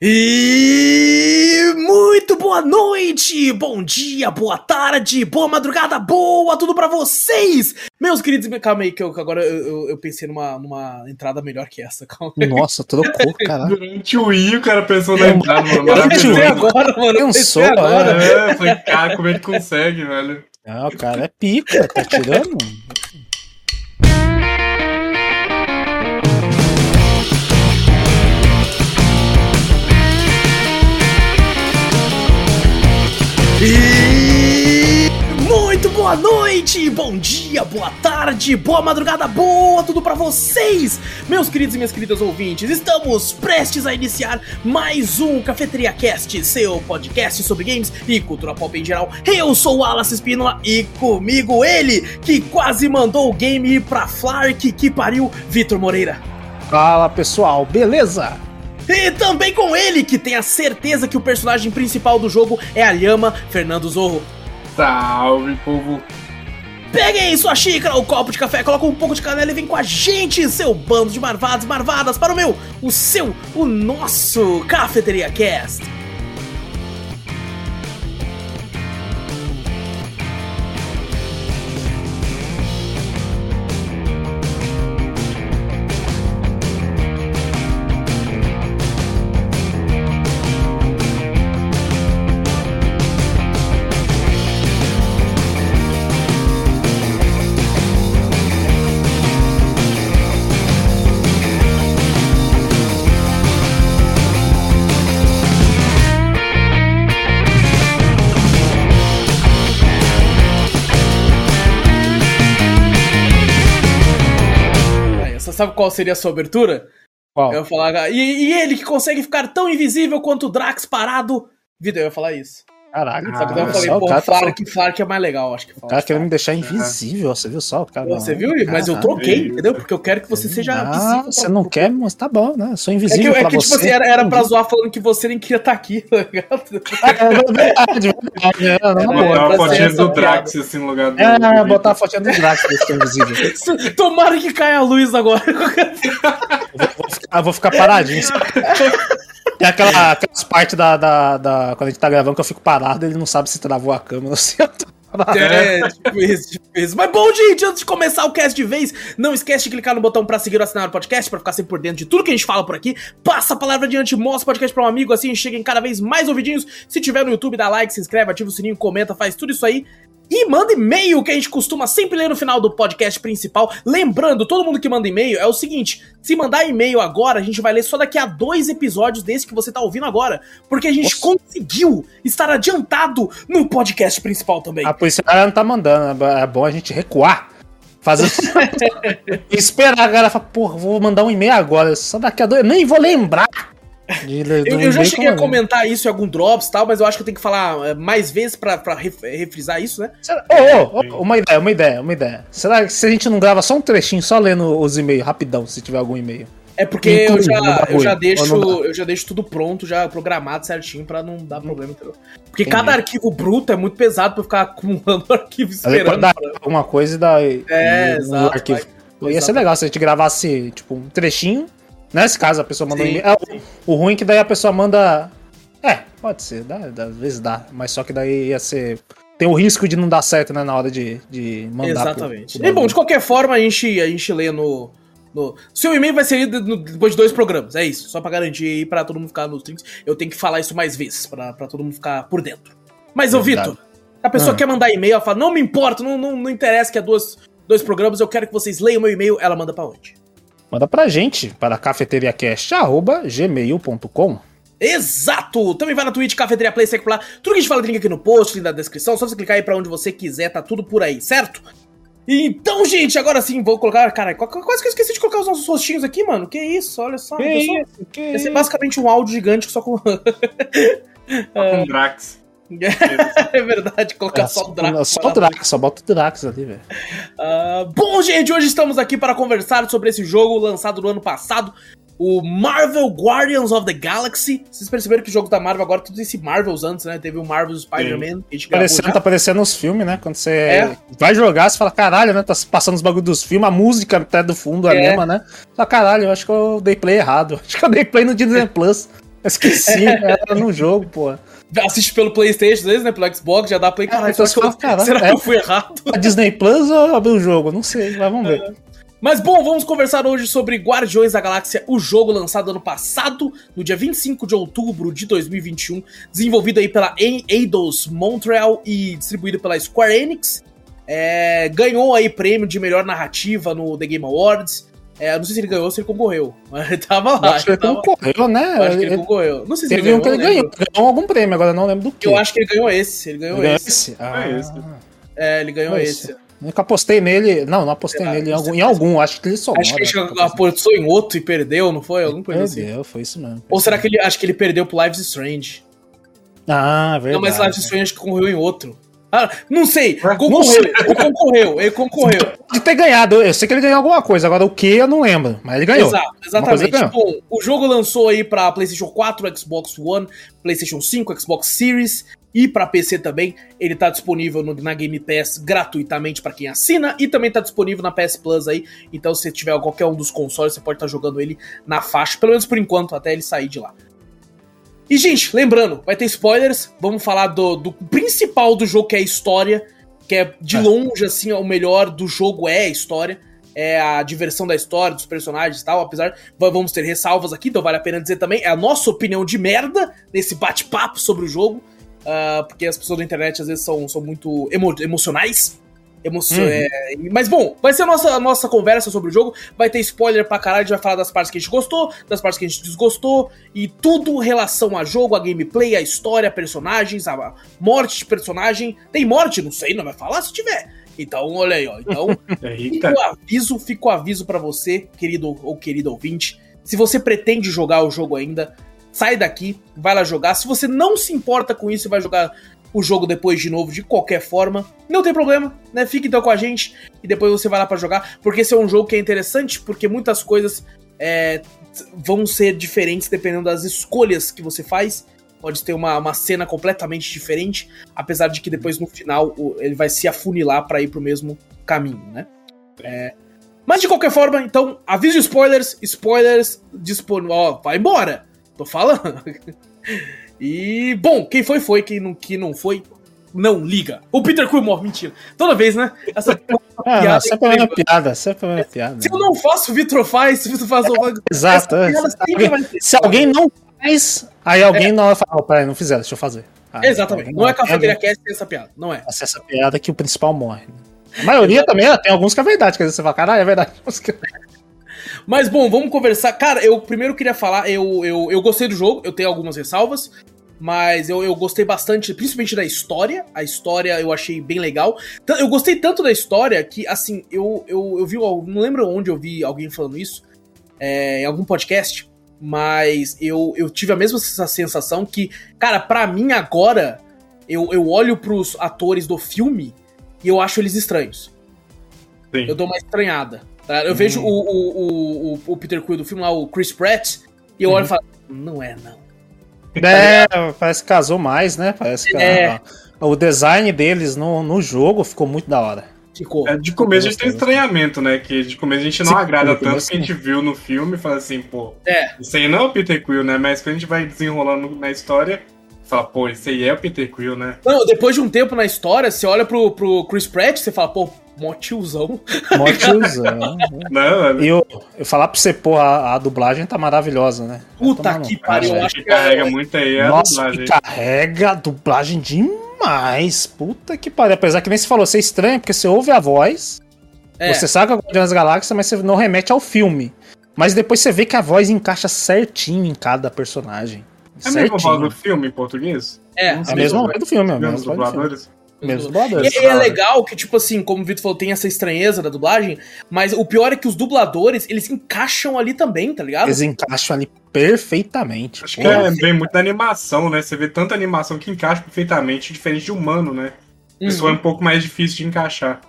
E muito boa noite, bom dia, boa tarde, boa madrugada, boa tudo para vocês, meus queridos. Calma aí, que eu, agora eu, eu, eu, pensei numa, numa entrada melhor que essa. Calma aí. Nossa, trocou, caralho. Durante o I, o cara pensou na entrada, mano. Eu pensei agora, mano. Pensou agora. É, foi, cara, como ele consegue, velho. Ah, o cara é pica, tá tirando. Boa noite, bom dia, boa tarde, boa madrugada, boa tudo para vocês, meus queridos e minhas queridas ouvintes. Estamos prestes a iniciar mais um Cafeteria Cast, seu podcast sobre games e cultura pop em geral. Eu sou o Alas Espínola e comigo ele que quase mandou o game ir pra Flark que pariu, Vitor Moreira. Fala pessoal, beleza? E também com ele, que tem a certeza que o personagem principal do jogo é a Lhama, Fernando Zorro. Salve, povo! Peguem sua xícara ou copo de café, coloca um pouco de canela e vem com a gente, seu bando de marvados marvadas, para o meu, o seu, o nosso Cafeteria Cast. Sabe qual seria a sua abertura? Qual? Eu ia falar. E, e ele que consegue ficar tão invisível quanto o Drax parado. Vida, eu ia falar isso. Caralho. Só que eu falei, pô, tá Flark, tá... Flark é mais legal, acho que O cara querendo me deixar invisível, você viu só? Cara, você viu? Mas eu troquei, entendeu? Porque eu quero que você seja ah, visível. Você não quer, mas tá bom, né? Eu sou invisível. É que, é que tipo assim, era, era pra zoar falando que você nem queria estar tá aqui, tá ligado? É verdade, verdade. É, não, não, botar a fotinha do Drax assim no lugar do. É, botar a fotinha do Drax pra ficar invisível. Tomara que caia a luz agora. eu vou, ficar, vou ficar paradinho. Tem aquela, aquelas partes da, da, da, Quando a gente tá gravando que eu fico parado, ele não sabe se travou a câmera ou se eu tô... É, tipo isso, tipo isso. Mas bom, gente, antes de começar o cast de vez, não esquece de clicar no botão pra seguir ou assinar o podcast, pra ficar sempre por dentro de tudo que a gente fala por aqui. Passa a palavra adiante, mostra o podcast pra um amigo, assim cheguem cada vez mais ouvidinhos. Se tiver no YouTube, dá like, se inscreve, ativa o sininho, comenta, faz tudo isso aí. E manda e-mail que a gente costuma sempre ler no final do podcast principal. Lembrando, todo mundo que manda e-mail é o seguinte: se mandar e-mail agora, a gente vai ler só daqui a dois episódios desse que você tá ouvindo agora. Porque a gente Nossa. conseguiu estar adiantado no podcast principal também. Ah, por isso ela não tá mandando. É bom a gente recuar. Fazer. Esperar a galera falar, porra, vou mandar um e-mail agora. Só daqui a dois. Nem vou lembrar eu, eu já cheguei a comentar isso em algum drops e tal, mas eu acho que eu tenho que falar eh, mais vezes pra, pra refrisar isso, né? Ô, oh, oh, uma ideia, uma ideia, uma ideia. Será que se a gente não grava só um trechinho, só lendo os e-mails rapidão, se tiver algum e-mail? É porque eu já, eu já deixo eu já deixo tudo pronto, já programado certinho pra não dar problema, entendeu? Porque Entendi. cada arquivo bruto é muito pesado pra ficar acumulando arquivo esperando. Dar pra... alguma coisa e dar. É, um exato. Arquivo. Vai... Ia ser legal se a gente gravasse, tipo, um trechinho Nesse caso, a pessoa manda um e-mail. É, o, o ruim é que daí a pessoa manda. É, pode ser, dá, às vezes dá. Mas só que daí ia ser. Tem o risco de não dar certo, né, na hora de, de mandar. Exatamente. Pro, pro e bom, de qualquer forma, a gente, a gente lê no. no... Seu e-mail vai ser lido depois de dois programas, é isso. Só pra garantir aí pra todo mundo ficar nos links. Eu tenho que falar isso mais vezes, pra, pra todo mundo ficar por dentro. Mas, ô, Vitor, a pessoa ah. quer mandar e-mail, ela fala: não me importa, não, não, não interessa que é duas, dois programas, eu quero que vocês leiam meu e-mail, ela manda pra onde? Manda pra gente, para cafeteriacast.gmail.com. Exato! Também vai na Twitch, Cafeteria Play, segue por lá. Tudo que a gente fala tem aqui no post, link na descrição. Só você clicar aí pra onde você quiser, tá tudo por aí, certo? Então, gente, agora sim, vou colocar. Cara, quase que eu esqueci de colocar os nossos rostinhos aqui, mano. Que isso, olha só. Que isso, que Esse é basicamente um áudio gigante só com. só com Drax. é verdade, colocar é, só o Drax. Só o Drax, só bota o Drax ali, velho. Uh, bom, gente, hoje estamos aqui para conversar sobre esse jogo lançado no ano passado. O Marvel Guardians of the Galaxy. Vocês perceberam que o jogo da Marvel agora, tudo esse Marvels antes, né? Teve o Marvel Spider-Man. Parecendo, tá aparecendo nos filmes, né? Quando você é. vai jogar, você fala, caralho, né? Tá passando os bagulhos dos filmes, a música até do fundo é a mesma, né? Fala, caralho, eu acho que eu dei play errado. Acho que eu dei play no Disney Plus. Esqueci, era no jogo, pô. Assiste pelo Playstation, às vezes, né? Pelo Xbox, já dá play. Caralho, então, será, cara, será é, que eu fui errado? A Disney Plus ou abriu o jogo? Não sei, mas vamos ver. É. Mas bom, vamos conversar hoje sobre Guardiões da Galáxia, o jogo lançado ano passado, no dia 25 de outubro de 2021, desenvolvido aí pela Eidos Montreal e distribuído pela Square Enix. É, ganhou aí prêmio de melhor narrativa no The Game Awards. É, não sei se ele ganhou ou se ele concorreu, mas ele tava lá. acho que ele tava... concorreu, né? Eu acho que ele, ele concorreu. Não sei se ele ganhou. Que ele ganhou. ganhou algum prêmio, agora não lembro do que. Eu acho que ele ganhou esse. Ele ganhou, ele esse. esse? Ah. É, esse. é, ele ganhou esse. esse. Nunca apostei nele. Não, não apostei nele em algum, em algum. Acho que ele só. Acho que ele apostou em outro e perdeu, não foi? Alguma coisa perdeu, assim. Foi isso mesmo. Ou será que ele. Acho que ele perdeu pro Lives Strange. Ah, verdade. Não, mas Lives Strange que concorreu em outro. Ah, não sei, concorreu, não sei. ele concorreu, ele concorreu. De ter ganhado, eu sei que ele ganhou alguma coisa, agora o que eu não lembro, mas ele ganhou. Exato, exatamente. Bom, o jogo lançou aí para PlayStation 4, Xbox One, PlayStation 5, Xbox Series e para PC também. Ele tá disponível no, na Game Pass gratuitamente para quem assina e também tá disponível na PS Plus aí. Então, se tiver qualquer um dos consoles, você pode estar tá jogando ele na faixa, pelo menos por enquanto, até ele sair de lá. E, gente, lembrando, vai ter spoilers. Vamos falar do, do principal do jogo, que é a história. Que é, de é. longe, assim, o melhor do jogo é a história. É a diversão da história, dos personagens e tal. Apesar, vamos ter ressalvas aqui, então vale a pena dizer também. É a nossa opinião de merda nesse bate-papo sobre o jogo. Uh, porque as pessoas da internet às vezes são, são muito emo emocionais. Emoção, uhum. é... Mas bom, vai ser a nossa, a nossa conversa sobre o jogo. Vai ter spoiler pra caralho. A gente vai falar das partes que a gente gostou, das partes que a gente desgostou. E tudo em relação a jogo, a gameplay, a história, personagens, a morte de personagem. Tem morte? Não sei, não vai falar se tiver. Então, olha aí, ó. Então, fica o aviso, fica o aviso para você, querido ou querido ouvinte. Se você pretende jogar o jogo ainda, sai daqui, vai lá jogar. Se você não se importa com isso e vai jogar o jogo depois de novo de qualquer forma. Não tem problema, né? Fique então com a gente e depois você vai lá para jogar, porque esse é um jogo que é interessante, porque muitas coisas é, vão ser diferentes dependendo das escolhas que você faz. Pode ter uma, uma cena completamente diferente, apesar de que depois no final ele vai se afunilar para ir pro mesmo caminho, né? É, mas de qualquer forma, então, aviso spoilers, spoilers disponível. Ó, vai embora! Tô falando. E, bom, quem foi, foi. Quem não, quem não foi, não liga. O Peter Quill morre, mentira. Toda vez, né? Essa ah, piada. Sempre é uma piada, sempre é uma piada. Se eu não faço, o Vitor faz. Se o Vitor faz, eu faço. Exato. É. Se alguém não faz, aí alguém é. não vai falar, oh, peraí, não fizeram, deixa eu fazer. Ah, Exatamente. Não, não é Cafeteria Cast essa piada, não é. Essa, essa piada que o principal morre. A maioria também, tem alguns que é verdade, quer dizer, você fala, caralho, é verdade. Mas bom, vamos conversar. Cara, eu primeiro queria falar, eu, eu, eu gostei do jogo, eu tenho algumas ressalvas. Mas eu, eu gostei bastante, principalmente da história. A história eu achei bem legal. Eu gostei tanto da história que, assim, eu, eu, eu vi. Não lembro onde eu vi alguém falando isso. É, em algum podcast. Mas eu, eu tive a mesma sensação que, cara, para mim agora, eu, eu olho pros atores do filme e eu acho eles estranhos. Sim. Eu dou uma estranhada. Tá? Eu hum. vejo o, o, o, o, Peter Quill do filme lá, o Chris Pratt, e eu olho e uhum. falo, não é não. É, parece que casou mais, né? Parece que é. a, o design deles no, no jogo ficou muito da hora. Ficou. É, de começo a gente tem estranhamento, né? Que de começo a gente não Sim, agrada tanto que a gente viu no filme e fala assim, pô, é. isso aí não é o Peter Quill, né? Mas quando a gente vai desenrolando na história, fala, pô, esse aí é o Peter Quill, né? Não, depois de um tempo na história, você olha pro, pro Chris Pratt, você fala, pô, mó tiozão. Mó tiozão. não, E eu, eu falar pra você, pô, a, a dublagem tá maravilhosa, né? Puta que pariu, eu acho que carrega é... muito aí a Nossa, dublagem. carrega a dublagem demais. Puta que pariu. Apesar que nem se falou, você é estranho, porque você ouve a voz, é. você sabe que é o Guardiões das Galáxias, mas você não remete ao filme. Mas depois você vê que a voz encaixa certinho em cada personagem. É a mesma voz do filme em português? É, é a mesma voz do filme, é mesmo dubladores. Mesmo dubladores. E, é legal que, tipo assim, como o Vitor falou, tem essa estranheza da dublagem, mas o pior é que os dubladores, eles encaixam ali também, tá ligado? Eles encaixam ali perfeitamente. Acho que é, vem muito da animação, né? Você vê tanta animação que encaixa perfeitamente, diferente de humano, né? Uhum. Isso é um pouco mais difícil de encaixar.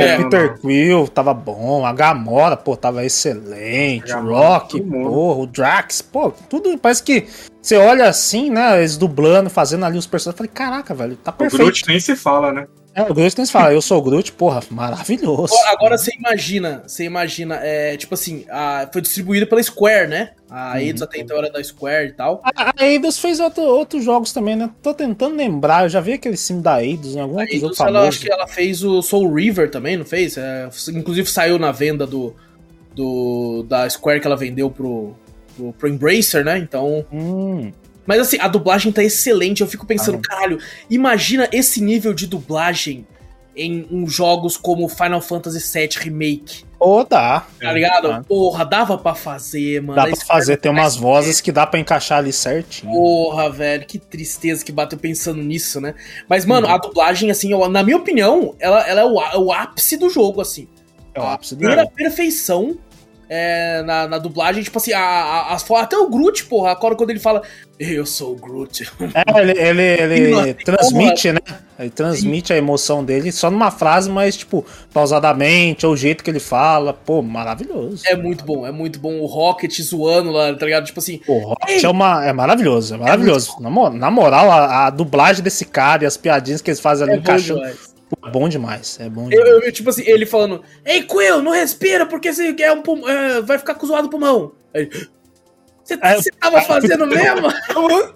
É, o Peter Quill tava bom, a Gamora, pô, tava excelente, o Rock, pô, o Drax, pô, tudo parece que você olha assim, né, eles dublando, fazendo ali os personagens, eu falei, caraca, velho, tá perfeito. O Groot nem se fala, né? É, o Groot tem que falar, eu sou o Groot, porra, maravilhoso. Agora, você imagina, você imagina, é, tipo assim, a, foi distribuído pela Square, né? A Eidos uhum. até então era da Square e tal. A, a Eidos fez outro, outros jogos também, né? Tô tentando lembrar, eu já vi aquele sim da Eidos em algum jogo famoso. Ela, acho que ela fez o Soul River também, não fez? É, inclusive saiu na venda do, do da Square que ela vendeu pro, pro, pro Embracer, né? Então... Hum. Mas assim, a dublagem tá excelente. Eu fico pensando, ah. caralho, imagina esse nível de dublagem em, em jogos como Final Fantasy VII Remake. Ou oh, dá. Tá ligado? Porra, dava pra fazer, mano. Dá pra fazer, tem umas vozes que dá pra encaixar ali certinho. Porra, velho, que tristeza que bateu pensando nisso, né? Mas, mano, uhum. a dublagem, assim, na minha opinião, ela, ela é o, é o ápice do jogo, assim. É o ápice do jogo. perfeição é, na, na, dublagem, tipo assim, a, a, a, até o Groot, porra, agora quando ele fala, eu sou o Groot. É, ele, ele, ele transmite, né? Ele transmite Sim. a emoção dele só numa frase, mas, tipo, pausadamente, ou o jeito que ele fala, pô, maravilhoso. É muito bom, é muito bom. O Rocket zoando lá, tá ligado? Tipo assim. O Rocket é, uma, é maravilhoso, é maravilhoso. É na, na, moral, a, a, dublagem desse cara e as piadinhas que eles fazem ali é encaixando. É bom demais, é bom demais. Eu, eu, tipo assim, ele falando, Ei, Quill, não respira porque você quer um pulmão, é, vai ficar com zoado o pulmão. Você é, tava fazendo mesmo?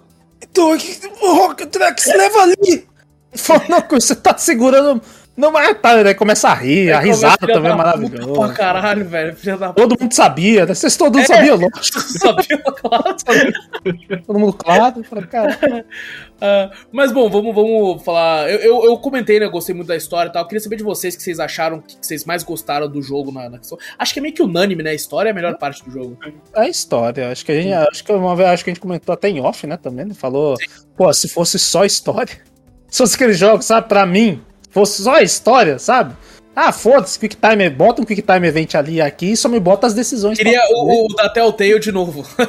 Tô aqui, o Rocketrex, leva ali! Falando, você tá segurando não, mas tá, né? Começa a rir, a risada também é maravilhosa. Pra caralho, velho. Todo mundo sabia, né? Vocês todos é, sabiam, lógico. Sabiam, claro. Todo mundo claro. Cara. Uh, mas bom, vamos, vamos falar. Eu, eu, eu, comentei, né? Gostei muito da história e tal. Eu queria saber de vocês o que vocês acharam, que vocês mais gostaram do jogo na, na questão. Acho que é meio que unânime, né? A história é a melhor parte do jogo. É a história. Acho que a gente, acho que uma vez acho que a gente comentou até em off, né? Também. Falou, Sim. pô, se fosse só história. Se fosse aquele jogo, sabe, pra mim, fosse só a história, sabe? Ah, foda-se, Quick Time, bota um Quick Time Event ali e aqui e só me bota as decisões. Queria o, o, da Telltale de novo.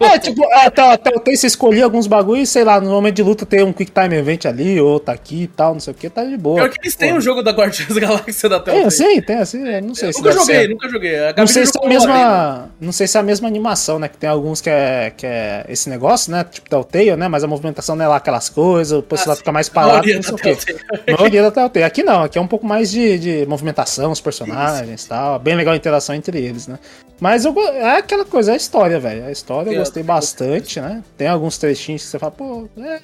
Tá é, tipo, a Telltale você escolhia alguns bagulhos, sei lá, no momento de luta tem um Quick Time Event ali, ou tá aqui e tal, não sei o que, tá de boa. Pior que eles têm um jogo da Guardiões da Galáxia da Telltale. Tem, sim, tem assim, não sei eu se Nunca joguei, ser. nunca joguei. Não sei se é a mesma, não sei se é a mesma animação, né, que tem alguns que é, que é esse negócio, né, tipo Telltale, né, mas a movimentação não é lá aquelas coisas, o pessoal ah, fica mais parado, não sei o quê. A maioria da Telltale. Aqui não, aqui é um pouco mais de, de movimentação, os personagens e tal. Bem legal a interação entre eles, né? Mas eu, é aquela coisa, é a história, velho. A história eu gostei bastante, né? Tem alguns trechinhos que você fala, pô, é,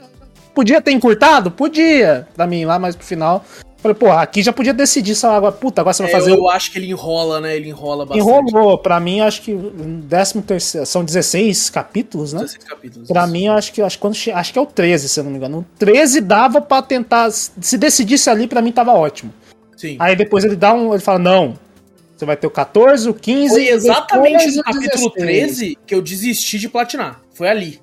podia ter encurtado? Podia, pra mim, lá mais pro final. Falei, pô, aqui já podia decidir só agora, puta, agora você vai é, fazer. Eu acho que ele enrola, né? Ele enrola bastante. Enrolou, pra mim, acho que décimo terceiro, são 16 capítulos, né? 16 capítulos. Pra isso. mim, eu acho que acho, quando, acho que é o 13, se eu não me engano. O 13 dava pra tentar. Se decidisse ali, pra mim tava ótimo. Sim. Aí depois ele dá um. Ele fala, não. Você vai ter o 14, o 15. Foi exatamente no capítulo 13 que eu desisti de platinar. Foi ali.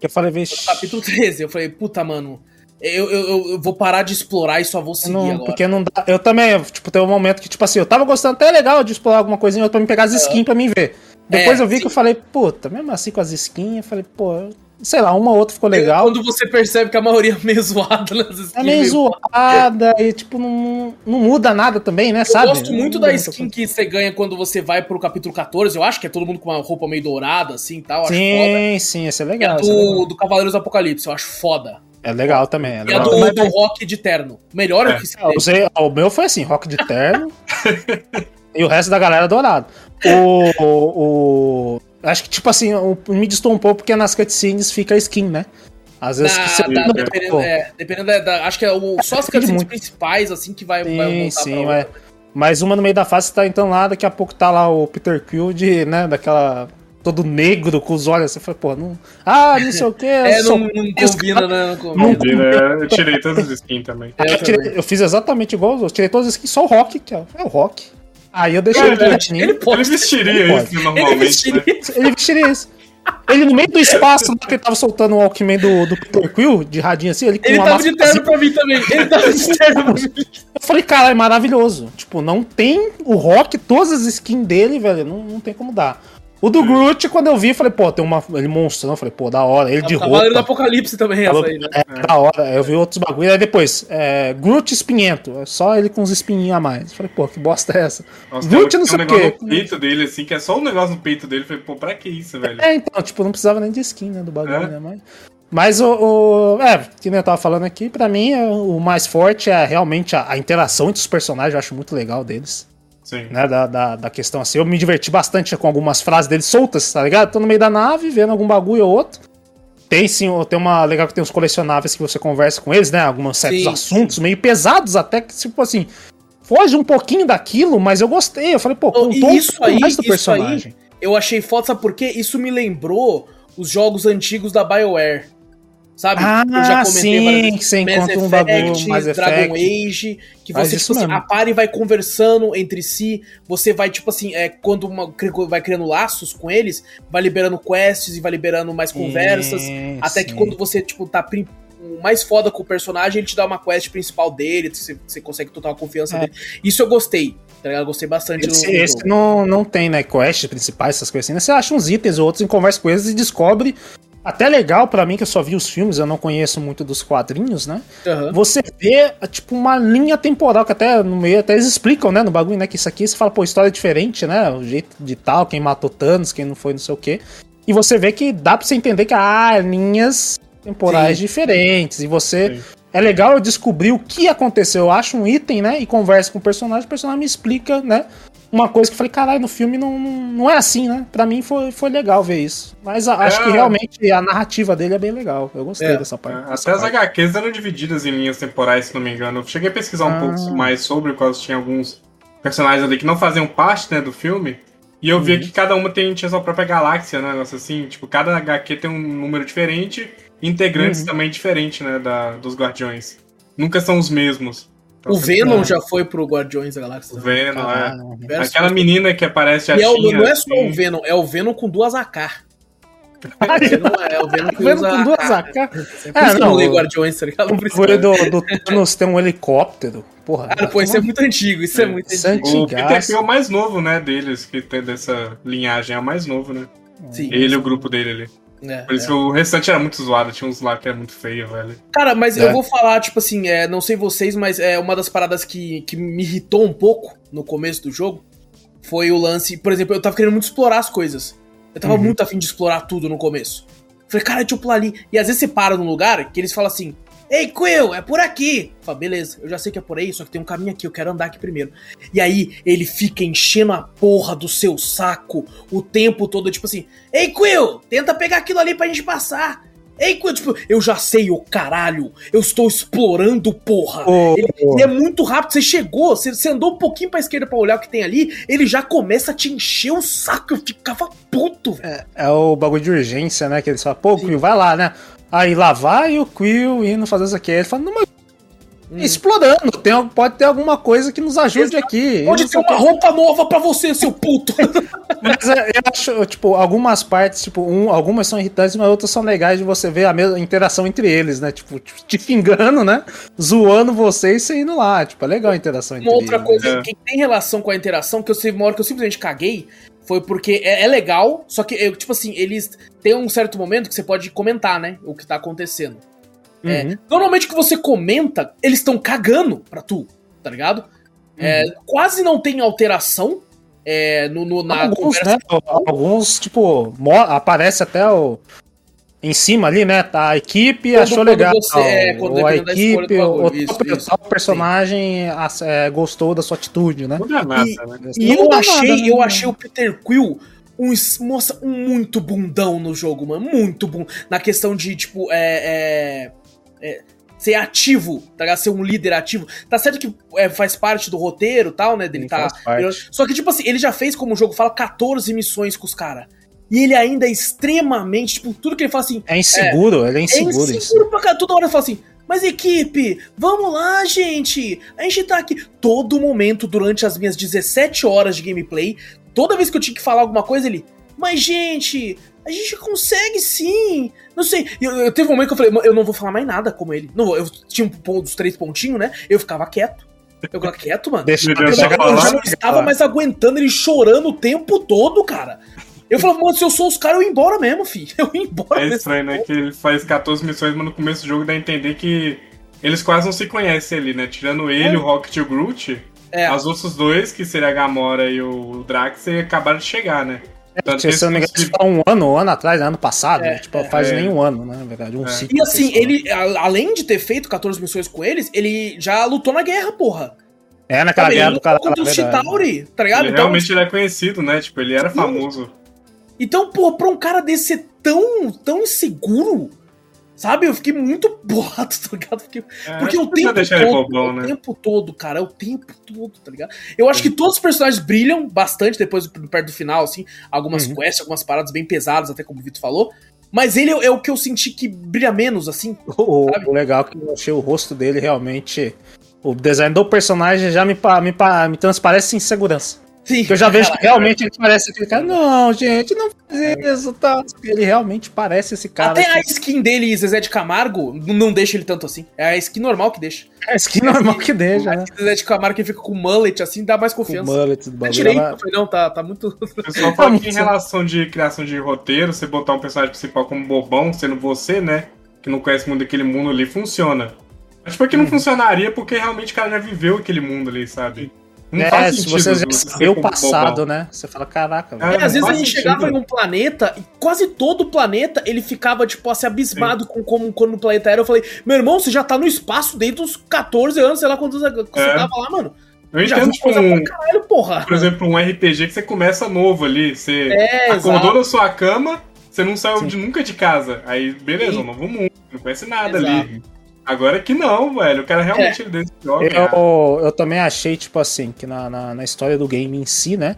Que eu falei, vez. Capítulo 13. Eu falei, puta, mano. Eu, eu, eu, vou parar de explorar e só vou seguir não, agora. Porque não dá. Eu também, tipo, tem um momento que, tipo assim, eu tava gostando até legal de explorar alguma coisinha pra me pegar as skins pra mim ver. Depois é, eu vi sim. que eu falei, puta, mesmo assim com as skins, eu falei, pô, sei lá, uma ou outra ficou legal. Quando você percebe que a maioria é meio zoada nas skins. É meio zoada e, tipo, não, não muda nada também, né, eu sabe? Eu gosto muito da skin que você ganha quando você vai pro capítulo 14. Eu acho que é todo mundo com uma roupa meio dourada, assim, tal. Sim, sim, esse é legal. É do, é legal. do Cavaleiros do Apocalipse, eu acho foda. É legal também. É legal. E a do, do rock de terno. Melhor é. que se usei, O meu foi assim, rock de terno. e o resto da galera dourado. O, o, Acho que, tipo assim, me distou um pouco porque nas cutscenes fica a skin, né? Às vezes que você dá, dependendo, é, dependendo da, da, Acho que é o, só as cutscenes muito. principais, assim, que vai, sim, vai voltar sim, pra Mas uma no meio da fase tá então lá, daqui a pouco tá lá o Peter Quill de, né, daquela. Todo negro com os olhos, você foi, pô, não. Ah, não sei o que. É, não, não combina, né? Não combina. Não combina. Eu tirei todas as skins também. Eu, eu, tirei, eu, fiz exatamente igual eu tirei todas as skins, só o Rock, que é, é o Rock. Aí eu deixei ele quietinho. Ele, ele vestiria ele isso normalmente. Ele vestiria, né? ele vestiria isso. Ele no meio do espaço que ele tava soltando o Walkman do, do Peter Quill, de radinho assim, ele com Ele tava de terno pra mim também. Ele tava de terno pra mim. Eu falei, cara, é maravilhoso. Tipo, não tem o rock, todas as skins dele, velho, não, não tem como dar. O do Groot, quando eu vi, falei, pô, tem uma. Ele monstro, não? Falei, pô, da hora. Ele é, de roupa. Cavaleiro do Apocalipse também, essa aí, né? É, da hora. Eu vi outros bagulho. Aí depois, é, Groot espinhento. É só ele com uns espinhinhos a mais. Falei, pô, que bosta é essa? Nossa, Groot não sei o quê. no peito dele, assim, que é só um negócio no peito dele. Falei, pô, pra que isso, velho? É, então, tipo, não precisava nem de skin, né, do bagulho, é. né? Mas. Mas o, o, É, que nem eu tava falando aqui, pra mim é, o mais forte é realmente a, a, interação entre os personagens, eu acho muito legal deles. Sim. Né, da, da, da, questão assim. Eu me diverti bastante com algumas frases deles soltas, tá ligado? Tô no meio da nave, vendo algum bagulho ou outro. Tem sim, tem uma. Legal que tem uns colecionáveis que você conversa com eles, né? Alguns certos sim, assuntos sim. meio pesados, até que, tipo assim, foge um pouquinho daquilo, mas eu gostei. Eu falei, pô, oh, isso aí, mais do personagem. Aí, eu achei foda, sabe por quê? Isso me lembrou os jogos antigos da BioWare. Sabe? Ah, eu já comentei sim, que você encontra um bagulho mais Dragon Age, que você, tipo assim, a party vai conversando entre si, você vai, tipo assim, é, quando uma, vai criando laços com eles, vai liberando quests e vai liberando mais conversas, até sim. que quando você, tipo, tá mais foda com o personagem, ele te dá uma quest principal dele, você, você consegue total confiança é. dele. Isso eu gostei, tá ligado? Eu gostei bastante esse, esse não, não tem, né, quests principais, essas coisas assim. Né? Você acha uns itens ou outros em conversa com eles e descobre até legal para mim, que eu só vi os filmes, eu não conheço muito dos quadrinhos, né? Uhum. Você vê, tipo, uma linha temporal, que até no meio, até eles explicam, né, no bagulho, né? Que isso aqui você fala, pô, história diferente, né? O jeito de tal, quem matou Thanos, quem não foi, não sei o quê. E você vê que dá pra você entender que há linhas temporais Sim. diferentes. E você. Sim. É legal eu descobrir o que aconteceu. Eu acho um item, né? E converso com o personagem, o personagem me explica, né? Uma coisa que eu falei, caralho, no filme não, não é assim, né? Pra mim foi, foi legal ver isso. Mas a, é, acho que realmente a narrativa dele é bem legal. Eu gostei é, dessa parte. É, até as HQs eram divididas em linhas temporais, se não me engano. Eu cheguei a pesquisar um ah. pouco mais sobre, quais tinha alguns personagens ali que não faziam parte né, do filme. E eu uhum. via que cada uma tem, tinha sua própria galáxia, né? Negócio assim. Tipo, cada HQ tem um número diferente, integrantes uhum. também diferentes, né? Da, dos Guardiões. Nunca são os mesmos. O Venom já foi pro Guardiões da Galáxia. O Venom, é. Aquela menina que aparece assim. É não é só assim. o Venom, é o Venom com duas AK. é o Venom, Venom com duas AK. É, não, não Guardiões, tá ligado? Não foi do, do Thanos tem um helicóptero. Porra. Cara, pô, isso é muito antigo, isso é, é muito antigo. O Peter é o mais novo, né, deles, que tem dessa linhagem, é o mais novo, né? Sim. Ele e o grupo dele ali. É, Por isso é. que o restante era muito zoado, tinha uns lá que era muito feio, velho. Cara, mas é. eu vou falar, tipo assim, é, não sei vocês, mas é uma das paradas que, que me irritou um pouco no começo do jogo foi o lance. Por exemplo, eu tava querendo muito explorar as coisas. Eu tava uhum. muito afim de explorar tudo no começo. Falei, cara, deixa eu pular ali. E às vezes você para num lugar que eles falam assim: Ei, Quill, é por aqui. Fala, beleza, eu já sei que é por aí, só que tem um caminho aqui, eu quero andar aqui primeiro. E aí ele fica enchendo a porra do seu saco o tempo todo, tipo assim: Ei, Quill, tenta pegar aquilo ali pra gente passar. Ei, Quill, tipo, eu já sei o caralho, eu estou explorando, porra. Oh, ele, oh. ele, é muito rápido, você chegou, você, você, andou um pouquinho pra esquerda pra olhar o que tem ali, ele já começa a te encher o saco, eu ficava puto. É, é o bagulho de urgência, né? Que eles falam, pô, Quill, vai lá, né? Aí lá vai o Quill indo fazer isso aqui. Ele fala, não, mas Hum. explorando. Tem, pode ter alguma coisa que nos ajude Exato. aqui. Pode ter uma roupa nova para você, seu puto. mas é, eu acho, tipo, algumas partes, tipo, um, algumas são irritantes, mas outras são legais de você ver a mesma interação entre eles, né? Tipo, te fingando, né? Zoando você e você indo lá. Tipo, é legal a interação entre Uma outra eles, coisa né? que tem relação com a interação, que eu sei uma hora que eu simplesmente caguei, foi porque é, é legal, só que, tipo assim, eles têm um certo momento que você pode comentar, né? O que tá acontecendo. É, uhum. É, normalmente que você comenta, eles estão cagando pra tu, tá ligado? É, uhum. É, quase não tem alteração é, no, no, na Alguns, conversa. Né? Alguns, tipo, aparece até o. Em cima ali, né? Tá a equipe quando, achou quando legal. Você, é, quando ou a equipe, ou o personagem é, gostou da sua atitude, né? Nada, e, né? e eu, achei, nada, né? eu achei o Peter Quill um, moça, um muito bundão no jogo, mano. Muito bom. Na questão de, tipo, é, é é, ser ativo, tá ligado? Ser um líder ativo. Tá certo que é, faz parte do roteiro tal, né? Dele tá. Só que, tipo assim, ele já fez, como o jogo fala, 14 missões com os caras. E ele ainda é extremamente, tipo, tudo que ele fala assim. É inseguro, é, ele é inseguro. É inseguro pra cara. Toda hora ele fala assim. Mas equipe, vamos lá, gente. A gente tá aqui todo momento durante as minhas 17 horas de gameplay. Toda vez que eu tinha que falar alguma coisa, ele. Mas, gente, a gente consegue sim. Não sei. Eu, eu teve um momento que eu falei, eu não vou falar mais nada como ele. Não, eu tinha um ponto dos três pontinhos, né? Eu ficava quieto. Eu ficava quieto, mano. Deixa eu, eu, já, eu já não estava mais aguentando ele chorando o tempo todo, cara. Eu falava, mano, se eu sou os caras, eu ia embora mesmo, filho. Eu ia embora. É estranho, né? Que ele faz 14 missões, mas no começo do jogo dá a entender que eles quase não se conhecem ali, né? Tirando ele, é. o Rocket e o Groot, é. os outros dois, que seria a Gamora e o Drax, acabaram de chegar, né? É, se eu não me engano, isso um ano, um ano atrás, ano passado. É, tipo, faz nem um ano, né? Na verdade, um ciclo. E assim, ele, além de ter feito 14 missões com eles, ele já lutou na guerra, porra. É, naquela guerra do cara. Contra o Chitauri, tá ligado? Ele então, realmente ele é conhecido, né? Tipo, ele era famoso. Então, pô, pra um cara desse ser tão, tão inseguro, sabe? Eu fiquei muito boato, tá ligado? Fiquei... É, Porque o tempo todo, bobão, né? o tempo todo, cara, é o tempo todo, tá ligado? Eu acho que todos os personagens brilham bastante depois do perto do final, assim, algumas uhum. quests, algumas paradas bem pesadas, até como o Vitor falou. Mas ele é, é o que eu senti que brilha menos, assim. O, o legal é que eu achei o rosto dele realmente o design do personagem já me, me, me transparece insegurança. Sim. Porque eu já vejo que realmente ele parece aquele cara. Não, gente, não faz isso, tá? Ele realmente parece esse cara. Até a skin dele, Zezé de Camargo, não deixa ele tanto assim. É a skin normal que deixa. É a skin normal que deixa, né? Zezé de Camargo que fica com mullet assim, dá mais confiança. O mullet do bagulho. Tirei, não, tá, tá muito. Eu só falo que em relação de criação de roteiro, você botar um personagem principal como bobão, sendo você, né? Que não conhece muito daquele mundo ali, funciona. Acho que não uhum. funcionaria porque realmente o cara já viveu aquele mundo ali, sabe? Não é, faz se você já vê o passado, né? Você fala, caraca. É, às vezes a gente chegava em um planeta e quase todo o planeta ele ficava, tipo, assim, abismado Sim. com como quando o planeta era. Eu falei, meu irmão, você já tá no espaço desde os 14 anos, sei lá quantos anos você é. tava lá, mano. Eu entendo, tipo, um, caralho, porra. Por exemplo, um RPG que você começa novo ali. Você é, acordou exato. na sua cama, você não saiu de, nunca de casa. Aí, beleza, Sim. um novo mundo, não conhece nada exato. ali. Agora que não, velho. O cara realmente é. desse jogo. Eu, eu também achei, tipo assim, que na, na, na, história do game em si, né?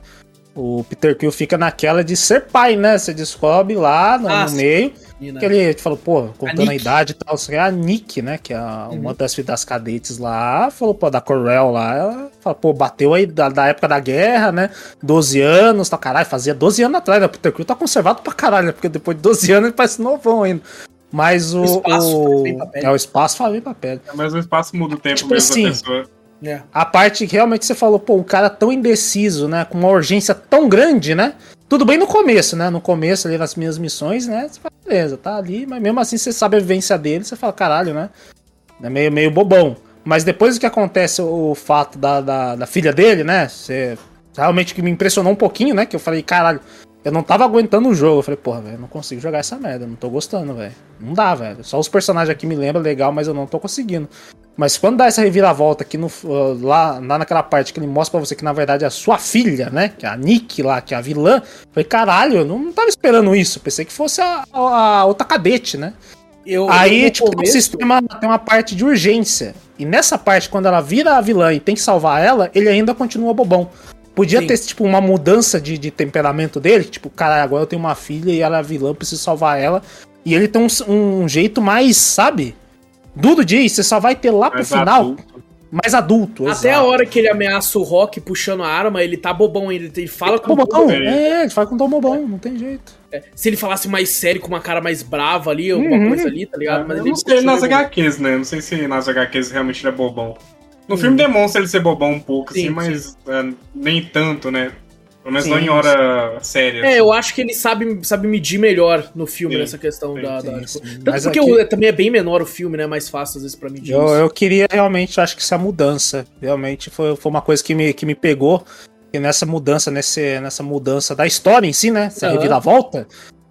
O Peter Quill fica naquela de ser pai, né? Você descobre lá no, ah, no meio. Que ele falou, pô, contando a, a idade e tal, é a Nick, né? Que é uhum. uma das, das cadetes lá, falou, pô, da Corel lá, ela falou, pô, bateu aí da, da época da guerra, né? 12 anos, tal, caralho, fazia 12 anos atrás, né? O Peter Quill tá conservado pra caralho, né? Porque depois de 12 anos ele parece novão ainda. Mas o. O espaço o... É, o espaço faz bem papel. É, mas o espaço muda o tempo tipo mesmo assim, da pessoa. É. A parte que realmente você falou, pô, um cara tão indeciso, né? Com uma urgência tão grande, né? Tudo bem no começo, né? No começo ali nas minhas missões, né? Você fala, beleza, tá ali, mas mesmo assim você sabe a vivência dele, você fala, caralho, né? É meio, meio bobão. Mas depois que acontece o fato da, da, da filha dele, né? Você realmente que me impressionou um pouquinho, né? Que eu falei, caralho, eu não tava aguentando o jogo. Eu falei, porra, velho, não consigo jogar essa merda. Não tô gostando, velho. Não dá, velho. Só os personagens aqui me lembram legal, mas eu não tô conseguindo. Mas quando dá essa reviravolta aqui no, uh, lá, lá naquela parte que ele mostra pra você que na verdade é a sua filha, né? Que é a Nick lá, que é a vilã. Eu falei, caralho, eu não tava esperando isso. Pensei que fosse a, a, a outra cadete, né? Eu, Aí, eu tipo, começo... o sistema tem uma parte de urgência. E nessa parte, quando ela vira a vilã e tem que salvar ela, ele ainda continua bobão. Podia Sim. ter, tipo, uma mudança de, de temperamento dele. Tipo, cara, agora eu tenho uma filha e ela é vilã, preciso salvar ela. E ele tem um, um jeito mais, sabe? Dudo diz, você só vai ter lá pro final. Adulto. Mais adulto. Até exato. a hora que ele ameaça o Rock puxando a arma, ele tá bobão ainda. Ele fala ele com tá bobão. É, ele fala com tom bobão, não tem jeito. É, se ele falasse mais sério, com uma cara mais brava ali, alguma uhum. coisa ali, tá ligado? Mas eu não sei nas HQs, né? Não sei se nas HQs realmente ele é bobão. No filme demonstra ele ser bobão um pouco, sim, assim, mas é, nem tanto, né? Pelo menos sim, não em hora séria. É, assim. eu acho que ele sabe, sabe medir melhor no filme sim, nessa questão sim, da. da tipo, tanto porque aqui... também é bem menor o filme, né? Mais fácil às vezes pra medir. Eu, eu queria realmente, acho que essa mudança. Realmente foi, foi uma coisa que me, que me pegou. E nessa mudança, nesse, nessa mudança da história em si, né? Essa uhum. reviravolta,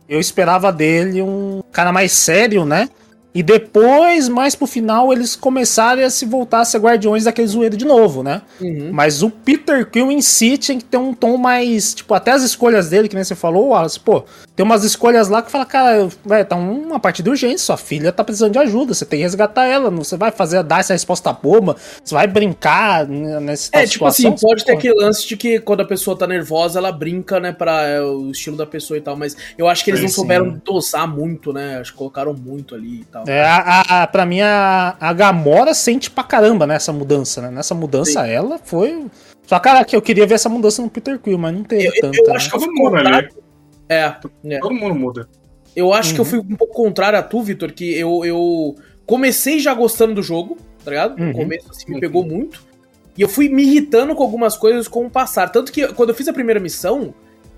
eu esperava dele um cara mais sério, né? E depois, mais pro final, eles começarem a se voltar a ser guardiões daquele zoeiro de novo, né? Uhum. Mas o Peter Quill em si tinha que ter um tom mais. Tipo, até as escolhas dele, que nem você falou, Wallace, pô, tem umas escolhas lá que fala, cara, vai, tá uma parte de urgência, sua filha tá precisando de ajuda, você tem que resgatar ela, não, você vai fazer, dar essa resposta boba, você vai brincar nessa É, tipo situação, assim, pode ter aquele lance de que quando a pessoa tá nervosa, ela brinca, né, pra é, o estilo da pessoa e tal, mas eu acho que eles é, não souberam sim. dosar muito, né, acho que colocaram muito ali e tal. É, a, a, pra mim, a, a Gamora sente pra caramba nessa mudança, né? Nessa mudança, Sim. ela foi. Só, cara, que eu queria ver essa mudança no Peter Quill, mas não teve eu, tanta. Eu acho que eu fui contrário. É, é. Todo mundo muda. Eu acho uhum. que eu uhum. fui um pouco contrário a tu, Vitor, que eu, eu comecei já gostando do jogo, tá ligado? No uhum. começo, assim, me pegou muito. E eu fui me irritando com algumas coisas com o passar. Tanto que quando eu fiz a primeira missão,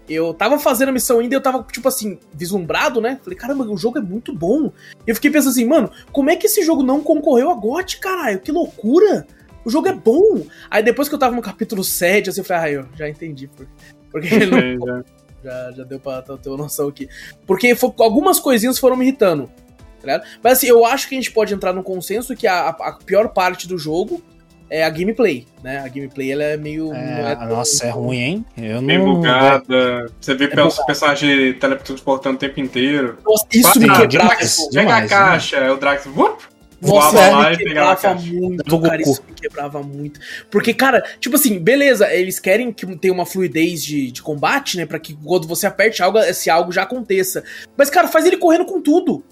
eu tava fazendo a missão ainda e eu tava, tipo assim, vislumbrado, né? Falei, caramba, o jogo é muito bom. E eu fiquei pensando assim, mano, como é que esse jogo não concorreu a GOT, caralho? Que loucura! O jogo é bom! Aí depois que eu tava no capítulo 7, assim, eu falei, ah, eu já entendi. Por... Porque ele não... Já, já deu pra ter uma noção aqui. Porque foi, algumas coisinhas foram me irritando. Tá Mas assim, eu acho que a gente pode entrar no consenso que a, a pior parte do jogo é a gameplay, né? A gameplay ela é meio. É, é nossa, é ruim, hein? Eu Bem não... bugada. Você vê é os personagens teletransportando o tempo inteiro. Nossa, isso me quebrava. Pega a caixa, é o Drax. Whoop, nossa, é, me quebrava muito, cara, isso me quebrava muito. Porque, cara, tipo assim, beleza, eles querem que tenha uma fluidez de, de combate, né? Pra que quando você aperte algo, esse algo já aconteça. Mas, cara, faz ele correndo com tudo.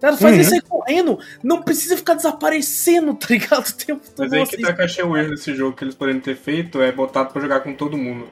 Cara, faz uhum. ele sair correndo, não precisa ficar desaparecendo, tá ligado? O tempo todo. Mas aí que tá que achei o erro desse jogo que eles poderiam ter feito é botado pra jogar com todo mundo.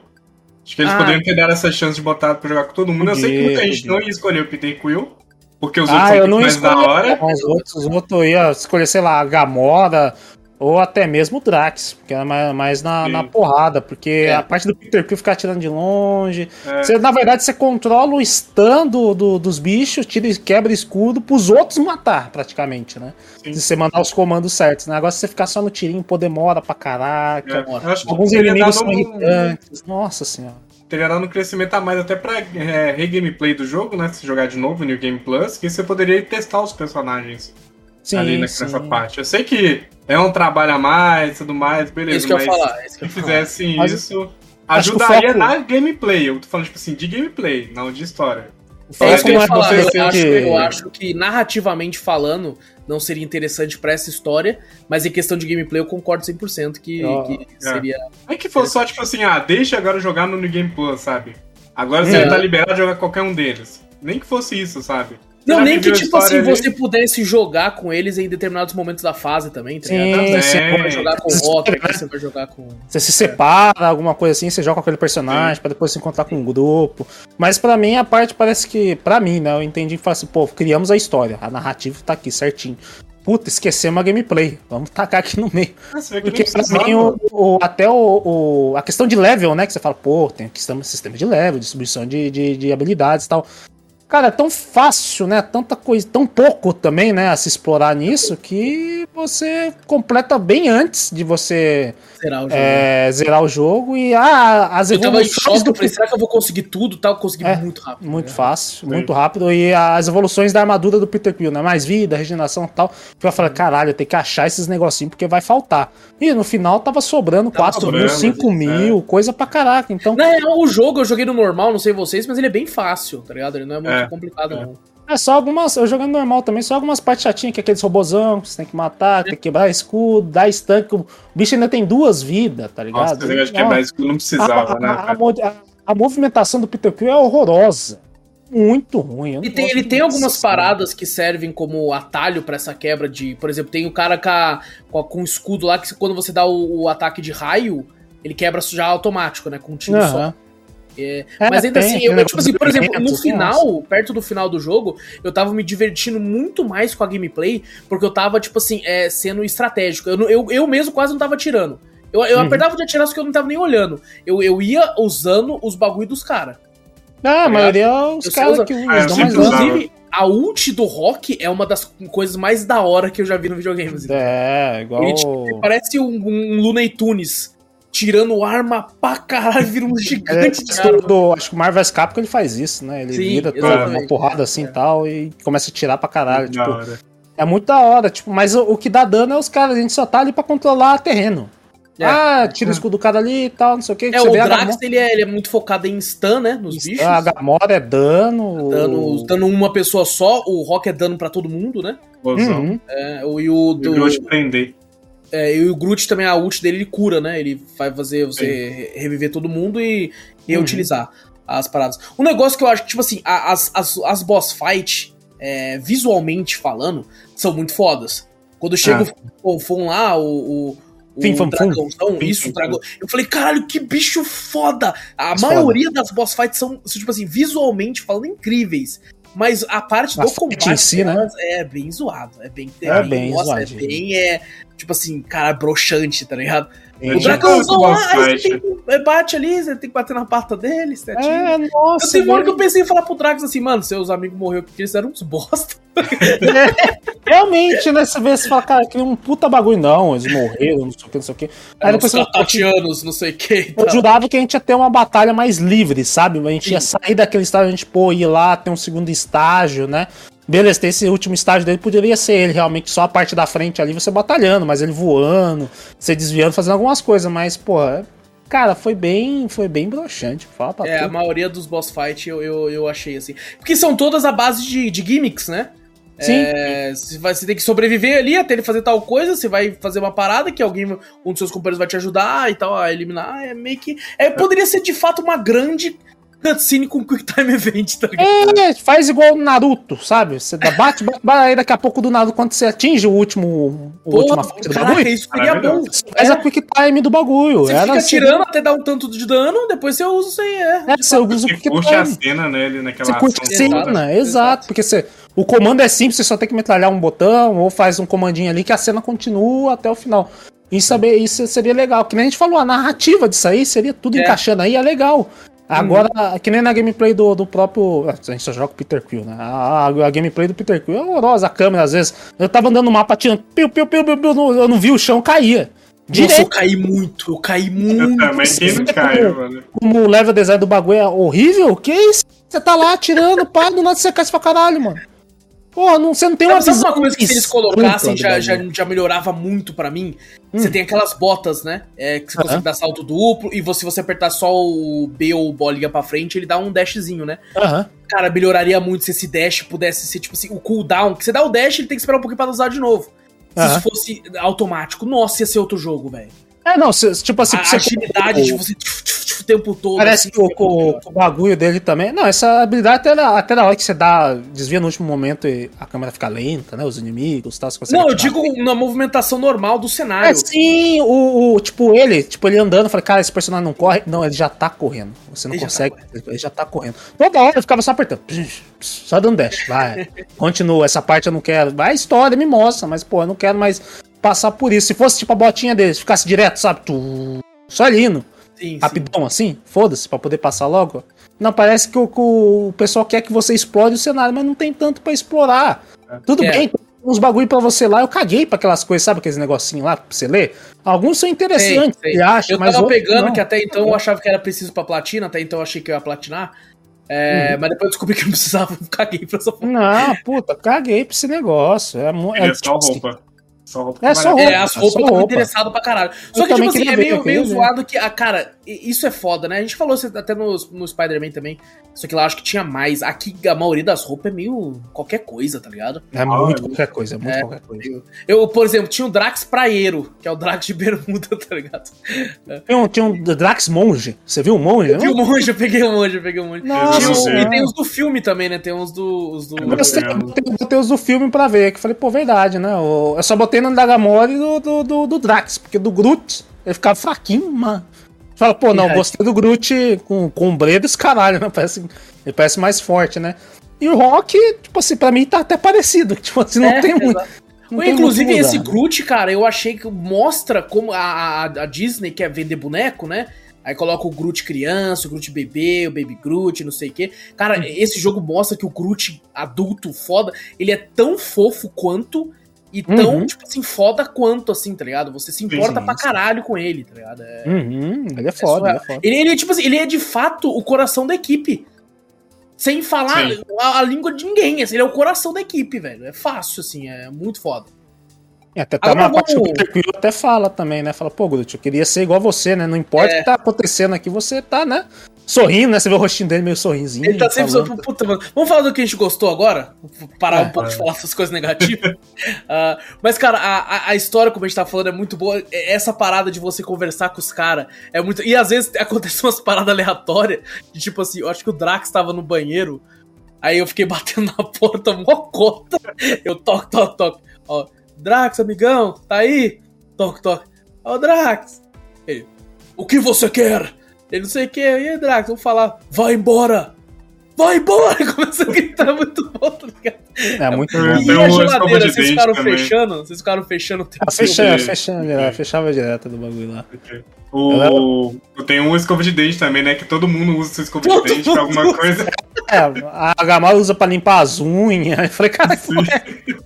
Acho que eles ah. poderiam ter dado essa chance de botar pra jogar com todo mundo. Eu sei que muita gente não ia escolher o Peter Quill, porque os ah, outros são mais da hora. Os outros, os outros ia escolher, sei lá, a Gamora ou até mesmo o Drax, porque era mais, mais na, na, porrada, porque é. a parte do Peter Quill ficar atirando de longe. É. Você, na verdade, você controla o stun do, do, dos bichos, tira e quebra escudo pros outros matar, praticamente, né? Sim. Se você mandar os comandos certos, né? Agora se você ficar só no tirinho, pô, demora pra caraca. É. Alguns inimigos são irritantes. Nossa senhora teria dado um crescimento a mais até pra é, regameplay do jogo, né? Se jogar de novo New Game Plus, que você poderia testar os personagens sim, ali nessa sim. parte. Eu sei que é um trabalho a mais e tudo mais, beleza. Isso que mas eu falar, isso que se fizessem isso, ajudaria foco... na gameplay. Eu tô falando, tipo assim, de gameplay, não de história. É isso que eu, falar, eu, acho, eu acho que narrativamente falando, não seria interessante para essa história, mas em questão de gameplay eu concordo 100% que, oh, que é. seria. É que fosse só tipo assim, ah, deixa agora jogar no New Game Plus, sabe? Agora você é. tá liberado de jogar qualquer um deles. Nem que fosse isso, sabe? Não, nem que, tipo assim, ali. você pudesse jogar com eles em determinados momentos da fase também, tá ligado? Sim, você pode jogar com o Rock, você vai jogar com. Você se separa, alguma coisa assim, você joga com aquele personagem, para depois se encontrar com um grupo. Mas para mim, a parte parece que. para mim, né? Eu entendi que assim, pô, criamos a história, a narrativa tá aqui certinho. Puta, esquecemos a gameplay. Vamos tacar aqui no meio. Nossa, Porque pra mim, o, o, até o, o, a questão de level, né? Que você fala, pô, tem questão sistema de level, distribuição de, de, de habilidades e tal. Cara, é tão fácil, né? Tanta coisa, tão pouco também, né? A se explorar nisso que você completa bem antes de você zerar o jogo, é, zerar o jogo e ah, as eu evoluções. Tava em choque, do... eu falei, será que eu vou conseguir tudo? Tá, eu consegui é, muito rápido. Muito né? fácil, muito rápido. E as evoluções da armadura do Peter Quill, né? Mais vida, regeneração e tal. Eu falei, caralho, eu tenho que achar esses negocinhos porque vai faltar. E no final tava sobrando tava 4 sobrando, mil, 5 mil, é. coisa pra caraca. Então. Na real, o jogo eu joguei no normal, não sei vocês, mas ele é bem fácil, tá ligado? Ele não é muito é, complicado, é. não. É só algumas. Eu jogando normal também, só algumas partes chatinhas, que é aqueles robozão que você tem que matar, tem que quebrar escudo, dar stun. O bicho ainda tem duas vidas, tá ligado? Nossa, que quebrar escudo não precisava, a, né? A, a, a, movimentação do Peter Quill é horrorosa. Muito ruim. E tem, ele tem algumas paradas que servem como atalho para essa quebra de. Por exemplo, tem o cara com, a, com, o escudo lá que quando você dá o, o, ataque de raio, ele quebra já automático, né? Com um tiro uhum. só. É, é, mas ainda tem, assim, eu, tipo assim, por exemplo, no final, perto do final do jogo, eu tava me divertindo muito mais com a gameplay, porque eu tava, tipo assim, é, sendo estratégico. Eu, eu, eu mesmo quase não tava atirando. Eu, eu uhum. apertava de atirar, só que eu não tava nem olhando. Eu, eu ia usando os bagulho dos caras. Ah, a maioria é os caras que usam mais Inclusive, a ult do Rock é uma das coisas mais da hora que eu já vi no videogame. Assim. É, igual. Ele, tipo, parece um, um Looney Tunes tirando arma pra caralho, vira um gigante é, de arma. Do, acho que o Marvel Capcom ele faz isso, né? Ele Sim, vira toda uma porrada assim e é. tal e começa a tirar pra caralho. tipo, é muito da hora, tipo, mas o, o, que dá dano é os caras, a gente só tá ali pra controlar terreno. É. Ah, tira o escudo do cara ali e tal, não sei o que. É, o Drax, ele é, ele é muito focado em stun, né, nos stun, bichos. A Gamora é dano. Dano, dano uma pessoa só, o Rock é dano pra todo mundo, né? Uhum. É, o, e o do... E prender. É, e o Groot também, a ult dele, ele cura, né? Ele vai fazer você Sim. reviver todo mundo e reutilizar uhum. as paradas. Um negócio que eu acho que, tipo assim, as, as, as boss fight, é, visualmente falando, são muito fodas. Quando chega ah. o Fon lá, o, o Fim, fam, dragãozão, isso, dragão. Eu falei, caralho, que bicho foda! A maioria foda. das boss fights são, tipo assim, visualmente falando, incríveis. Mas a parte a do combate em si, né? é bem zoado. É bem, é, é bem, nossa, é bem, é, tipo assim, cara, broxante, tá ligado? O dragãozão lá, aí você tem que, bate ali, você tem que bater na pata dele, você É, nossa. Eu teve uma hora que eu pensei em falar pro Drax assim, mano, seus amigos morreram porque eles eram uns bosta. É, realmente, né? Você vê, você fala, cara, que um puta bagulho, não, eles morreram, não sei o que, não sei o que. Aí é, depois você. Tatianos, não sei o que. Eu jurava que a gente ia ter uma batalha mais livre, sabe? A gente Sim. ia sair daquele estágio, a gente, pô, ir lá, ter um segundo estágio, né? Beleza, tem esse último estágio dele poderia ser ele realmente só a parte da frente ali, você batalhando, mas ele voando, você desviando, fazendo algumas coisas, mas, pô, cara, foi bem, foi bem broxante. Fala pra é, tudo. a maioria dos boss fight eu, eu, eu achei assim. Porque são todas a base de, de gimmicks, né? Sim. É, você tem que sobreviver ali até ele fazer tal coisa, você vai fazer uma parada que alguém, um dos seus companheiros vai te ajudar e tal, a eliminar. É meio que. É, poderia ser de fato uma grande cutscene com Quick Time Event, tá ligado? É, faz igual o Naruto, sabe? Você bate, bate, bate, aí daqui a pouco do nada, quando você atinge o último. O Pô, última fase do bagulho. Isso seria bom. Você faz é. a Quick Time do bagulho. Você fica assim. tirando até dar um tanto de dano, depois você usa isso aí. É, é você usa o Quick Time. Você a cena nele naquela Você curte a cena, exato. Porque você. O comando é simples, você só tem que metralhar um botão ou faz um comandinho ali que a cena continua até o final. Isso, isso seria legal. Que nem a gente falou, a narrativa disso aí seria tudo é. encaixando aí, é legal. Agora, hum. que nem na gameplay do, do próprio. A gente só joga o Peter Quill, né? A, a, a, gameplay do Peter Quill é horrorosa, a câmera às vezes. Eu tava andando no mapa tirando, piu, piu, piu, piu, piu, eu não vi o chão, caía. Direto. Nossa, eu caí muito, eu caí muito. Eu também quem não caiu, mano. Como o level design do bagulho é horrível, que isso? Você tá lá atirando, pá, do nada você cai pra caralho, mano. Porra, não, você não tem uma Sabe visão. uma coisa que se eles colocassem já, já, já melhorava muito para mim? Hum. Você tem aquelas botas, né? É, que você consegue dar salto duplo e você, se você apertar só o B ou o bolinha pra frente, ele dá um dashzinho, né? Uhum. Cara, melhoraria muito se esse dash pudesse ser, tipo assim, o cooldown. Que você dá o dash, ele tem que esperar um pouquinho pra usar de novo. Se uhum. isso fosse automático, nossa, ia ser outro jogo, velho. É, não, tipo assim... A você agilidade de você o tempo todo. Parece assim, que o, o, o, bagulho dele também. Não, essa habilidade até na, até na hora que você dá, desvia no último momento e a câmera fica lenta, né? Os inimigos e tal. Não, eu digo na movimentação normal do cenário. É, sim, o, o, tipo, ele, tipo, ele andando, eu falei, cara, esse personagem não corre. Não, ele já tá correndo. Você não ele consegue, já tá ele já tá correndo. Toda hora eu ficava só apertando. Só dando dash, vai. Continua, essa parte eu não quero. Vai, a história me mostra, mas, pô, eu não quero mais passar por isso. Se fosse tipo a botinha deles, ficasse direto, sabe? Tu, só lindo. Sim, rapidão sim. assim, foda-se, pra poder passar logo. Não, parece que o, o, pessoal quer que você explore o cenário, mas não tem tanto para explorar. É. Tudo é. bem, tem uns bagulho pra você lá, eu caguei pra aquelas coisas, sabe aqueles negocinhos lá pra você ler? Alguns são interessantes, sei, sei. Acho, eu mas tava pegando não. que até então eu achava que era preciso pra platina, até então eu achei que eu ia platinar. É, uhum. Mas depois eu descobri que não precisava, caguei pra essa Não, puta, caguei pra esse negócio. É, é, é só tipo, roupa. Só roupa é, só roupa. É, as roupas é interessado pra caralho. Só eu que, tipo assim, é meio, meio zoado que, a ah, cara, isso é foda, né? A gente falou até no, no Spider-Man também. Só que lá acho que tinha mais. Aqui a maioria das roupas é meio qualquer coisa, tá ligado? É muito ah, qualquer coisa, é muito é, qualquer coisa. Eu, por exemplo, tinha o Drax Praeiro, que é o Drax de bermuda, tá ligado? Tinha um, tinha um Drax Monge. Você viu o Monge? Eu vi o Monge, eu peguei o Monge, eu peguei o Monge. Nossa, e tem os do filme também, né? Tem uns do. Os do... Eu botei, botei os do filme pra ver, que falei, pô, verdade, né? Eu só botei no Dagamori do, do, do, do Drax, porque do Groot ele ficava fraquinho, mano. Fala, pô, não, gostei do Groot com, com ombreira e caralho, né? Parece, ele parece mais forte, né? E o Rock, tipo assim, pra mim tá até parecido. Tipo assim, não é, tem muito. Não inclusive, esse Groot, cara, eu achei que mostra como a, a, a, Disney quer vender boneco, né? Aí coloca o Groot criança, o Groot bebê, o Baby Groot, não sei o quê. Cara, hum. esse jogo mostra que o Groot adulto, foda, ele é tão fofo quanto e tão, uhum. tipo assim, foda quanto, assim, tá ligado? Você se importa sim, pra caralho com ele, tá ligado? É, uhum. Ele é foda, é ele é foda. Ele, ele, é, tipo assim, ele é de fato o coração da equipe. Sem falar a, a, língua de ninguém, assim, ele é o coração da equipe, velho. É fácil, assim, é muito foda. É, até tá uma parte que o Peter até fala também, né? Fala, pô, Groot, eu queria ser igual a você, né? Não importa é. o que tá acontecendo aqui, você tá, né? Sorrindo, né? Você vê o rostinho dele meio sorrisinho. Ele tá sempre falando. puta, mano. Vamos falar do que a gente gostou agora? Vou parar é, um pouco é. de falar essas coisas negativas. uh, mas, cara, a, a, história, como a gente tá falando, é muito boa. Essa parada de você conversar com os caras é muito. E às vezes acontecem umas paradas aleatórias. De tipo assim, eu acho que o Drax tava no banheiro. Aí eu fiquei batendo na porta, mó cota. Eu toco, toco, toco. Ó, Drax, amigão, tá aí? Toque, toque. Ó, Drax. Ele, o que você quer? Ele não sei o que, e aí, Drax, vamos falar, vai embora! Vai embora! Começa a gritar muito bom, tá ligado? É muito bom. E a geladeira, vocês ficaram também. fechando? Vocês ficaram fechando o tempo? Ah, fechando, fechando, é. fechava direto do bagulho lá. O... Tem um escova de dente também, né? Que todo mundo usa esse escova de dente pra alguma coisa. É, a Gamal usa pra limpar as unhas. Eu falei, cara, que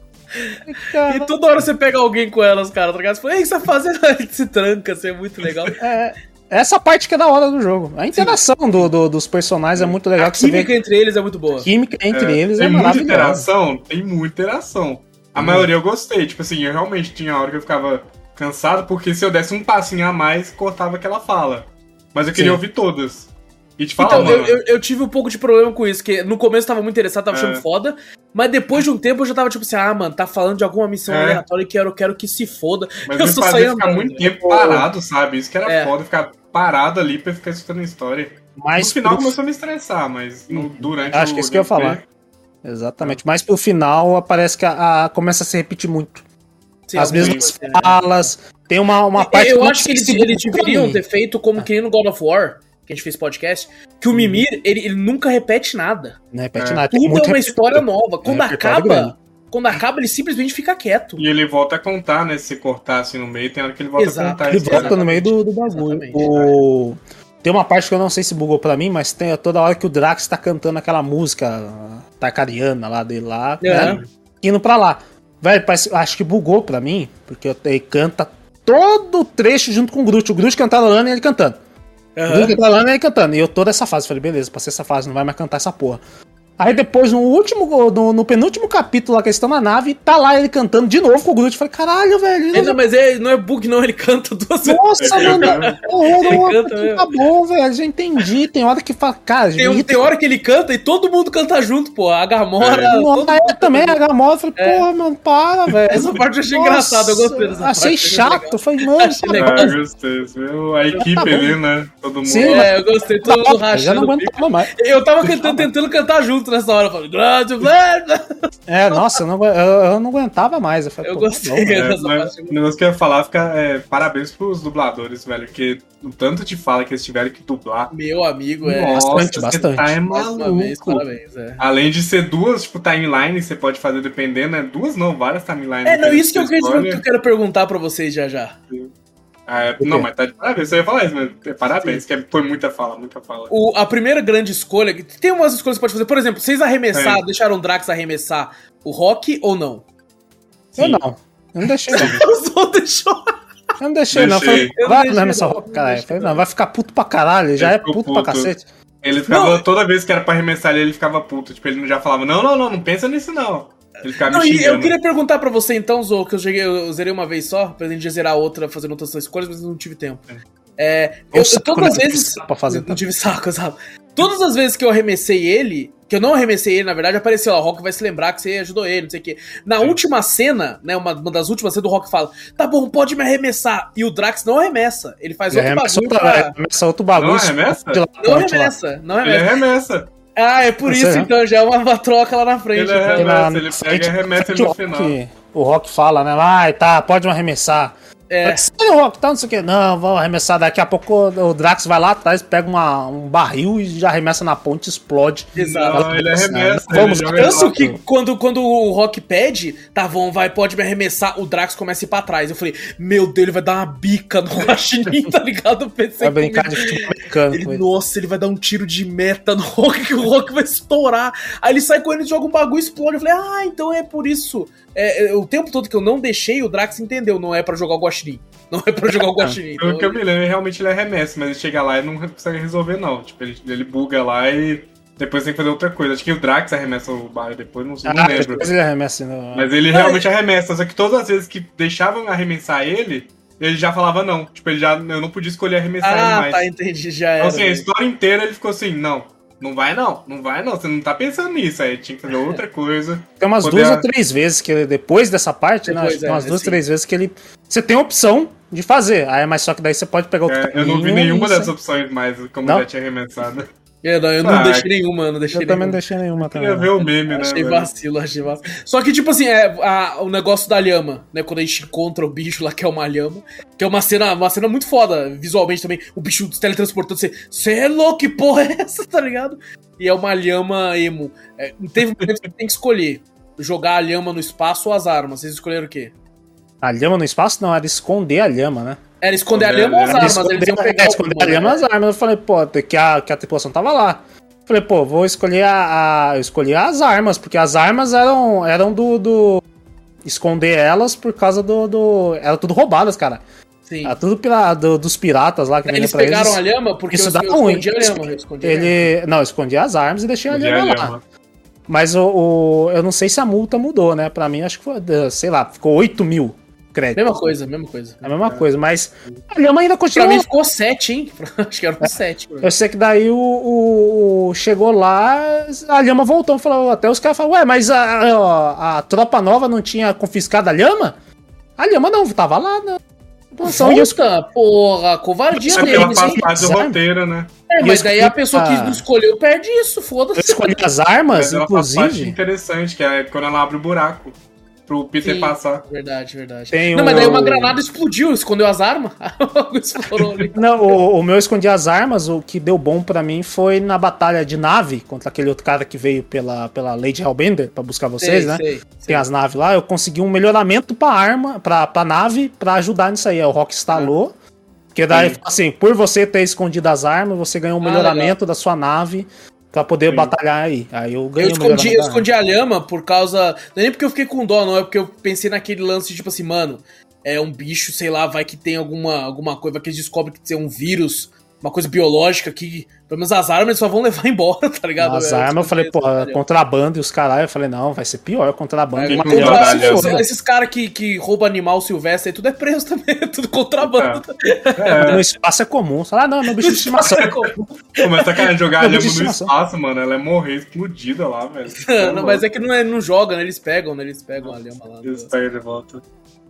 cara. E toda hora você pega alguém com elas, cara, tá ligado? Você fala, ei, o que você tá fazendo? Ele se tranca, assim, é muito legal. É, essa parte que é da hora do jogo. A interação do, do, dos personagens é muito legal. A química entre eles é muito boa. A química entre é, eles é maravilhosa. Tem muita interação? Tem muita interação. A hum. maioria eu gostei. Tipo assim, eu realmente tinha hora que eu ficava cansado, porque se eu desse um passinho a mais, cortava aquela fala. Mas eu queria Sim. ouvir todas. E te fala, então, mano, eu, eu, eu, tive um pouco de problema com isso, que no começo eu tava muito interessado, tava achando é. foda, mas depois de um tempo eu já tava tipo assim, ah, mano, tá falando de alguma missão é. aleatória que eu quero que se foda. Mas eu só saía ficar muito tempo parado, sabe? Isso que era é. foda, ficar parado ali pra ficar escutando a história. Mas no final pro... começou a me estressar, mas no, durante Acho que é isso que eu ia falar. Exatamente. Mas pro final parece que a, a começa a se repetir muito. Sim, As mesmas é. falas. Tem uma, uma parte. Eu acho que eles, eles deveriam ter feito como que no God of War que a gente fez podcast, que o Mimir, ele, ele nunca repete nada. Não repete é. nada. Tudo é uma história nova. Quando é acaba, quando acaba, ele simplesmente fica quieto. E ele volta a contar, né? Se cortar assim no meio, tem hora que ele volta Exato. a contar. Ele volta no meio do, do bagulho. O... Tem uma parte que eu não sei se bugou pra mim, mas tem toda hora que o Drax tá cantando aquela música Tarkariana lá dele lá, é. né? Indo pra lá. Velho, acho que bugou pra mim, porque ele canta todo o trecho junto com o Groot. O Groot cantando e ele cantando. Uhum. cantando e cantando. E eu toda essa fase, falei, beleza, passei essa fase, não vai mais cantar essa porra. Aí depois, no último, no, no, penúltimo capítulo lá que eles estão na nave, tá lá ele cantando de novo com o Groot. Eu falei, caralho, velho. Ele, não, mas ele, não é bug, não, ele canta duas vezes. Nossa, mano. ele canta tá bom, velho. Já entendi. Tem hora que fala, cara, tem, tem hora que ele canta e todo mundo canta junto, pô. A Gamora. É. Não, é, também, a Gamora. Eu falei, é. porra, mano, para, velho. Essa parte eu achei engraçada, eu gostei dessa achei parte. chato. Eu falei, mano, achei legal. Ah, eu gostei. Viu? A equipe tá ali, né? Todo mundo. Sim, é, eu gostei. Todo mundo rachando. Já não aguentava mais. Eu tava cantando, tentando cantar junto nessa hora. Eu falei, é, nossa, eu não, eu, eu não aguentava mais. Eu, falei, eu gostei não, é, mas, O negócio que eu ia falar fica. É, parabéns pros dubladores, velho. Porque o tanto de fala que eles tiveram que dublar. Meu amigo, é. Nossa, bastante, bastante. Tá é maluco. Vez, parabéns, é. Além de ser duas, tipo, timelines, você pode fazer dependendo, né? Duas não, várias timelines. É, não, isso que eu, que eu quero perguntar pra vocês já já. Sim. Ah, é, não, mas tá de parabéns. Você ia falar isso, mas é parabéns, Sim. que é, foi muita fala, muita fala. O, a primeira grande escolha. Tem umas escolhas que você pode fazer. Por exemplo, vocês arremessaram, é. deixaram o Drax arremessar o Rock ou não? Sim. Eu não. Eu não deixei. Não. Os outros deixou. Eu não deixei, deixei. não. Falei, vai arremessar o Rock, caralho. Falei, não, vai ficar puto pra caralho. Ele já é puto, puto pra cacete. Ele ficava, não. toda vez que era pra arremessar ele, ele ficava puto. Tipo, ele já falava, não, não, não, não pensa nisso não. Não, eu queria perguntar pra você então, Zou, que eu, cheguei, eu zerei uma vez só, pra gente zerar outra fazendo outras escolhas, mas não tive tempo. É, eu, eu, todas as vezes. Pra fazer, não tive saco, sabe? Todas as vezes que eu arremessei ele, que eu não arremessei ele, na verdade, apareceu lá, o Rock vai se lembrar que você ajudou ele, não sei o quê. Na Sim. última cena, né, uma, uma, das últimas cenas, o Rock fala, tá bom, pode me arremessar. E o Drax não arremessa, ele faz ele outro bagulho. Outra, pra... Arremessa outro bagulho. Não arremessa? Não arremessa, não arremessa. Ele arremessa. Ah, é por isso, então, já é uma, uma, troca lá na frente. Ele, arremessa, ele pega e arremessa no final. O Rock fala, né? Ai, tá, pode me arremessar. É. Sai, Rock, tá, não sei o que. Não, vamos arremessar. Daqui a pouco o Drax vai lá atrás, pega uma, um barril e já arremessa na ponte explode. Exato. Não, ele arremessa. Vamos, ele tanto que quando, quando o Rock pede, tá bom, vai, pode me arremessar, o Drax começa a ir pra trás. Eu falei, meu Deus, ele vai dar uma bica no Guaxinim, tá ligado? Eu pensei vai brincar de futebol ele, Nossa, ele vai dar um tiro de meta no Rock, que o Rock vai estourar. Aí ele sai correndo, joga um bagulho e explode. Eu falei, ah, então é por isso. É, é, o tempo todo que eu não deixei, o Drax entendeu, não é para jogar o Guaxinim. Não é pra jogar o Guaxinim. Pelo então... que eu me lembro, realmente ele arremessa, mas ele chega lá e não consegue resolver, não. Tipo, ele, ele buga lá e depois tem que fazer outra coisa. Acho que o Drax arremessa o Barry depois, não, sei, ah, não lembro. Ele arremessa, não. Mas ele realmente arremessa, só que todas as vezes que deixavam arremessar ele, ele já falava não. Tipo, ele já. Eu não podia escolher arremessar ah, ele mais. Ah, tá, entendi, já era. Então, assim, a história inteira ele ficou assim, não. Não vai não, não vai não, você não tá pensando nisso, aí tinha que fazer outra coisa. Tem umas duas ou três vezes que ele, depois dessa parte, né, depois, né? É, tem umas duas, ou três vezes que ele. Você tem a opção de fazer, aí mas só que daí você pode pegar outro é, Eu não vi nenhuma dessas opções mais, como não? já tinha arremessado. Eu não, eu não ah, deixei nenhuma, não deixei Eu também não deixei nenhuma também. Eu ver o meme, né? Achei vacilo, achei vacilo. Só que, tipo assim, é, a, o negócio da lhama, né? Quando a gente encontra o bicho lá, que é uma lhama, que é uma cena, uma cena muito foda, visualmente também. O bicho se teletransportando, você, você é louco, que porra é essa, tá ligado? E é uma lhama emo. É, teve um momento que tem que escolher: jogar a lhama no espaço ou as armas. Vocês escolheram o quê? A lhama no espaço? Não, era esconder a lhama, né? Era esconder a lhama ou as armas? Esconder, eles iam pegar é, esconder a lhama ou as armas. Eu falei, pô, que a, que a tripulação tava lá. Eu falei, pô, vou escolher a, a, eu escolhi as armas, porque as armas eram, eram do, do esconder elas por causa do. do... Era tudo roubadas, cara. Sim. Era tudo pela, do, dos piratas lá que Eles pegaram eles. a lhama porque isso dá ruim. a lhama. Eu ele, não, eu escondi as armas e deixei a lhama, a lhama lá. Mas o, o, eu não sei se a multa mudou, né? Pra mim, acho que foi, sei lá, ficou 8 mil crédito. Mesma coisa, mesma coisa. É a mesma é. coisa, mas a Lhama ainda continua. Pra mim ficou 7, hein? Acho que era um 7. Eu sei que daí o, o, Chegou lá, a Lhama voltou. Falou, até os caras falaram, ué, mas a, a, a, tropa nova não tinha confiscado a Lhama? A Lhama não, tava lá, né? Volta, eu... porra, covardia é deles, hein? do roteiro, né? É, mas daí a pessoa que não escolheu perde isso, foda-se. Escolhi as armas, inclusive. interessante, que é quando ela abre o buraco pro Peter Sim, passar. Verdade, verdade. Tem não, o... mas daí uma granada explodiu, escondeu as armas. não, o, o, meu escondi as armas, o que deu bom para mim foi na batalha de nave contra aquele outro cara que veio pela, pela Lady Hellbender pra buscar vocês, sei, né? Sei, Tem sei. as naves lá, eu consegui um melhoramento pra arma, pra, pra nave, pra ajudar nisso aí. O Rock instalou. É. Que daí, Sim. assim, por você ter escondido as armas, você ganhou um ah, melhoramento legal. da sua nave Pra poder Sim. batalhar aí. Aí eu ganhei Eu escondi, eu escondi a lhama por causa. Não é nem porque eu fiquei com dó, não. É porque eu pensei naquele lance, tipo assim, mano. É um bicho, sei lá, vai que tem alguma, alguma coisa, vai que eles descobrem que tem um vírus uma coisa biológica que, pelo menos as armas eles só vão levar embora, tá ligado? As armas eu falei, porra, contrabando e os caralho, eu falei, não, vai ser pior contrabando. É, contra... Esses caras que, que roubam animal silvestre aí, tudo é preso também, é tudo contrabando. É. É. No espaço é comum, fala, ah, não, meu bicho de estimação. É comum. Pô, mas tá querendo jogar a no espaço, mano, ela é morrer explodida lá, velho. não, mas é que não, é, não joga, né, eles pegam, né, eles pegam a lhama lá. Eles pegam de volta.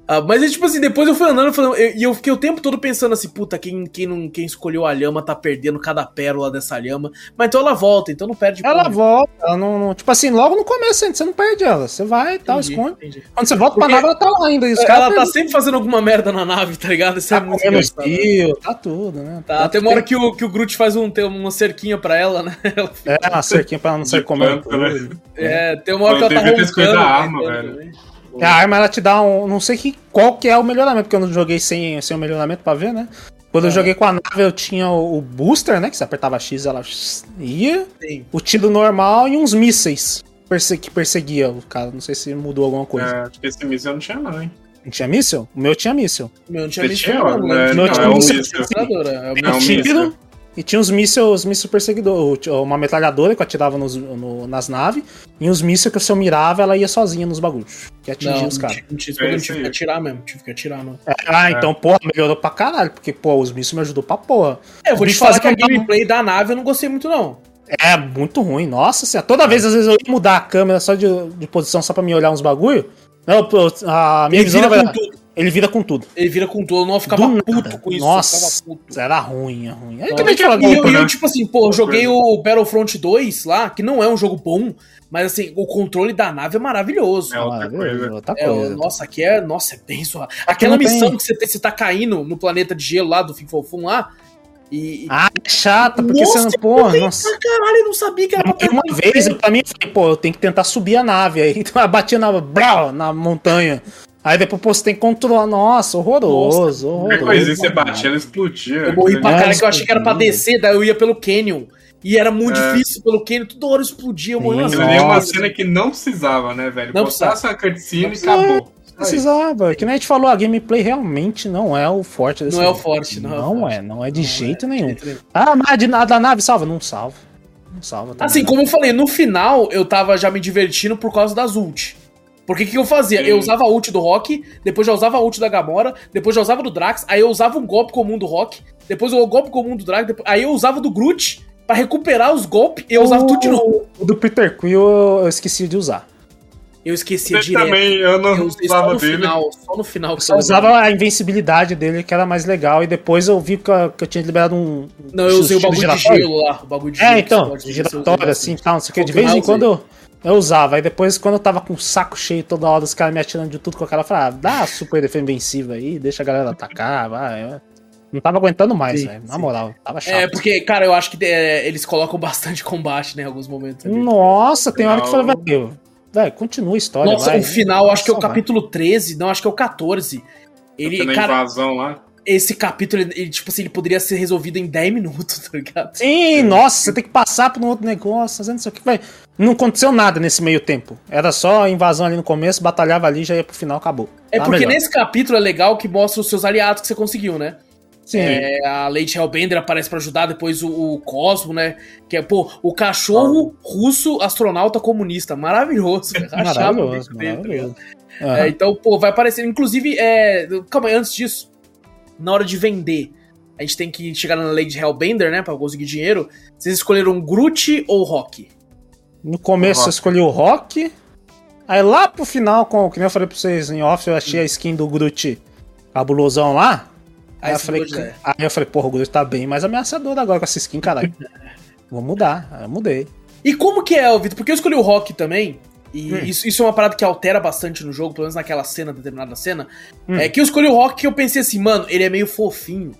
Ah, mas é tipo assim, depois eu fui andando falando, e eu, fiquei o tempo todo pensando assim, puta, quem, quem, não, quem escolheu a lhama tá perdendo cada pérola dessa lhama. Mas então ela volta, então não perde Ela porra. volta, ela não, não, Tipo assim, logo no começo você não perde ela. Você vai e tal, esconde. Entendi. Quando você volta Porque pra nave, ela tá lá ainda. ela tá perdem. sempre fazendo alguma merda na nave, tá ligado? Isso é tá é muito fio, tá tudo, né? Tá, tá tem uma hora que o, que o Groot faz um, tem uma cerquinha pra ela, né? Ela fica... É, uma cerquinha pra ela não sair comendo. Né? É, tem uma hora que ela tá roncando. A arma, velho. A arma ela te dá um. Não sei que, qual que é o melhoramento, porque eu não joguei sem, sem o melhoramento pra ver, né? Quando é. eu joguei com a nave, eu tinha o, booster, né? Que você apertava X, ela ia. Sim. O tiro normal e uns mísseis que perseguia o cara. Não sei se mudou alguma coisa. É, acho que esse míssil não tinha, não, hein? Não tinha míssil? O meu tinha míssil. O meu não tinha míssil. Não, né? O meu tinha míssil. É o míssil. E tinha os mísseis, mísseis perseguidores, uma metralhadora que eu atirava nos, no, nas naves, e os mísseis que se eu mirava, ela ia sozinha nos bagulhos. Que atingia não, os caras. Não, tive, é tive que atirar mesmo, tive que atirar, mano. É, ah, então, porra, melhorou pra caralho, porque, pô, os mísseis me ajudou pra porra. É, eu vou te falar que a gameplay da nave eu não gostei muito, não. É, muito ruim, nossa senhora. Toda vez, às vezes, eu ia mudar a câmera só de, de posição só pra me olhar uns bagulho. Não, a minha visão vai... tudo. Ele vira com tudo. Ele vira com tudo. Eu não ficava Do puto nada. com isso. Nossa, era ruim, é ruim. Aí também tinha e eu, né? eu, tipo assim, pô, eu joguei o Battlefront 2 lá, que não é um jogo bom, mas assim, o controle da nave é maravilhoso. É outra coisa. Outra é, coisa. nossa, aqui é. Nossa, é bem suave. Aquela missão tem... que você, tem, você tá caindo no planeta de gelo lá do Fifofum lá. E, ah, é chata, porque nossa, você não. Porra, nossa. Caralho, eu não sabia que era pra Uma vez, pra mim, eu falei, pô, eu tenho que tentar subir a nave. Aí então, eu batia na, brau, na montanha. Aí depois pô, você tem que controlar. Nossa, horroroso, Nossa, horroroso. Coisa, você batia, ela explodia. Eu morri pra cara que eu achei que era pra descer, daí eu ia pelo Canyon. E era muito é. difícil pelo Canyon, toda hora explodia, eu morri É uma cena que não precisava, né, velho? Não Botasse a cutscene e acabou. Precisava, que nem a gente falou, a gameplay realmente não é o forte desse Não jogo. é o forte, não. Não é, forte. é, não é de não jeito é, nenhum. Ah, mas de nada da nave salva? Não salva. Não salva. Também. Assim, como eu falei, no final eu tava já me divertindo por causa das ult. Porque o que, eu fazia? Sim. Eu usava a ult do Rock, depois já usava a ult da Gamora, depois já usava do Drax, aí eu usava um golpe comum do Rock, depois o golpe comum do Drax, depois... aí eu usava do Groot para recuperar os golpes e eu usava o... tudo de novo. O do Peter Quill eu esqueci de usar. Eu esqueci eu direto. também, eu não eu usava só dele. Final, só no final. Eu só usava a invencibilidade dele, que era mais legal, e depois eu vi que eu, que eu tinha liberado um... Não, eu usei o bagulho de gelo lá, o bagulho de é, gelo. É, então, giratório assim, tal, não sei o que. De vez em quando... Eu eu usava. Aí depois, quando eu tava com o saco cheio toda hora, os caras me atirando de tudo com aquela, eu falava, ah, dá super defensiva aí, deixa a galera atacar, vai. Não tava aguentando mais, velho. Na moral, tava chato. É, porque, cara, eu acho que é, eles colocam bastante combate, né, em alguns momentos. Ali. Nossa, tem hora que fala, velho, velho, continua a história. Nossa, vai. o final, acho que é o capítulo 13, não, acho que é o 14. Ele, cara, invasão lá esse capítulo, ele, tipo assim, ele poderia ser resolvido em 10 minutos, tá ligado? Sim, nossa, você tem que passar por um outro negócio, fazendo isso aqui. Vai. Não aconteceu nada nesse meio tempo. Era só invasão ali no começo, batalhava ali, já ia pro final, acabou. É tá porque melhor. nesse capítulo é legal que mostra os seus aliados que você conseguiu, né? Sim. É, a Lady Hellbender aparece para ajudar, depois o, o, Cosmo, né? Que é, pô, o cachorro ah. russo astronauta comunista. Maravilhoso. maravilhoso, maravilhoso. Uhum. É, então, pô, vai aparecer. Inclusive, é, calma aí, antes disso, na hora de vender, a gente tem que chegar na Lady Hellbender, né? Pra conseguir dinheiro. Vocês escolheram Groot ou Rock? No começo eu escolhi o Rock. Aí lá pro final, com, que nem eu falei pra vocês em off, eu achei a skin do Groot cabulosão lá. Aí, eu falei, é. aí eu falei, porra, o Groot tá bem mais ameaçador agora com essa skin, caralho. Vou mudar. Aí eu mudei. E como que é, Vitor? Porque eu escolhi o Rock também. E hum. isso, isso é uma parada que altera bastante no jogo, pelo menos naquela cena, determinada cena. Hum. É que eu escolhi o Rock e eu pensei assim, mano, ele é meio fofinho.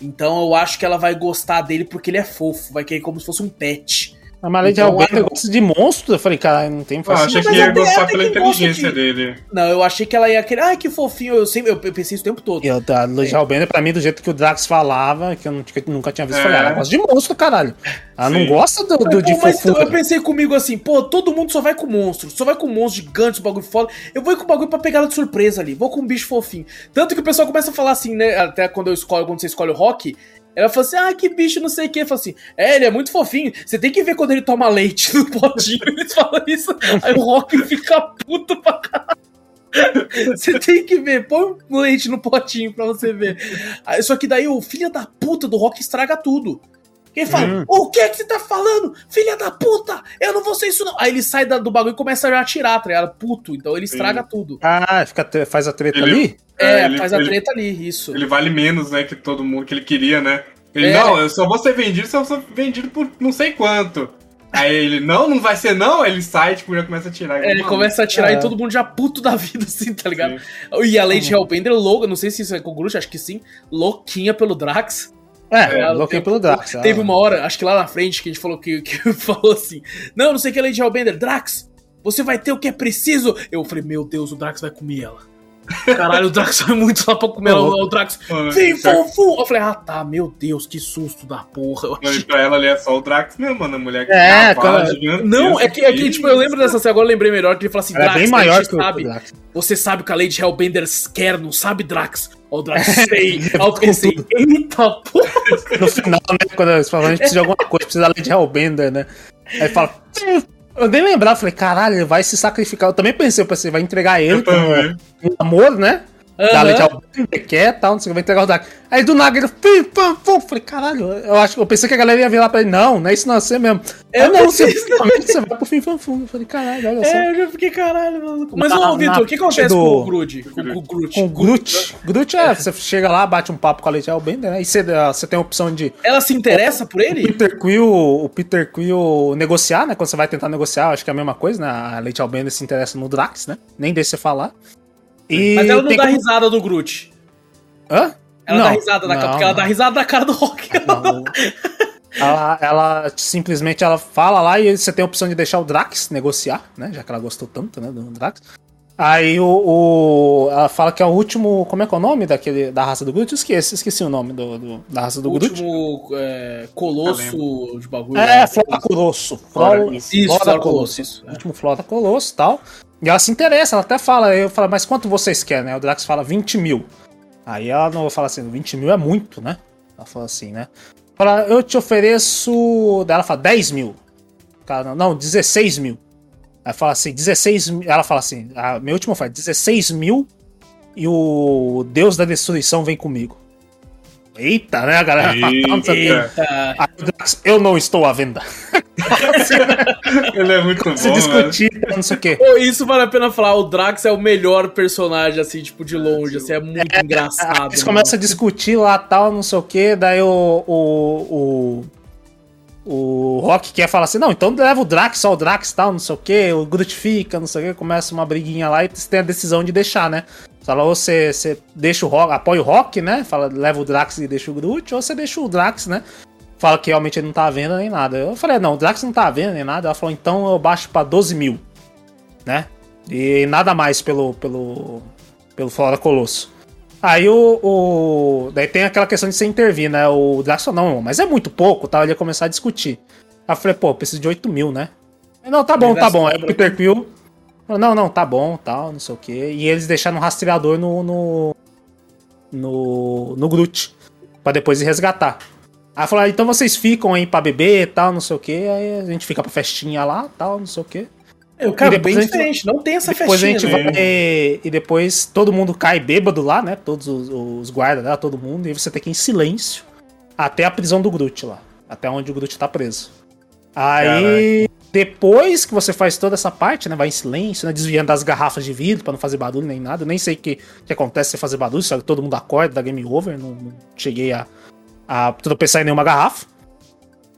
Então eu acho que ela vai gostar dele porque ele é fofo, vai querer como se fosse um pet. A Malé de então, gosta de monstros. Eu falei, cara, não tem fácil. Eu achei que ia gostar pela inteligência de... dele. Não, eu achei que ela ia querer. Ai, que fofinho. Eu, sempre, eu pensei isso o tempo todo. E a Lady é. pra mim, do jeito que o Drax falava, que eu, não, que eu nunca tinha visto, é. falei, ela gosta de monstro, caralho. Ela Sim. não gosta do, do de mas Eu pensei comigo assim, pô, todo mundo só vai com monstro. Só vai com monstros gigantes, bagulho foda. Eu vou ir com o bagulho pra pegar ela de surpresa ali. Vou com um bicho fofinho. Tanto que o pessoal começa a falar assim, né? Até quando eu escolho, quando você escolhe o Rock ela falou assim: ah, que bicho, não sei o que. Falou assim: é, ele é muito fofinho. Você tem que ver quando ele toma leite no potinho. Eles falam isso. Aí o Rock fica puto pra caralho. Você tem que ver, põe um leite no potinho pra você ver. Só que daí o filho da puta do Rock estraga tudo. Ele fala, hum. o que é que você tá falando? Filha da puta, eu não vou ser isso não. Aí ele sai do bagulho e começa a atirar, tá ligado? Puto, então ele estraga Sim. tudo. Ah, fica, faz a treta ele, ali? É, é ele, faz a ele, treta ali, isso. Ele vale menos, né, que todo mundo, que ele queria, né? Ele, é. não, eu só vou ser vendido se eu sou vendido por não sei quanto. Aí ele, não, não vai ser não. Aí ele sai, tipo, já começa a tirar. É, ele começa a tirar é. e todo mundo já puto da vida, assim, tá ligado? Sim. E a Lady uhum. Hellbender louca, não sei se isso é com o Groot, acho que sim, louquinha pelo Drax. É, é bloqueio pelo Drax. Teve uma hora, acho que lá na frente, que a gente falou que, que falou assim: Não, não sei o que, Lady Hellbender, Drax, você vai ter o que é preciso. Eu falei, meu Deus, o Drax vai comer ela. Caralho, o Drax foi muito lá pra comer o, o Drax. Vem, fofu! Eu falei, ah tá, meu Deus, que susto da porra. Eu achei... Pra ela ali é só o Drax mesmo, mano. A mulher que é, cara, Não, é que, é que, tipo, eu lembro dessa cena, agora eu lembrei melhor que ele falou assim: Drax, é bem maior que sabe, o Drax. Você sabe o que a Lady Hellbender quer, não sabe, Drax? Ó, o Drax sei. Aí eu pensei, eita porra. No final, né, quando eles falam, a gente precisa de alguma coisa, precisa da Lady Hellbender, né? Aí fala. Eu nem lembrava, falei, caralho, ele vai se sacrificar. Eu também pensei, eu pensei, vai entregar ele com amor, né? Uhum. Dá leite ao quer tal, não sei o que, vai entregar o Dark. Aí do nada ele pim, pam, pum. Falei, caralho, eu acho eu pensei que a galera ia virar pra ele. Não, não é isso não, é você mesmo. Eu não, você, você vai pro fim fanfum. Eu falei, caralho, olha só. É, eu já fiquei, caralho, mano. Mas, ô, Vitor, o que acontece do... com o Groot? Com, o Groot? Com o Groot. Groot é, você chega lá, bate um papo com a Leite Albender, né? E você, você tem a opção de. Ela se interessa por ele? O Peter Quill, o Peter Quill negociar, né? Quando você vai tentar negociar, acho que é a mesma coisa, né? A Leite Albender se interessa no Drax, né? Nem deixa você falar. E Mas ela não dá como... risada do Groot. Hã? Ela não, dá risada da cara, porque ela dá risada da cara do Rock. ela, ela, simplesmente ela fala lá e você tem a opção de deixar o Drax negociar, né? Já que ela gostou tanto, né, do Drax. Aí o, o, ela fala que é o último. Como é que é o nome daquele, da raça do Groot? Eu esqueci, esqueci o nome do, do da raça do o Groot. O último é, colosso de bagulho. É, né? Flora Colosso. Flora, isso, Flora, Flora Colosso. Isso, é. último Flora Colosso e tal. E ela se interessa, ela até fala, eu falo, mas quanto vocês querem, né? O Drax fala 20 mil. Aí ela não fala assim, 20 mil é muito, né? Ela fala assim, né? Fala, eu te ofereço. Daí ela fala 10 mil. Cara, não, 16 mil. Aí fala assim, 16 mil. Ela fala assim, a minha última oferta, 16 mil e o Deus da destruição vem comigo. Eita, né, a galera? Eita. Eita. Eu não estou à venda. Ele é muito bom. Se discutir, não sei o quê. Pô, isso vale a pena falar. O Drax é o melhor personagem, assim, tipo, de longe. Assim, é muito é, engraçado. Eles começam a discutir lá tal, não sei o quê. Daí o. o, o o Rock quer falar assim, não, então leva o Drax, só o Drax tal, não sei o que, o Groot fica, não sei o que, começa uma briguinha lá e você tem a decisão de deixar, né? Fala, ou você, você deixa o Rock, apoia o Rock, né? Fala, leva o Drax e deixa o Groot, ou você deixa o Drax, né? Fala que realmente ele não tá vendo nem nada. Eu falei, não, o Drax não tá vendo nem nada. Ela falou, então eu baixo pra 12 mil, né? E nada mais pelo, pelo, pelo Fora Colosso. Aí o, o, Daí tem aquela questão de você intervir, né? O Drax falou, não, mas é muito pouco, tá? Ele ia começar a discutir. Aí eu falei, pô, preciso de 8 mil, né? Não, tá bom, tá bom. Aí o Peter Quill. Não, não, tá bom, tal, não sei o quê. E eles deixaram um rastreador no. no. no, no Groot. Pra depois ir resgatar. Aí falaram, então vocês ficam aí pra beber e tal, não sei o quê. Aí a gente fica pra festinha lá, tal, não sei o quê. Eu quero bem diferente, não tem essa depois festinha. Depois a gente né? vai. E depois todo mundo cai bêbado lá, né? Todos os, os guardas lá, todo mundo. E você tem que ir em silêncio até a prisão do Groot lá. Até onde o Groot tá preso. Aí, Caraca. Depois que você faz toda essa parte, né? Vai em silêncio, né? Desviando das garrafas de vidro para não fazer barulho nem nada. Nem sei o que, que acontece se fazer barulho, só que todo mundo acorda da game over. Não, não cheguei a, a tropeçar em nenhuma garrafa.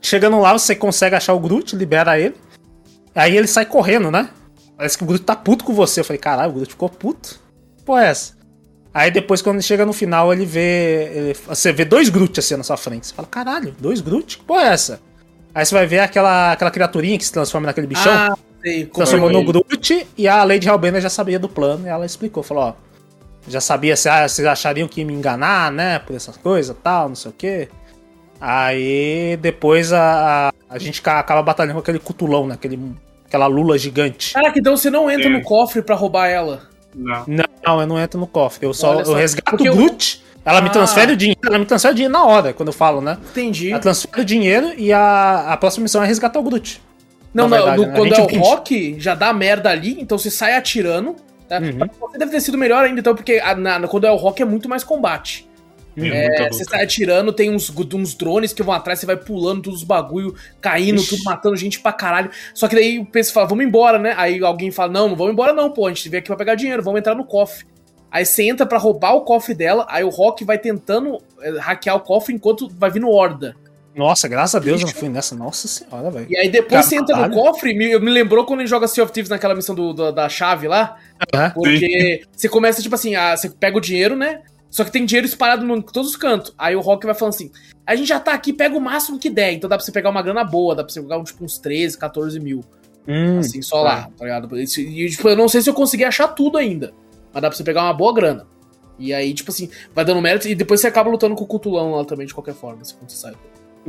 Chegando lá, você consegue achar o Groot, libera ele. Aí ele sai correndo, né? Parece que o Groot tá puto com você. Eu falei, caralho, o Groot ficou puto. Pô, é essa? Aí depois, quando chega no final, ele vê. Ele, você vê dois Groot assim na sua frente. Você fala, caralho, dois Groot? Que porra é essa? Aí você vai ver aquela, aquela criaturinha que se transforma naquele bichão. Ah, sei, transformou no Groot e a Lady Hellbender já sabia do plano e ela explicou. Falou, ó. Já sabia se ah, vocês achariam que ia me enganar, né? Por essas coisas tal, não sei o quê. Aí depois a, a gente acaba batalhando com aquele cutulão, né? Aquele Aquela lula gigante. Caraca, então você não entra Sim. no cofre para roubar ela? Não. não. eu não entro no cofre. Eu só, só. eu resgato o Groot. Ela ah. me transfere o dinheiro, ela me transfere o dinheiro na hora, quando eu falo, né? Entendi. Ela transfere o dinheiro e a, a próxima missão é resgatar o Groot. Não, não, verdade, no, né? quando é o rock, já dá merda ali, então você sai atirando. Né? Uhum. Você deve ter sido melhor ainda, então, porque a, na, quando é o rock é muito mais combate. É, você sai atirando, tem uns, uns drones que vão atrás, você vai pulando todos os bagulho, caindo, Ixi. tudo matando gente pra caralho. Só que daí o pessoal fala, vamos embora, né? Aí alguém fala, não, não vamos embora não, pô, a gente veio aqui pra pegar dinheiro, vamos entrar no cofre. Aí você entra para roubar o cofre dela, aí o Rock vai tentando é, hackear o cofre enquanto vai vindo horda. Nossa, graças a Deus eu não fui nessa. Nossa senhora, velho. E aí depois Caralho. você entra no cofre, me, me lembrou quando gente joga Sea of Thieves naquela missão do, do da chave lá. Uhum. Porque Sim. você começa, tipo assim, a, você pega o dinheiro, né? Só que tem dinheiro espalhado em todos os cantos. Aí o Rock vai falando assim: a gente já tá aqui, pega o máximo que der. Então dá pra você pegar uma grana boa, dá pra você pegar tipo, uns 13, 14 mil. Hum, assim, só lá, tá, tá ligado? E, tipo, eu não sei se eu consegui achar tudo ainda. Mas dá pra você pegar uma boa grana. E aí, tipo assim, vai dando mérito. E depois você acaba lutando com o Cutulão lá também, de qualquer forma, assim, quando você sai.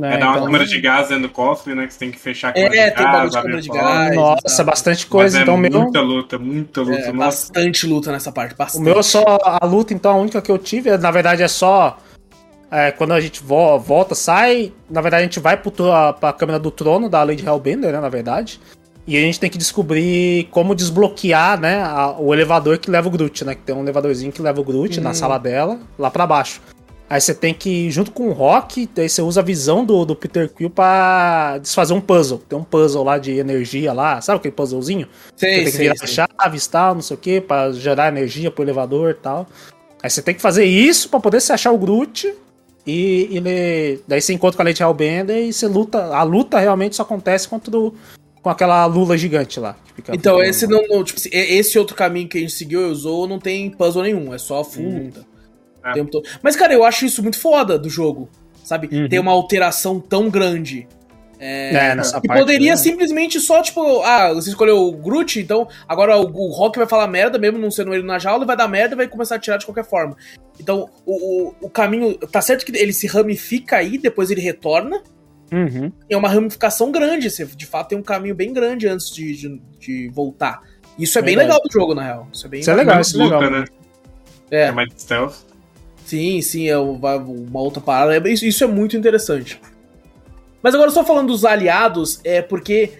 É, é dar uma então, câmera de gás dentro do cofre, né? Que você tem que fechar a câmera é, de tem gás. Tem câmera de gás. Nossa, bastante coisa. Mas então, é muita meu... luta, muita luta. É, bastante luta nessa parte, bastante. O meu só. A luta, então, a única que eu tive, na verdade, é só. É, quando a gente volta, sai. Na verdade, a gente vai pro, pra câmera do trono da Lady Hellbender, né? Na verdade. E a gente tem que descobrir como desbloquear, né? A, o elevador que leva o Groot, né? Que tem um elevadorzinho que leva o Groot na uhum. sala dela, lá para baixo. Aí você tem que, junto com o Rock, daí você usa a visão do, do Peter Quill pra desfazer um puzzle. Tem um puzzle lá de energia lá, sabe aquele puzzlezinho? Sei, você tem que virar sei. chaves e tal, não sei o que, pra gerar energia pro elevador e tal. Aí você tem que fazer isso pra poder se achar o Groot. E ele. Daí você encontra com a Lady Hellbender e você luta. A luta realmente só acontece contra o, com aquela lula gigante lá. então, esse não, não, Tipo assim, esse outro caminho que a gente seguiu e usou não tem puzzle nenhum, é só full hum. luta. É. tempo todo. Mas, cara, eu acho isso muito foda do jogo, sabe? Uhum. Ter uma alteração tão grande. É, é nessa e parte, poderia né? simplesmente só, tipo, ah, você escolheu o Groot, então agora o, o Rock vai falar merda, mesmo não sendo ele na jaula, vai dar merda e vai começar a tirar de qualquer forma. Então, o, o, o caminho. Tá certo que ele se ramifica aí, depois ele retorna. Uhum. É uma ramificação grande, você de fato tem um caminho bem grande antes de, de, de voltar. Isso é, bem legal do jogo, na real. Isso é bem isso é legal, isso é legal. Né? É. é mais stealth. Sim, sim, é uma outra parada. É, isso é muito interessante. Mas agora só falando dos aliados, é porque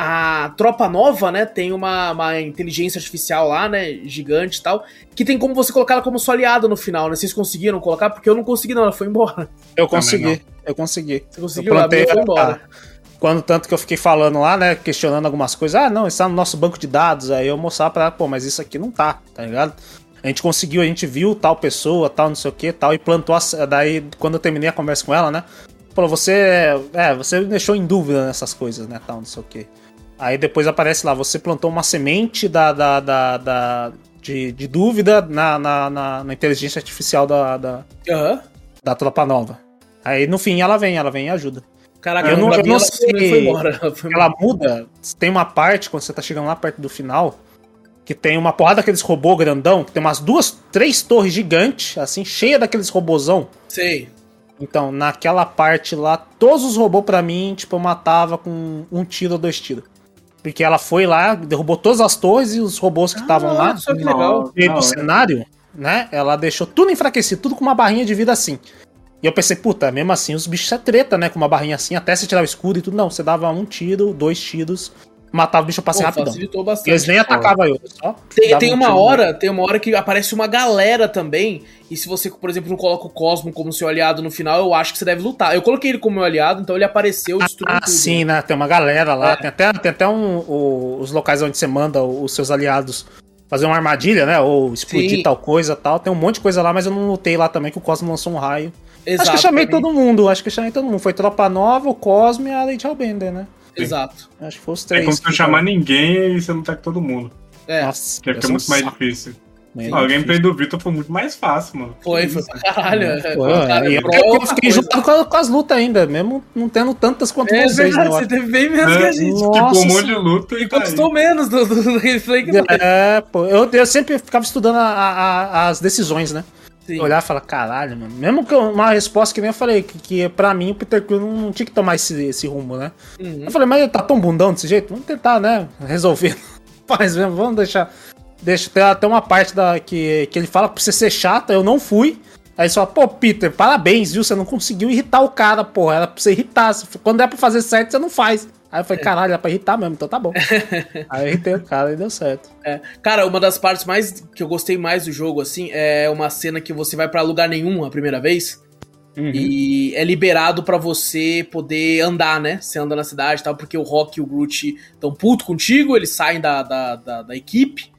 a tropa nova, né, tem uma, uma inteligência artificial lá, né, gigante e tal, que tem como você colocar ela como sua aliada no final, né? Vocês conseguiram colocar? Porque eu não consegui não, ela foi embora. Eu consegui, eu consegui. Você conseguiu, eu plantei, foi embora. Quando tanto que eu fiquei falando lá, né, questionando algumas coisas, ah, não, está no nosso banco de dados, aí eu mostrar pra ela, pô, mas isso aqui não tá, tá ligado? A gente conseguiu, a gente viu tal pessoa, tal, não sei o que, tal, e plantou. A, daí, quando eu terminei a conversa com ela, né? Falou, você. É, você me deixou em dúvida nessas coisas, né? Tal, não sei o que. Aí depois aparece lá, você plantou uma semente da, da, da, da de, de, dúvida na, na, na, na, inteligência artificial da, da, uhum. da tropa nova. Aí no fim ela vem, ela vem e ajuda. Caraca, eu não, eu não sei. Foi embora, foi embora. Ela muda. Tem uma parte, quando você tá chegando lá perto do final, que tem uma porrada daqueles robô grandão, que tem umas duas, três torres gigantes, assim, cheia daqueles robôzão. Sei. Então, naquela parte lá, todos os robôs para mim, tipo, eu matava com um tiro ou dois tiros. Porque ela foi lá, derrubou todas as torres e os robôs que estavam ah, lá. Só que legal. E no cenário, né? Ela deixou tudo enfraquecido, tudo com uma barrinha de vida assim. E eu pensei, puta, mesmo assim os bichos é treta, né? Com uma barrinha assim, até você tirar o escudo e tudo. Não, você dava um tiro, dois tiros, matava o bicho, eu passei Pô, rapidão. Eles nem atacavam eu, só. Tem, tem uma um hora, tem uma hora que aparece uma galera também. E se você, por exemplo, não coloca o Cosmo como seu aliado no final, eu acho que você deve lutar. Eu coloquei ele como meu aliado, então ele apareceu destruindo ah, tudo. sim, né? Tem uma galera lá. É. Tem até, tem até um, o, os locais onde você manda os seus aliados fazer uma armadilha, né? Ou explodir sim. tal coisa tal. Tem um monte de coisa lá, mas eu não lutei lá também que o Cosmo lançou um raio. Exato, acho que eu chamei todo mundo, acho que eu chamei todo mundo. Foi Tropa Nova, o Cosmo e a Lady Hellbender, né? Exato. Acho que foi os três. É como se não chamar ninguém e você não tá com todo mundo. É. Nossa, que fica muito mais difícil. É ah, o gameplay do Vitor foi muito mais fácil, mano. Foi, foi pra caralho. É, foi, é, eu, eu fiquei juntado com, com, as lutas ainda, mesmo não tendo tantas quanto é, vocês, verdade, né? Você teve bem menos é, que a gente. Nossa, tipo, um monte de luta e, e conquistou menos do, do, do gameplay que É, pô, eu, eu sempre ficava estudando a, a, as decisões, né? Sim. Olhar e falar, caralho, mano. Mesmo que uma resposta que nem eu falei, que, que pra mim o Peter Quill não, não tinha que tomar esse, esse rumo, né? Uhum. Eu falei, mas ele tá tão bundão desse jeito? Vamos tentar, né? Resolver. Faz mesmo, vamos deixar. Deixa ter até uma parte da que, que ele fala pra você ser chata, eu não fui. Aí só, pô, Peter, parabéns, viu? Você não conseguiu irritar o cara, porra. Era pra você irritar. Quando é pra fazer certo, você não faz. Aí eu falei, caralho, é pra irritar mesmo, então tá bom. Aí eu irritei o cara e deu certo. É. Cara, uma das partes mais que eu gostei mais do jogo, assim, é uma cena que você vai para lugar nenhum a primeira vez. Uhum. E é liberado para você poder andar, né? Você anda na cidade e tal, porque o Rock e o Groot estão puto contigo, eles saem da, da, da, da equipe.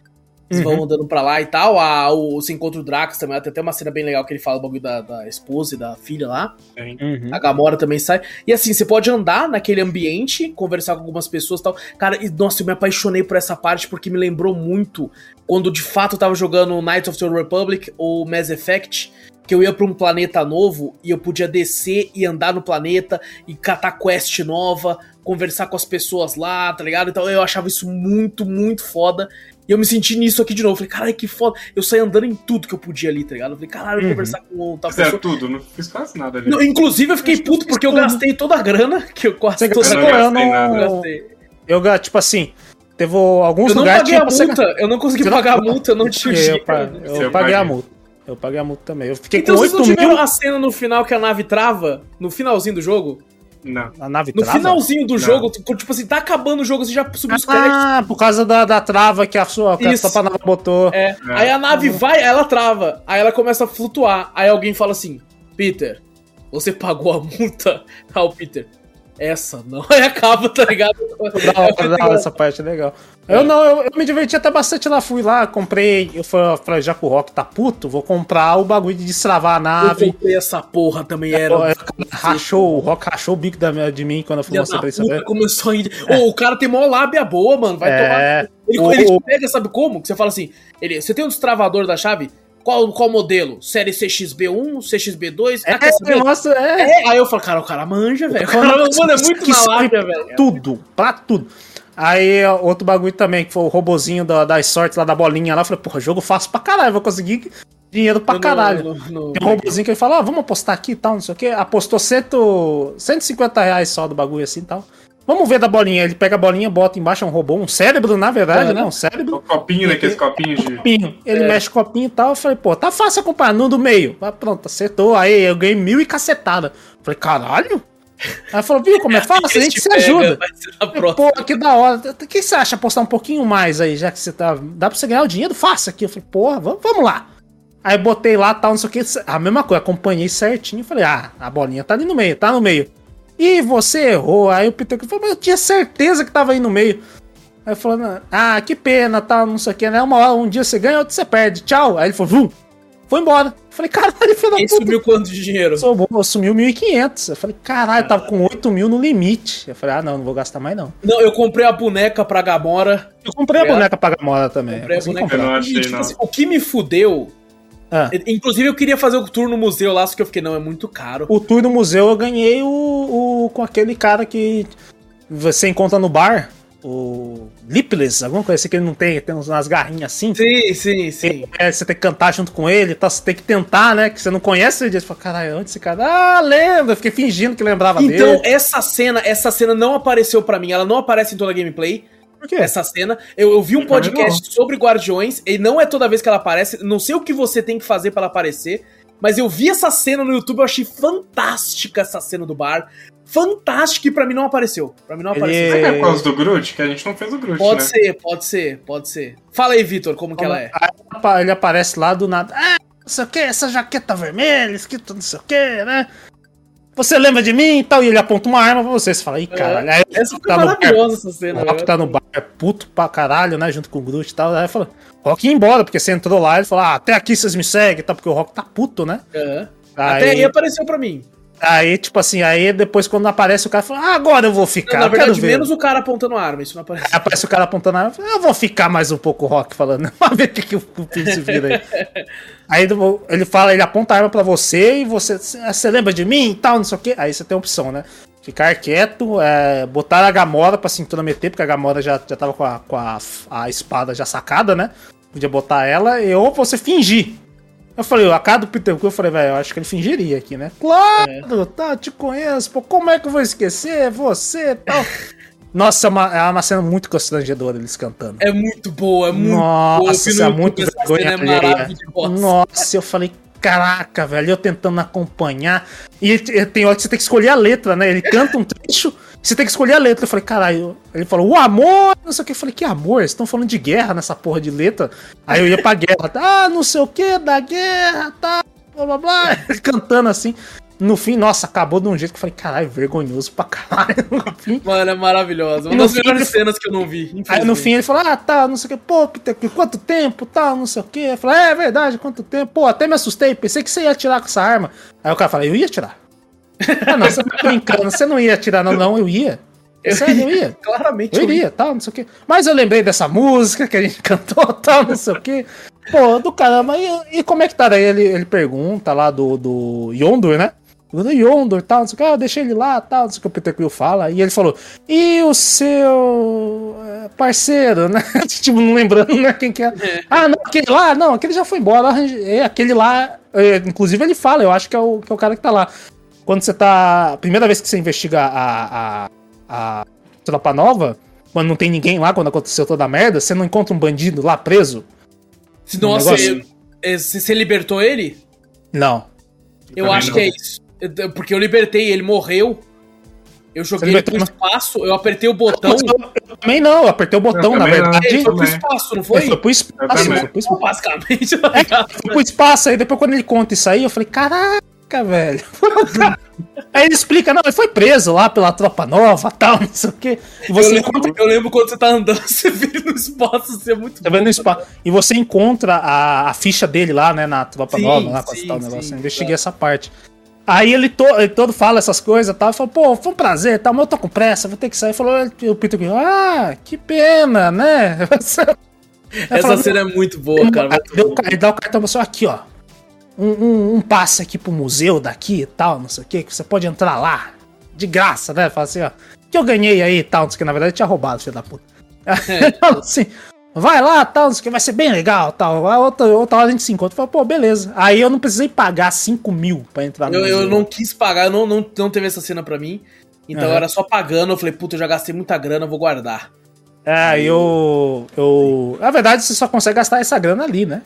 Eles uhum. vão andando pra lá e tal. A, o, você encontra o Drax também. Tem até uma cena bem legal que ele fala o bagulho da, da esposa e da filha lá. Uhum. A Gamora também sai. E assim, você pode andar naquele ambiente, conversar com algumas pessoas e tal. Cara, e, nossa, eu me apaixonei por essa parte porque me lembrou muito quando de fato eu tava jogando Knights of the Republic ou Mass Effect que eu ia para um planeta novo e eu podia descer e andar no planeta e catar quest nova, conversar com as pessoas lá, tá ligado? Então eu achava isso muito, muito foda. E eu me senti nisso aqui de novo. Falei, caralho, que foda. Eu saí andando em tudo que eu podia ali, tá ligado? Eu falei, caralho, uhum. conversar com tal pessoa. tudo, não fiz quase nada ali. Não, inclusive, eu fiquei eu puto porque eu gastei toda a grana que eu quase toda a grana. Eu, gastei. eu, tipo assim, teve alguns eu lugares... Eu não paguei a multa, eu não consegui você pagar não... a multa, eu não tinha dinheiro. Eu, eu, eu paguei a multa. Eu paguei a multa também. Eu fiquei então, com 8 mil... a cena no final que a nave trava, no finalzinho do jogo? Não. A nave no finalzinho do não. jogo, tipo assim, tá acabando o jogo, você já subiu os créditos. Ah, por causa da, da trava que a sua que a nave botou. É. é. Aí a nave vai, ela trava. Aí ela começa a flutuar. Aí alguém fala assim: Peter, você pagou a multa? Ah, o Peter. Essa não. Aí acaba, tá ligado? Da hora, da hora, essa parte é legal. Eu não, eu, eu, me diverti até bastante lá. Fui lá, comprei. Eu falei, já que o Rock tá puto, vou comprar o bagulho de destravar a nave. Eu comprei essa porra também, era. É, rachou, o Rock rachou o bico da, de mim quando eu fui mostrar pra ele Começou a ir. É. Oh, o cara tem mó lábia boa, mano. Vai é. tomar. Ele, o, ele pega, sabe como? Que você fala assim: ele, você tem um destravador da chave? Qual, qual modelo? Série CXB1, CXB2? É, é, nossa, é. é. Aí eu falo, cara, o cara manja, velho. O cara, mano, é muito na lábia, velho. Tudo, pra tudo. Aí, outro bagulho também, que foi o robozinho da, das sortes lá da bolinha lá. Eu falei, porra, jogo fácil pra caralho, vou conseguir dinheiro pra caralho. No, no, no... Tem um robozinho que ele fala, ah, vamos apostar aqui e tal, não sei o que. Apostou cento, 150 reais só do bagulho assim e tal. Vamos ver da bolinha. Ele pega a bolinha, bota embaixo é um robô, um cérebro, na verdade, é, né? Um cérebro. Um copinho, né? Aqueles copinhos de. Copinho. Ele é. mexe o copinho e tal. Eu falei, pô, tá fácil acompanhar. No do meio. Ah, pronto, acertou. Aí eu ganhei mil e cacetada. Eu falei, caralho? Aí falou, viu como é fácil? A gente se ajuda. Pô, que da hora. O que você acha apostar um pouquinho mais aí, já que você tá. Dá pra você ganhar o dinheiro? Faça aqui. Eu falei, porra, vamos, vamos lá. Aí botei lá, tal, não sei o que. A mesma coisa, acompanhei certinho. Falei, ah, a bolinha tá ali no meio, tá no meio. E você errou. Aí o Peter falou, mas eu tinha certeza que tava aí no meio. Aí falou, ah, que pena, tal, não sei o que, né? Uma hora, um dia você ganha, outro você perde. Tchau. Aí ele falou, vum, foi embora. Falei, caralho, filho da puta. sumiu quanto de dinheiro? bom, sumiu 1.500. Eu falei, caralho, tava com 8 mil no limite. Eu falei, ah, não, não vou gastar mais não. Não, eu comprei a boneca pra Gamora. Eu comprei a boneca pra Gamora também. Comprei a boneca. Eu não achei, e, tipo, não. Assim, o que me fudeu ah. Inclusive, eu queria fazer o tour no museu lá, só que eu fiquei, não, é muito caro. O tour no museu eu ganhei o, o com aquele cara que você encontra no bar o Lipless, alguma coisa assim que ele não tem, tem umas garrinhas assim. Sim, sim, sim. É, você tem que cantar junto com ele, tá, você tem que tentar, né? Que você não conhece ele. Você fala, caralho, onde esse cara? Ah, lembra? Eu fiquei fingindo que lembrava então, dele. Então, essa cena, essa cena não apareceu para mim, ela não aparece em toda a gameplay. Essa cena. Eu, eu vi um podcast sobre Guardiões, e não é toda vez que ela aparece. Não sei o que você tem que fazer para ela aparecer. Mas eu vi essa cena no YouTube, eu achei fantástica essa cena do bar. Fantástica e pra mim não apareceu. Pra mim não apareceu. Ele... é por causa do Groot? Que a gente não fez o Groot, Pode né? ser, pode ser, pode ser. Fala aí, Vitor, como que ela é. Ele aparece lá do nada. Ah, não sei o que, essa jaqueta vermelha, escrito não sei o que, né? Você lembra de mim e tal? E ele aponta uma arma pra você. Você fala, ih, caralho. É, essa tá maravilhosa essa cena. O Rock tá no bar, é puto pra caralho, né? Junto com o Groot e tal. Aí fala, Rock ia embora, porque você entrou lá ele falou, ah, até aqui vocês me seguem, tá? Porque o Rock tá puto, né? Uhum. Aí, até aí apareceu pra mim. Aí, tipo assim, aí depois quando aparece o cara fala, ah, agora eu vou ficar. Não, na verdade, menos o cara apontando arma, isso não aparece. Aí aparece o cara apontando arma, eu vou ficar mais um pouco Rock falando, vamos ver o que, que o, se vira aí. aí ele fala, ele aponta a arma pra você e você, você lembra de mim e tal, não sei o quê. Aí você tem a opção, né? Ficar quieto, é, botar a Gamora pra cintura meter, porque a Gamora já, já tava com, a, com a, a espada já sacada, né? Podia botar ela, e, ou você fingir. Eu falei, a cara do Peter Quill, eu falei, velho, eu acho que ele fingiria aqui, né? Claro, é. tá, te conheço, pô, como é que eu vou esquecer você e tal. Nossa, é uma, é uma cena muito constrangedora eles cantando. É muito boa, é muito Nossa, boa. é muito vergonha é Nossa, eu falei, caraca, velho, eu tentando acompanhar. E, e tem hora que você tem que escolher a letra, né? Ele canta um trecho, você tem que escolher a letra. Eu falei, caralho. Ele falou, o amor, não sei o que. Eu falei, que amor? Vocês estão falando de guerra nessa porra de letra? Aí eu ia pra guerra, ah, não sei o que, da guerra, tá, blá blá blá. Cantando assim. No fim, nossa, acabou de um jeito que eu falei, caralho, vergonhoso pra caralho. No fim. Mano, é maravilhoso. Uma das melhores cenas que eu não vi. Aí no fim ele falou, ah, tá, não sei o que, pô, Peter, quanto tempo, tal, tá, não sei o que. Eu falei, é, é verdade, quanto tempo. Pô, até me assustei, pensei que você ia atirar com essa arma. Aí o cara falou, eu ia atirar. Ah, não, você tá brincando, você não ia atirar, não, não, eu ia. Eu Sério, eu ia. Claramente. Eu iria, tal, não sei o quê. Mas eu lembrei dessa música que a gente cantou, tal, não sei o quê. Pô, do caramba. E, e como é que tá? Daí ele, ele pergunta lá do, do Yondur, né? Do Yondur, tal, não sei o que. Ah, eu deixei ele lá, tal, não sei o que o Peter Quill fala. E ele falou, e o seu é, parceiro, né? tipo, não lembrando, né, quem que é. é. Ah, não, aquele lá, não, aquele já foi embora. É, aquele lá, é, inclusive ele fala, eu acho que é o, que é o cara que tá lá quando você tá. Primeira vez que você investiga a, a, a tropa nova, quando não tem ninguém lá, quando aconteceu toda a merda, você não encontra um bandido lá preso? Nossa, um você libertou ele? Não. Eu, eu acho não. que é isso. Porque eu libertei, ele morreu. Eu joguei ele pro espaço, eu apertei o botão. Eu, eu também não, eu apertei o botão, na verdade. Ele foi pro espaço, não foi? Ele foi pro espaço, foi pro espaço. Basicamente. É, foi pro espaço, aí depois quando ele conta isso aí, eu falei, caralho Caraca, velho. Aí ele explica, não, ele foi preso lá pela tropa nova, tal, não sei o quê. E você eu, lembro, encontra... eu lembro quando você tá andando, você vê no espaço, você é muito Tá vendo no espaço. E você encontra a, a ficha dele lá, né, na tropa sim, nova, lá, sim, tal, negócio. eu investiguei essa parte. Aí ele, to, ele todo fala essas coisas e tal, falou, pô, foi um prazer, tal, mas eu tô com pressa, vou ter que sair. Falou, o Peter, ah, que pena, né? Essa cena é muito boa, cara. Ele dá o cartão só aqui, ó um, um, um, passe aqui pro museu daqui e tal, não sei o que, que você pode entrar lá. De graça, né? Fala assim, ó. Que eu ganhei aí e tal, não sei o que, na verdade tinha roubado, filho da puta. É. assim, vai lá, tal, não sei o que, vai ser bem legal, tal. Outra, outra hora a gente se encontra. Fala, pô, beleza. Aí eu não precisei pagar 5 mil pra entrar no eu, museu. Eu não quis pagar, não, não, não teve essa cena pra mim. Então uhum. era só pagando, eu falei, puta, eu já gastei muita grana, eu vou guardar. É, eu, eu. Na verdade, você só consegue gastar essa grana ali, né?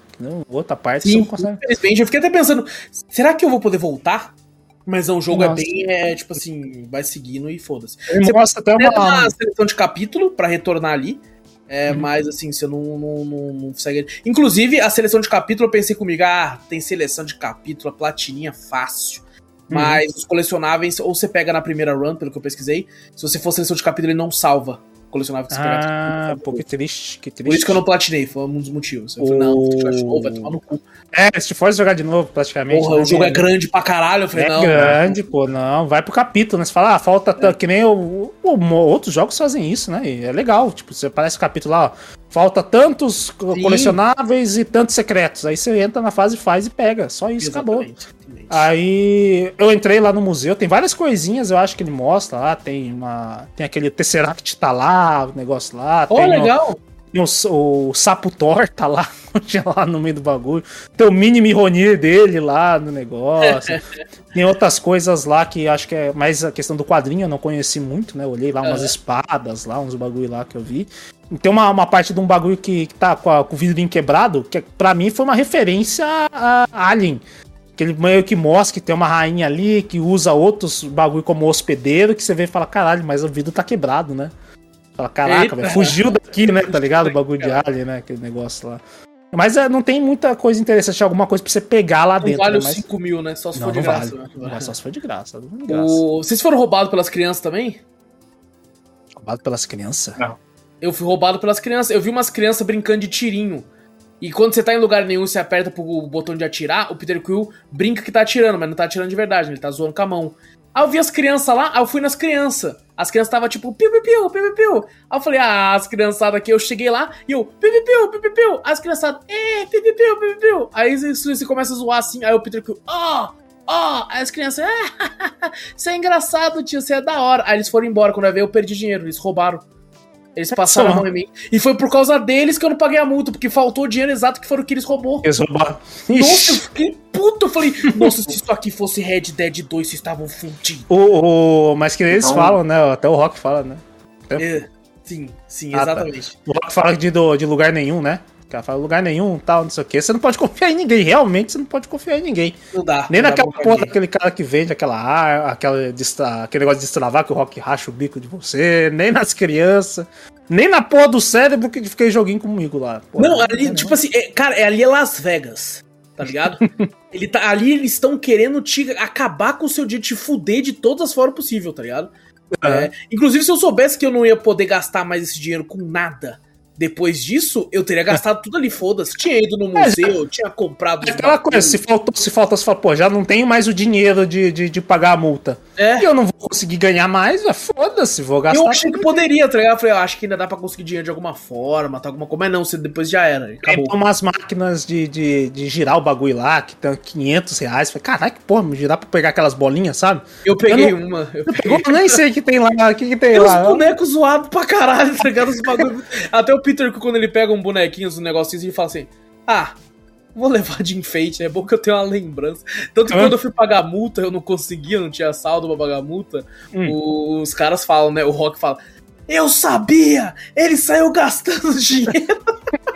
Outra parte Sim, você não consegue. Infelizmente, eu fiquei até pensando, será que eu vou poder voltar? Mas o jogo é Nossa. é bem, é, tipo assim, vai seguindo e foda-se. Você mostra até uma... uma seleção de capítulo para retornar ali. É, uhum. Mas assim, você não, não, não, não segue. Inclusive, a seleção de capítulo, eu pensei comigo, ah, tem seleção de capítulo, a platininha fácil. Uhum. Mas os colecionáveis, ou você pega na primeira run, pelo que eu pesquisei, se você for seleção de capítulo, ele não salva colecionável que Ah, pô, que triste, que triste. Por isso que eu não platinei, foi um dos motivos. Eu falei, não, jogar de novo, vai tomar no cu. É, se for jogar de novo, praticamente. Porra, o jogo é grande pra caralho. Eu falei, é não. É grande, não. pô, não. Vai pro capítulo, né? Você fala, ah, falta. É. Que nem o, o, outros jogos fazem isso, né? E é legal. Tipo, você aparece o capítulo lá, ó. Falta tantos Sim. colecionáveis e tantos secretos. Aí você entra na fase, faz e pega. Só isso, Exatamente. acabou. Aí eu entrei lá no museu, tem várias coisinhas, eu acho que ele mostra lá. Tem uma. Tem aquele Tesseract tá lá, o negócio lá. Oh, tem legal! o, o Sapo Thor tá lá, lá no meio do bagulho. Tem o mini Mironir dele lá no negócio. Tem outras coisas lá que acho que é mais a questão do quadrinho, eu não conheci muito, né? olhei lá umas espadas lá, uns bagulho lá que eu vi. tem uma, uma parte de um bagulho que, que tá com, a, com o vidrinho quebrado, que pra mim foi uma referência a, a Alien. Que ele meio que mostra que tem uma rainha ali que usa outros bagulho como hospedeiro, que você vê e fala, caralho, mas o vidro tá quebrado, né? Fala, caraca, véio, fugiu daqui, né? Tá ligado? O bagulho de Alien, né? Aquele negócio lá. Mas é, não tem muita coisa interessante, alguma coisa pra você pegar lá não dentro. vale né? os 5 mil, né? Só se não, for de graça. Vale. Né? Não, só se for de graça. De graça. O... Vocês foram roubados pelas crianças também? Roubado pelas crianças? Não. Eu fui roubado pelas crianças. Eu vi umas crianças brincando de tirinho. E quando você tá em lugar nenhum e você aperta pro botão de atirar, o Peter Quill brinca que tá atirando, mas não tá atirando de verdade, ele tá zoando com a mão. Aí eu vi as crianças lá, aí eu fui nas crianças. As crianças estavam tipo, piu, piu, piu, piu, piu. Aí eu falei, ah, as criançadas aqui, eu cheguei lá e eu, piu, piu, piu, piu, piu, piu. As criançadas, é, piu, piu, piu, piu, piu. Aí você começa a zoar assim, aí o Peter Quill, ó, oh, ó. Oh. Aí as crianças, ah, você é engraçado, tio, você é da hora. Aí eles foram embora, quando eu vi, eu perdi dinheiro, eles roubaram. Eles passaram a mão em mim. E foi por causa deles que eu não paguei a multa, porque faltou o dinheiro exato que foram que eles roubou. Eles roubaram. Nossa, eu fiquei puto. Eu falei, nossa, se isso aqui fosse Red Dead 2, vocês estavam fundidos. O, o, mas que eles então... falam, né? Até o Rock fala, né? É, sim, sim, exatamente. Ah, tá. O Rock fala de, de lugar nenhum, né? Cara fala lugar nenhum, tal, não sei o que. Você não pode confiar em ninguém, realmente você não pode confiar em ninguém. Não dá. Nem não naquela porra daquele cara que vende aquela ar, aquela, aquele negócio de destravar que o Rock racha o bico de você, nem nas crianças. Nem na porra do cérebro que fiquei joguinho comigo lá. Porra, não, ali, não, tipo assim, é, cara, é, ali é Las Vegas. Tá ligado? Ele tá, ali eles estão querendo te acabar com o seu dia, te fuder de todas as formas possíveis, tá ligado? É, inclusive, se eu soubesse que eu não ia poder gastar mais esse dinheiro com nada, depois disso, eu teria gastado tudo ali, foda-se. Tinha ido no é, museu, é, tinha comprado. É aquela coisa, se faltou, se faltou, você fala, pô, já não tenho mais o dinheiro de, de, de pagar a multa. É. E eu não vou conseguir ganhar mais, foda-se, vou gastar. Eu achei que poderia, tá ligado? Eu falei, eu acho que ainda dá pra conseguir dinheiro de alguma forma, tá alguma coisa. Mas não, depois já era. Acabou. Tem umas máquinas de, de, de girar o bagulho lá, que tem 500 reais. Falei, caralho, que porra, girar pra pegar aquelas bolinhas, sabe? Eu peguei eu não, uma. Eu, peguei. eu nem sei o que tem lá, o que, que tem, tem lá. Os bonecos zoados pra caralho, tá ligado? Os bagulho. Até o Peter, quando ele pega um bonequinho, um negocinhos e fala assim: Ah, vou levar de enfeite, é bom que eu tenho uma lembrança. Tanto que quando eu fui pagar a multa, eu não conseguia, não tinha saldo pra pagar a multa. Hum. Os caras falam, né? O Rock fala: Eu sabia! Ele saiu gastando dinheiro.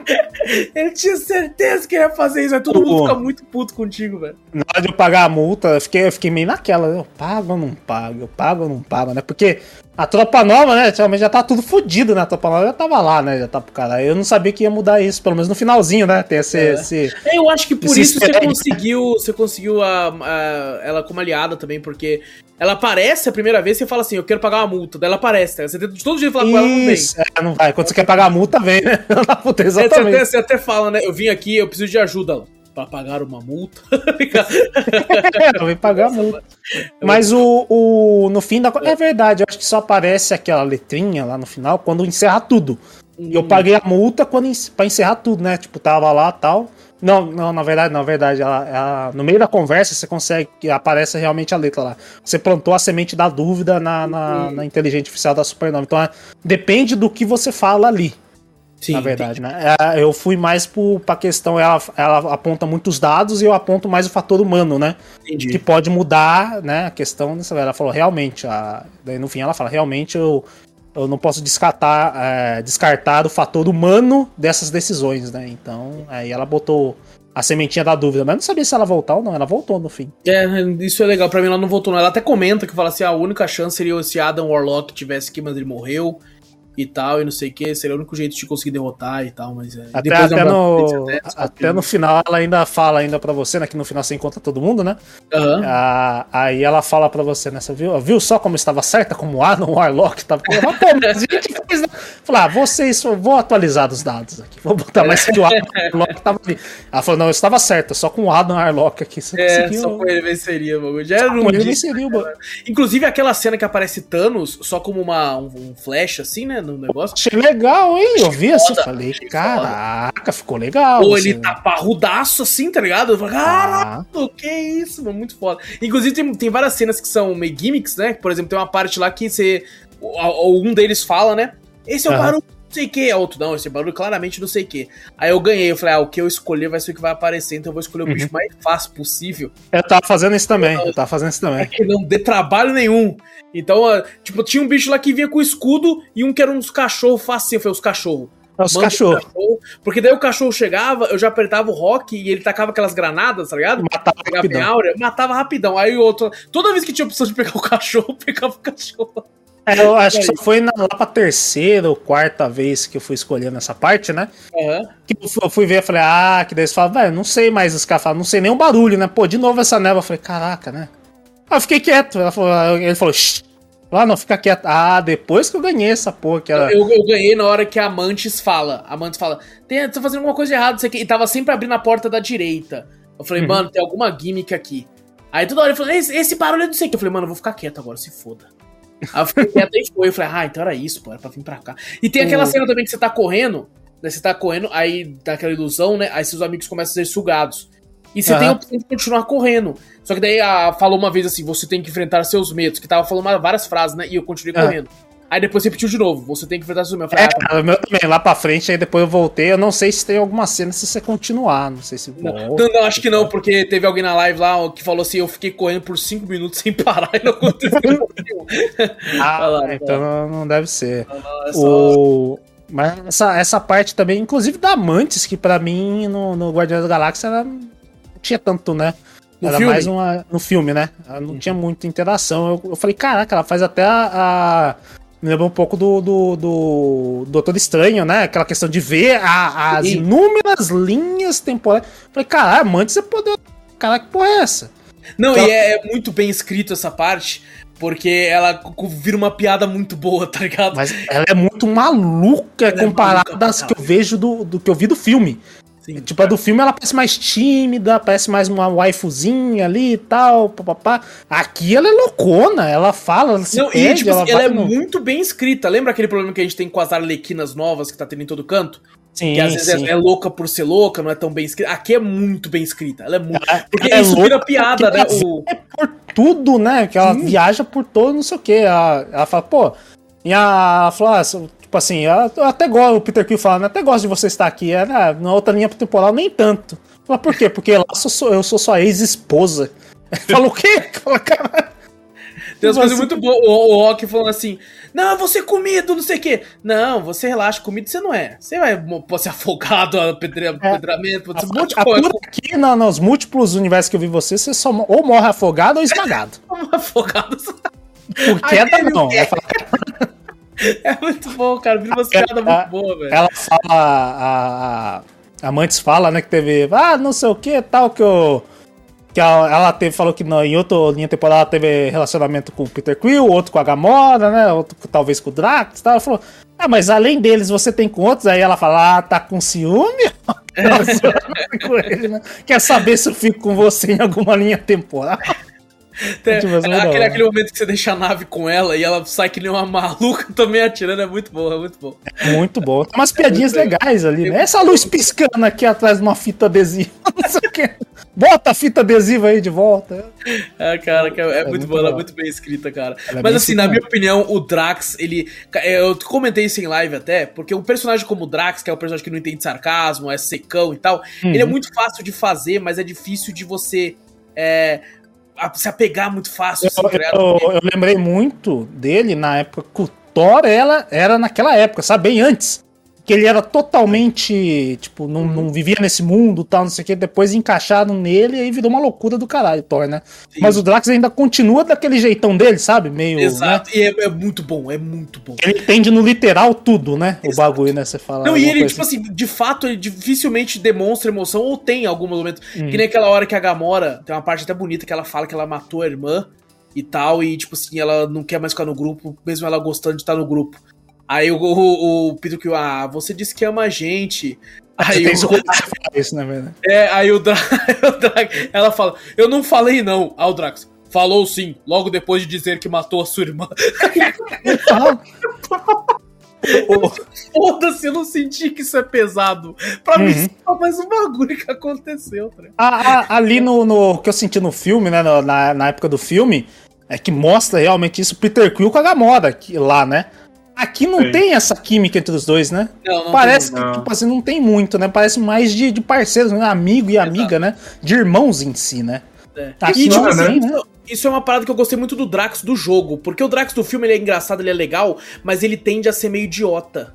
Ele tinha certeza que ia fazer isso. Aí todo mundo fica muito puto contigo, velho. Na hora de eu pagar a multa, eu fiquei, eu fiquei meio naquela. Eu pago ou não pago? Eu pago ou não pago, né? Porque a tropa nova, né? Realmente já tá tudo fodido, né? A tropa nova já tava lá, né? Já tá pro cara. Eu não sabia que ia mudar isso, pelo menos no finalzinho, né? Tem esse. É. esse eu acho que por isso você conseguiu. Você conseguiu a, a, ela como aliada também, porque ela aparece a primeira vez e você fala assim, eu quero pagar uma multa. Daí ela aparece, né? Você tenta de todo jeito falar isso. com ela, não vem. É, não vai. Quando você quer pagar a multa, vem, né? Puta, exatamente. É, você, até, você até fala, né? Eu vim aqui, eu preciso de ajuda para pagar uma multa. é, vai pagar a multa. Mas o, o no fim da é verdade, eu acho que só aparece aquela letrinha lá no final quando encerra tudo. Hum. Eu paguei a multa quando para encerrar tudo, né? Tipo, tava lá, tal. Não, não, na verdade, na verdade, ela, ela, no meio da conversa você consegue que aparece realmente a letra lá. Você plantou a semente da dúvida na, na, na inteligência artificial da Supernova. Então, é, depende do que você fala ali. Sim, na verdade, entendi. né? É, eu fui mais pro, pra questão, ela, ela aponta muitos dados e eu aponto mais o fator humano, né? Entendi. Que pode mudar, né? A questão Ela falou, realmente, a, daí no fim ela fala, realmente eu, eu não posso descartar, é, descartar o fator humano dessas decisões, né? Então, aí ela botou a sementinha da dúvida, mas não sabia se ela voltar ou não, ela voltou no fim. É, isso é legal, pra mim ela não voltou não. Ela até comenta que fala assim, a única chance seria se Adam Warlock tivesse aqui, mas ele morreu e tal, e não sei o que, seria o único jeito de conseguir derrotar e tal, mas é, até, até no, até, até no final ela ainda fala ainda para você, né, que no final você encontra todo mundo, né? Uhum. Ah, aí ela fala para você, né, você viu, viu só como estava certa, como Adam Warlock tava... Pô, a gente Falar, ah, vocês, vou atualizar os dados aqui, vou botar mais que o Adam Warlock tava ali. Ela falou, não, eu estava certa, só com o Adam Warlock aqui. Você é, conseguiu... só com ele venceria, mano. Já era um ele venceria, mano. Inclusive aquela cena que aparece Thanos, só como uma, um, um flash assim, né, no negócio. Achei legal, hein? Eu vi assim, falei, caraca, ficou legal. Ou assim. ele tá parrudaço assim, tá ligado? Eu falei, caraca, ah. que isso, mano, muito foda. Inclusive tem, tem várias cenas que são meio gimmicks, né? Por exemplo, tem uma parte lá que você. Um deles fala, né? Esse é o uhum. barulho não sei o que, outro, não, esse barulho claramente não sei o que. Aí eu ganhei, eu falei, ah, o que eu escolher vai ser o que vai aparecer, então eu vou escolher o bicho uhum. mais fácil possível. Eu tava fazendo isso também, eu tava fazendo isso também. É que não dê trabalho nenhum. Então, tipo, tinha um bicho lá que vinha com escudo e um que era uns cachorros facinho, foi os cachorros. Os cachorros. Cachorro, porque daí o cachorro chegava, eu já apertava o rock e ele tacava aquelas granadas, tá ligado? Matava rapidão. Áurea, matava rapidão. Aí o outro. Toda vez que tinha opção de pegar o cachorro, pegava o cachorro. É, eu acho que só foi na, lá pra terceira ou quarta vez que eu fui escolhendo essa parte, né? Uhum. Que eu fui ver, eu falei, ah, que daí eles falam, velho, não sei mais, os caras falam, não sei nem o barulho, né? Pô, de novo essa neva. Eu falei, caraca, né? Aí eu fiquei quieto. Falou, ele falou, Shh. Ah, não, fica quieto. Ah, depois que eu ganhei essa porra. Que era... eu, eu ganhei na hora que a Mantis fala. A Mantis fala, tem, tá fazendo alguma coisa de errado, E tava sempre abrindo a porta da direita. Eu falei, uhum. mano, tem alguma gimmick aqui. Aí toda hora ele falou, esse, esse barulho é do sei que. Eu falei, mano, eu vou ficar quieto agora, se foda. Aí eu fiquei e foi. Eu falei, ah, então era isso, pô, era pra vir pra cá. E tem aquela cena também que você tá correndo, né? Você tá correndo, aí dá aquela ilusão, né? Aí seus amigos começam a ser sugados. E você uhum. tem a opção de continuar correndo. Só que daí a, falou uma vez assim: você tem que enfrentar seus medos, que tava falando várias frases, né? E eu continuei uhum. correndo. Aí depois repetiu de novo, você tem que enfrentar medos. Eu falei, é, ah, o meu também, lá pra frente, aí depois eu voltei. Eu não sei se tem alguma cena se você continuar. Não sei se. Não, não, não, acho que não, porque teve alguém na live lá que falou assim: eu fiquei correndo por 5 minutos sem parar e não aconteceu Ah, então não deve ser. Não, não, é só... o... Mas essa, essa parte também, inclusive da Mantis, que para mim no, no Guardiões da Galáxia era tinha tanto, né? No Era filme? mais uma. No filme, né? Ela não uhum. tinha muita interação. Eu, eu, falei, caraca, ela faz até a. a me lembra um pouco do, do, do Doutor Estranho, né? Aquela questão de ver a, as inúmeras linhas temporais. Falei, caralho, Mantis é poder. Caraca, que porra é essa? Não, e é, é muito bem escrito essa parte, porque ela vira uma piada muito boa, tá ligado? Mas ela é muito maluca ela é comparada é às que eu vejo do, do que eu vi do filme. Sim, tipo, a do filme ela parece mais tímida, parece mais uma waifuzinha ali e tal, papapá. Aqui ela é loucona, ela fala, ela se Não, pede, e, tipo, ela, assim, ela é no... muito bem escrita. Lembra aquele problema que a gente tem com as arlequinas novas que tá tendo em todo canto? Sim, que às vezes é, é, louca por ser louca, não é tão bem escrita. Aqui é muito bem escrita. Ela é muito. Ela, porque ela é isso é vira piada, né? O... É por tudo, né? Que ela Sim. viaja por todo, não sei o quê. Ela, ela fala, pô. E a, ela falou, ah, Tipo assim, eu até gosto, o Peter Quill falando, até gosto de você estar aqui. É, na outra linha temporal, nem tanto. Fala, por quê? Porque lá eu sou, eu sou sua ex-esposa. Fala o quê? Fala, cara. Tem umas coisas muito boas. O, o falando assim: Não, eu vou ser comido, não sei o quê. Não, você relaxa, comido você não é. Você vai pode ser afogado, apedramento, pode ser um monte de coisa. Aqui no, nos múltiplos universos que eu vi você, você só ou morre afogado ou esmagado. afogado. Por queda não. É É muito bom, cara. Vira umas piadas muito boa, velho. Ela fala, a, a, Mantis fala, né, que teve, ah, não sei o que, tal, que eu. Que ela, ela teve, falou que não, em outra linha temporada teve relacionamento com o Peter Quill, outro com a Gamora, né? Outro talvez com o Drax tal. Ela falou, ah, mas além deles você tem com outros? Aí ela fala, ah, tá com ciúme? com ele, né? Quer saber se eu fico com você em alguma linha temporal? Tem, tipo, aquele, aquele momento que você deixa a nave com ela e ela sai que nem uma maluca também atirando, é muito bom, é muito bom. É muito bom. Tem umas piadinhas é legais ali, né? Essa luz piscando aqui atrás de uma fita adesiva, não sei o. Bota a fita adesiva aí de volta. É, cara, é, é, é muito, boa, ela é muito bem escrita, cara. Ela é Mas assim, na minha opinião, o Drax, ele. É, eu comentei isso em live até, porque um personagem como o Drax, que é um personagem que não entende sarcasmo, é secão e tal, uhum. ele é muito fácil de fazer, mas é difícil de você. É, se apegar muito fácil. Eu, assim, eu, eu, lembrei muito dele na época que o Thor ela, era naquela época, sabe? Bem antes que ele era totalmente, tipo, não, uhum. não vivia nesse mundo tal, não sei o que, depois encaixaram nele e aí virou uma loucura do caralho, Thor, né? Sim. Mas o Drax ainda continua daquele jeitão dele, sabe? Meio. Exato, né? e é, é, muito bom, é muito bom. Ele entende no literal tudo, né? Exato. O bagulho, né? Você fala. Não, e ele, tipo assim. assim, de fato, ele dificilmente demonstra emoção ou tem algum momento. Uhum. Que nem aquela hora que a Gamora, tem uma parte até bonita que ela fala que ela matou a irmã e tal, e tipo assim, ela não quer mais ficar no grupo, mesmo ela gostando de estar no grupo. Aí o, o, o Peter Quill, ah, você disse que ama a gente. Aí o, isso, né, É, aí o, Dra o Drax, ela fala, eu não falei não. Aí o Drax, falou sim, logo depois de dizer que matou a sua irmã. Foda-se, eu não senti que isso é pesado. Pra uhum. mim, isso é mais um bagulho que aconteceu. Tá ah, ah, ali no, no que eu senti no filme, né, na, na época do filme, é que mostra realmente isso, Peter Quill com a Gamora que, lá, né? Aqui não Sim. tem essa química entre os dois, né? Não, não Parece tem, que, tipo assim, não tem muito, né? Parece mais de, de parceiros, né? amigo e amiga, né? De irmãos em si, né? É. Aqui e, tipo, não, assim, né? Isso é uma parada que eu gostei muito do Drax do jogo, porque o Drax do filme ele é engraçado, ele é legal, mas ele tende a ser meio idiota.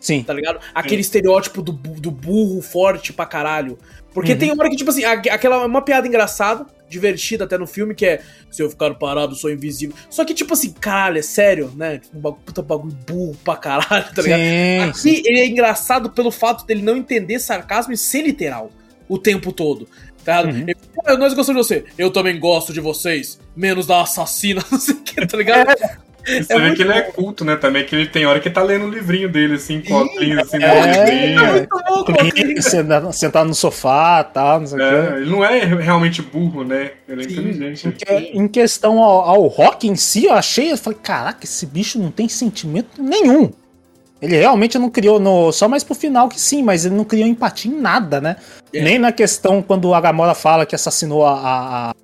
Sim. Tá ligado? Aquele Sim. estereótipo do, do burro forte pra caralho. Porque uhum. tem hora que, tipo assim, aquela uma piada engraçada, divertida até no filme, que é se eu ficar parado, sou invisível. Só que, tipo assim, caralho, é sério, né? Tipo, um bagulho, puta bagulho burro pra caralho, tá ligado? Sim, Aqui ele é engraçado pelo fato dele não entender sarcasmo e ser literal o tempo todo. Tá ligado? Uhum. Ele, ah, nós gostamos de você. Eu também gosto de vocês. Menos da assassina, não sei o que, tá ligado? É. Você é vê que ele é culto, né? Também que ele tem hora que tá lendo o livrinho dele, assim, copinho, assim, é, livrinho. É muito bom, Sentado no sofá e tal, não sei o é, Ele não é realmente burro, né? Ele é Sim. inteligente. Em, em questão ao, ao, rock em si, eu achei, eu falei, caraca, esse bicho não tem sentimento nenhum. Ele realmente não criou, no, só mais pro final que sim, mas ele não criou empatia em nada, né? É. Nem na questão quando a Gamora fala que assassinou a, a a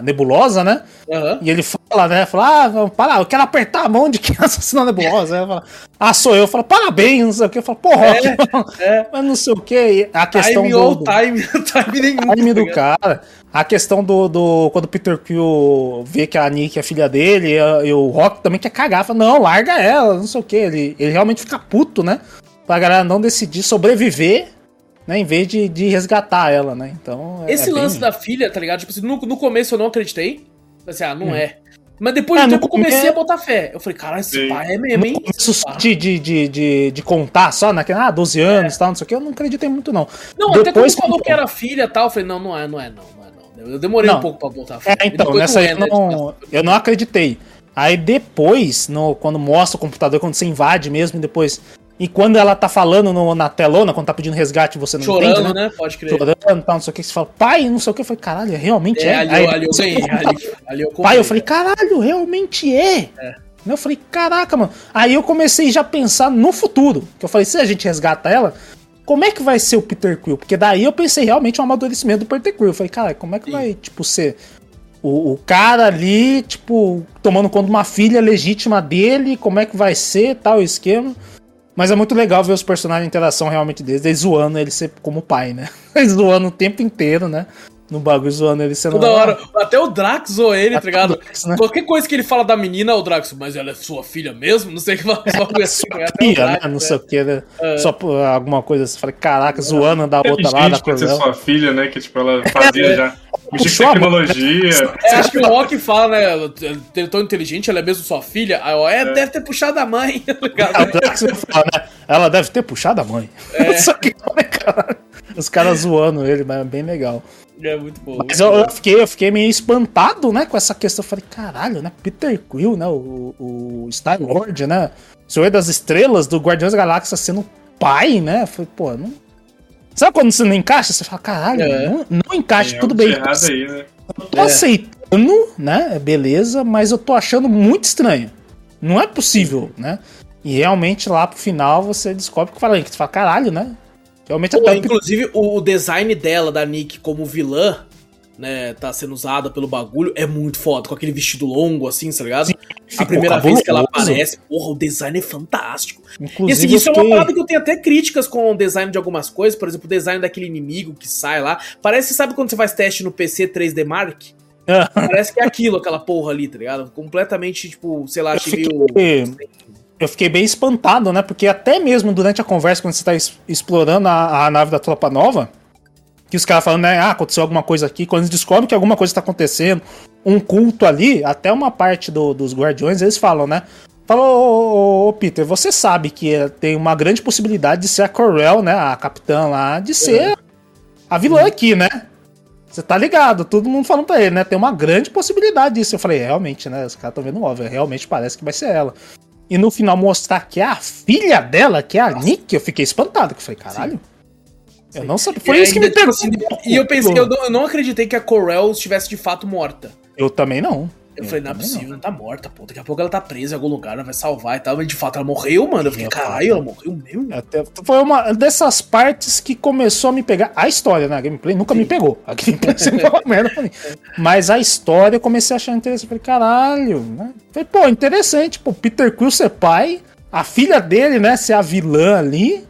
nebulosa, né? Uhum. E ele fala, né? Fala, ah, para, eu quero apertar a mão de quem assassinou a nebulosa. Aí falo, ah, sou eu. Fala, parabéns, não sei o que. Eu falo, porra, é, é. mas não sei o que. A questão time do. do time, time nenhum. Time do tá cara. A questão do, do. Quando o Peter Quill vê que a Nick é filha dele, e, e o Rock também quer cagar. Fala, não, larga ela, não sei o que. Ele, ele realmente fica puto, né? Pra galera não decidir sobreviver né, em vez de, de resgatar ela, né? Então. É, Esse é lance bem... da filha, tá ligado? Tipo assim, no, no começo eu não acreditei. Assim, ah, não hum. é. Mas depois é, de tempo eu comecei a botar fé. Eu falei, cara, esse Sim. pai é mesmo, hein? De, de, de, de, de contar só naquele, ah, 12 é. anos e é. tal, não sei o que, eu não acreditei muito, não. Não, depois, até quando falou que era filha e tal, eu falei, não, não é, não é, não, não é, não. Eu demorei não. um pouco pra botar fé. É, então, nessa aí eu não, eu não acreditei. Aí depois, no, quando mostra o computador, quando você invade mesmo, e depois e quando ela tá falando no, na telona, quando tá pedindo resgate, você não Chorando, entende, né? né? Pode crer. Chorando, tal, não sei o que. Você fala, pai, não sei o que. Eu falei, caralho, realmente é. é. Ali, Aí, ali, eu ganhei, ali, ali eu Pai, eu falei, caralho, realmente é. é. Eu falei, caraca, mano. Aí eu comecei já a pensar no futuro. Que eu falei, se a gente resgata ela, como é que vai ser o Peter Quill? Porque daí eu pensei realmente um amadurecimento do Peter Quill. Eu falei, cara, como é que Sim. vai, tipo, ser o, o, cara ali, tipo, tomando conta de uma filha legítima dele, como é que vai ser, tal esquema. Mas é muito legal ver os personagens, a interação realmente deles, eles zoando ele ser como pai, né? Eles zoando o tempo inteiro, né? No bagulho zoando ele sendo. Toda hora. Até o Drax zoou ele, tá ligado? Drax, né? Qualquer coisa que ele fala da menina, o Drax, mas ela é sua filha mesmo? Não sei o que fala. É, assim, né? filha, né? Não sei o que, né? É. Só alguma coisa assim. Falei, caraca, zoando da outra lá, da ser sua filha, né? Que tipo, ela fazia já. Mexer com tecnologia. É, acho que o Rock fala, né? Ela é tão inteligente, ela é mesmo sua filha. Aí, ó, é, é, deve ter puxado a mãe. Tá né? Ela deve ter puxado a mãe. É. Só que, cara, os caras zoando ele, mas é bem legal. É muito bom. Mas eu, eu, fiquei, eu fiquei meio espantado, né, com essa questão. Eu falei, caralho, né? Peter Quill, né? O, o Star Lord, né? Senhor das Estrelas do Guardiões da Galáxia sendo pai, né? Eu falei, pô, não Sabe quando você não encaixa? Você fala, caralho, é. não, não, encaixa, é, tudo bem. Aí, né? Eu tô é. aceitando, né? Beleza, mas eu tô achando muito estranho. Não é possível, né? E realmente lá pro final você descobre que fala, que você fala, caralho, né? Realmente Pô, até Inclusive, o design dela, da Nick, como vilã, né, tá sendo usada pelo bagulho, é muito foda, com aquele vestido longo, assim, tá ligado? Sim, a primeira vez que ela aparece, porra, o design é fantástico. Inclusive, e assim, isso é uma parada que eu tenho até críticas com o design de algumas coisas, por exemplo, o design daquele inimigo que sai lá. Parece, sabe quando você faz teste no PC 3D Mark? Parece que é aquilo, aquela porra ali, tá ligado? Completamente, tipo, sei lá, achei meio. Eu fiquei bem espantado, né? Porque até mesmo durante a conversa, quando você tá explorando a, a nave da Tropa Nova, que os caras falando, né, ah, aconteceu alguma coisa aqui, quando eles descobrem que alguma coisa está acontecendo, um culto ali, até uma parte do, dos guardiões, eles falam, né? Falou, ô, ô, Peter, você sabe que tem uma grande possibilidade de ser a Corel, né, a capitã lá, de ser é. a vilã aqui, né? Você tá ligado, todo mundo falando pra ele, né? Tem uma grande possibilidade disso. Eu falei, realmente, né? Os caras estão vendo óbvio, realmente parece que vai ser ela. E no final mostrar que é a filha dela, que é a Nossa. Nick, eu fiquei espantado. Eu falei, caralho. Sim. Eu não sabia. Foi isso que me pegou. Assim, e eu pensei, eu não, eu não acreditei que a Corel estivesse de fato morta. Eu também não. Eu, eu falei, não é possível, não. tá morta, pô. Daqui a pouco ela tá presa em algum lugar, ela vai salvar e tal. Mas de fato ela morreu, mano. Eu fiquei, caralho, ela morreu mesmo. Até, foi uma dessas partes que começou a me pegar. A história, né? A gameplay nunca Sim. me pegou. A gameplay sempre uma merda pra mim. Mas a história eu comecei a achar interessante. Falei, caralho, né? Falei, pô, interessante. Pô, Peter Quill ser pai, a filha dele, né, ser a vilã ali.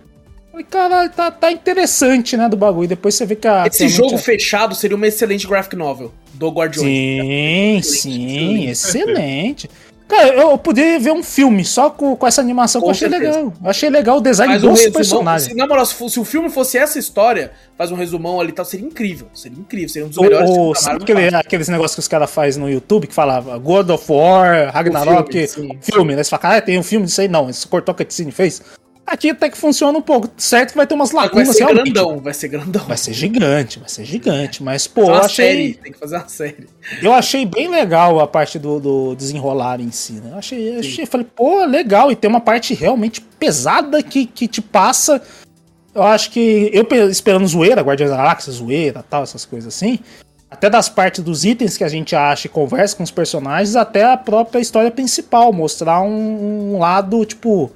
Falei, caralho, tá, tá interessante, né, do bagulho. Depois você vê que a. Esse jogo é... fechado seria uma excelente graphic novel do Guardiões. Sim, sim, excelente. Cara, eu poderia ver um filme só com, com essa animação com que eu achei certeza. legal. Eu achei legal o design dos um personagens. Se, na moral, se, se, o filme fosse essa história, faz um resumão ali e tal, seria incrível. Seria incrível, seria um dos melhores o, Sabe aquele, aqueles negócios que os caras fazem no YouTube que falava God of War, Ragnarok, filme, filme, né? Você fala, ah, tem um filme disso aí. Não, esse cortou que a cutscene fez. Aqui até que funciona um pouco. Certo vai ter umas lacunas Vai ser realmente. grandão, vai ser grandão. Vai ser gigante, vai ser gigante. Mas, pô, eu achei. Série, tem que fazer uma série. Eu achei bem legal a parte do, do desenrolar em si, né? Eu achei, achei, falei, pô, legal. E tem uma parte realmente pesada que, que te passa. Eu acho que. Eu esperando zoeira, Guardiões da Galáxia, zoeira tal, essas coisas assim. Até das partes dos itens que a gente acha e conversa com os personagens, até a própria história principal. Mostrar um, um lado, tipo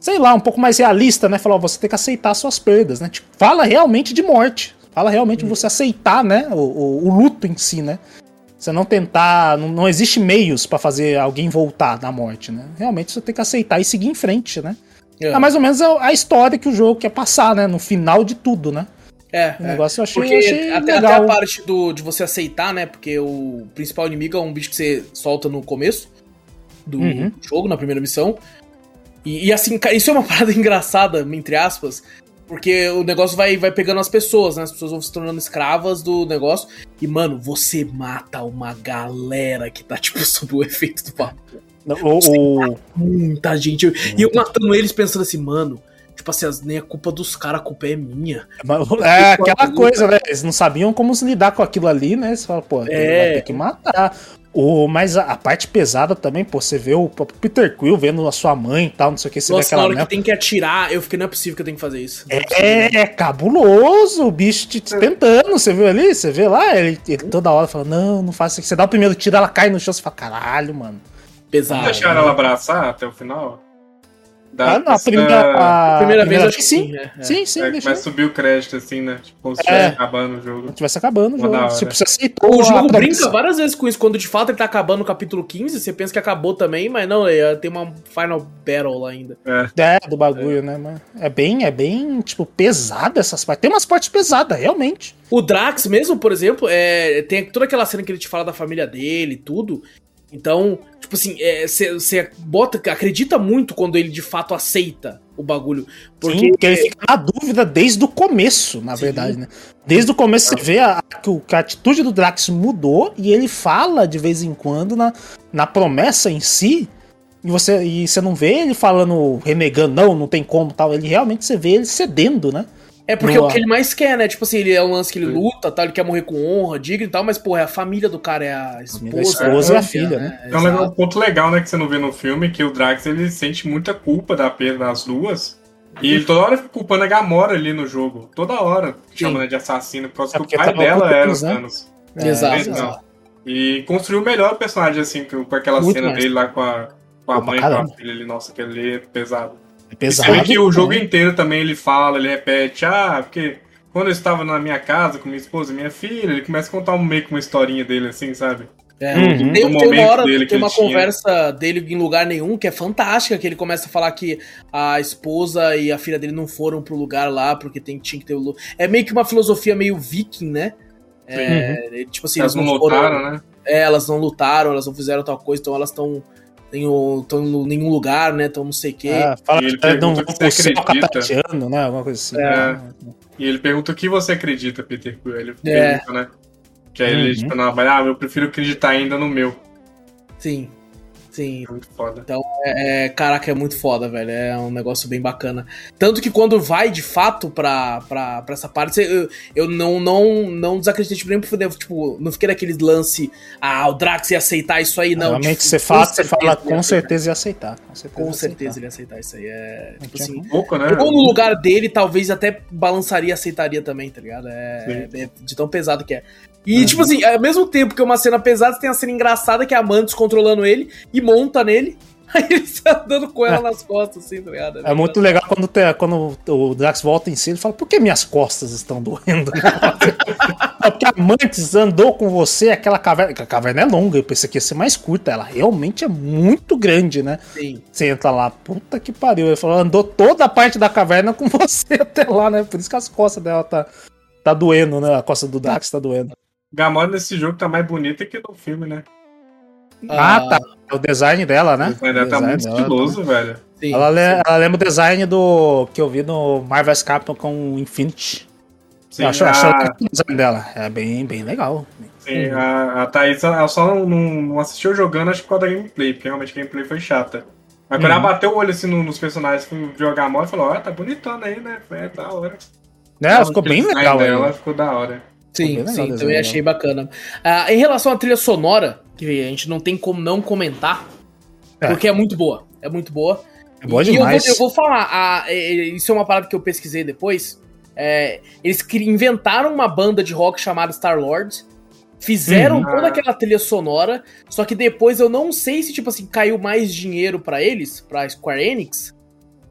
sei lá, um pouco mais realista, né? Falar, você tem que aceitar suas perdas, né? Tipo, fala realmente de morte. Fala realmente de você aceitar, né? O, o, o, luto em si, né? Você não tentar. Não, não existe meios para fazer alguém voltar da morte, né? Realmente você tem que aceitar e seguir em frente, né? É, é mais ou menos a, a, história que o jogo quer passar, né? No final de tudo, né? É, o negócio é. eu achei, Porque achei até, legal. até a parte do, de você aceitar, né? Porque o principal inimigo é um bicho que você solta no começo do uhum. jogo, na primeira missão. E, e, assim, isso é uma parada engraçada, entre aspas, porque o negócio vai, vai pegando as pessoas, né? As pessoas vão se tornando escravas do negócio. E, mano, você mata uma galera que tá, tipo, sob o efeito do papo. O, Muita gente. E eu matando eles pensando assim, mano. Tipo assim, nem a culpa dos caras, a culpa é minha. É aquela coisa, né? Eles não sabiam como se lidar com aquilo ali, né? Você fala, pô, é. vai ter que matar. O, mas a, a, parte pesada também, pô, você vê o, o Peter Quill vendo a sua mãe e tal, não sei o que, você Nossa, vê aquela. Na hora que tem que atirar, eu fiquei, não é possível que eu tenho que fazer isso. É, é, cabuloso, o bicho te, te, tentando, você viu ali? Você vê lá, ele, ele toda hora fala, não, não faça isso. Você dá o primeiro tiro, ela cai no chão, você fala, caralho, mano. Pesado. Deixaram né? ela abraçar até o final? Da, ah, não, a primeira, a, a primeira, vez acho que sim. É, é. Sim, sim. É, vai subir o crédito assim, né? Tipo, como se estivesse é. acabando o jogo. Se tivesse acabando o jogo. Tipo, você aceitou. O jogo brinca várias vezes com isso. Quando de fato ele tá acabando no capítulo 15, você pensa que acabou também, mas não, tem uma Final Battle lá ainda. É, é do bagulho, é. né? Mas é bem, é bem, tipo, pesado essas partes. Tem umas partes pesadas, realmente. O Drax mesmo, por exemplo, é, tem toda aquela cena que ele te fala da família dele e tudo. Então, tipo assim, você é, bota, acredita muito quando ele de fato aceita o bagulho. Porque, Sim, porque ele fica na dúvida desde o começo, na Sim. verdade, né? Desde o começo você vê a, que a atitude do Drax mudou e ele fala de vez em quando na, na promessa em si. E você, e você não vê ele falando, renegando, não, não tem como tal. Ele realmente você vê ele cedendo, né? É porque é o que ele mais quer, né? Tipo assim, ele é um lance que ele luta, tal, ele quer morrer com honra, digno e tal, mas, porra, é a família do cara, é a esposa. A esposa é, e a filha, né? É um, um ponto legal, né, que você não vê no filme, que o Drax, ele sente muita culpa da perda das duas. E ele toda hora fica culpando a Gamora ali no jogo. Toda hora. Chamando de assassino, por causa é que o pai dela era os Thanos. É, exato, exato. E construiu melhor o personagem, assim, com aquela Muito cena mais. dele lá com a, com a mãe e com a filha ali. Nossa, aquele é pesado. É pesado. E você vê que o jogo inteiro também ele fala, ele repete, ah, porque quando eu estava na minha casa com minha esposa e minha filha, ele começa a contar um, meio que uma historinha dele assim, sabe? É, uhum. tem, tem, uma hora, tem uma conversa tinha. dele em lugar nenhum que é fantástica, que ele começa a falar que a esposa e a filha dele não foram pro lugar lá porque tem, tinha que ter o... É meio que uma filosofia meio viking, né? É, uhum. Tipo assim, elas não lutaram, foram, né? É, elas não lutaram, elas não fizeram tal coisa, então elas estão estão em nenhum lugar, né? Estão não sei o quê. É, fala que não vão pro céu né? Alguma coisa assim. É. Né? E ele pergunta o que você acredita, Peter Quill. Ele é. pergunta, né? Que aí uhum. ele, tipo, não, mas, ah, eu prefiro acreditar ainda no meu. Sim. Sim. É muito foda. Então, é, é, caraca, é muito foda, velho. É um negócio bem bacana. Tanto que quando vai de fato pra, pra, pra essa parte, eu, eu não, não, não desacreditei, tipo, nem por tipo, não fiquei naquele lance, ah, o Drax ia aceitar isso aí, não. Realmente tipo, você fala, você fala com certeza ia aceitar. Com certeza, com certeza ele ia aceitar isso aí. É, tipo assim, pouco, né? Eu no lugar dele, talvez até balançaria e aceitaria também, tá ligado? É, é, de tão pesado que é. E, uhum. tipo assim, ao mesmo tempo que é uma cena pesada, tem a cena engraçada que é a Mantis controlando ele e monta nele. Aí ele está dando com ela é. nas costas, assim, tá ligado? É, muito legal quando, te, quando o Drax volta em si, ele fala, por que minhas costas estão doendo? é porque a Mantis andou com você, aquela caverna. A caverna é longa, eu pensei que ia ser mais curta. Ela realmente é muito grande, né? Sim. Você entra lá, puta que pariu. Ele falou, andou toda a parte da caverna com você até lá, né? Por isso que as costas dela tá, tá doendo, né? A costa do Drax tá doendo. Gamora nesse jogo tá mais bonita que no filme, né? Ah, ah, tá. O design dela, né? O design dela tá muito estiloso, tá... velho. Sim, ela, sim. ela lembra o design do que eu vi no Marvel's Capcom com Infinity. Sim, eu acho, a... acho o design dela. É bem, bem legal. Sim, a, a Thaís ela só não, não, assistiu jogando, acho que por causa da gameplay, porque realmente a gameplay foi chata. Mas quando ela uhum. bateu o olho assim nos personagens, foi jogar a moto e falou, ó, tá bonitona aí, né? É da hora. É, ela ficou bem legal. Dela, ficou da hora. Sim, sim, também achei bacana. Ah, em relação à trilha sonora, que a gente não tem como não comentar, é. porque é muito boa. É muito boa. É boa demais. Eu vou, eu vou falar, a, é, é, isso é uma parada que eu pesquisei depois. É, eles inventaram uma banda de rock chamada Star Lord. Fizeram uhum. toda aquela trilha sonora, só que depois eu não sei se, tipo assim, caiu mais dinheiro para eles, pra Square Enix.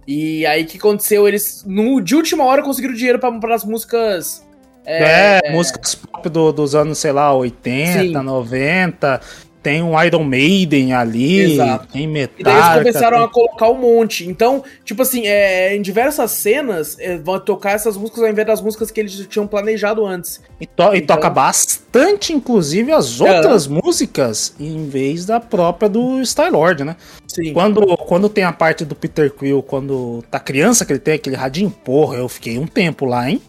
E aí o que aconteceu? Eles, no, de última hora, conseguiram dinheiro para as músicas é, é, músicas pop do, dos anos, sei lá, 80, Sim. 90. Tem um Iron Maiden ali, Exato. tem Metallica. E daí eles começaram tem... a colocar um monte. Então, tipo assim, é, em diversas cenas, é, vão tocar essas músicas ao invés das músicas que eles tinham planejado antes. E, to então... e toca bastante, inclusive, as outras é. músicas, em vez da própria do Star-Lord, né? Sim. Quando, quando tem a parte do Peter Quill, quando tá criança, que ele tem aquele radinho, porra, eu fiquei um tempo lá, hein?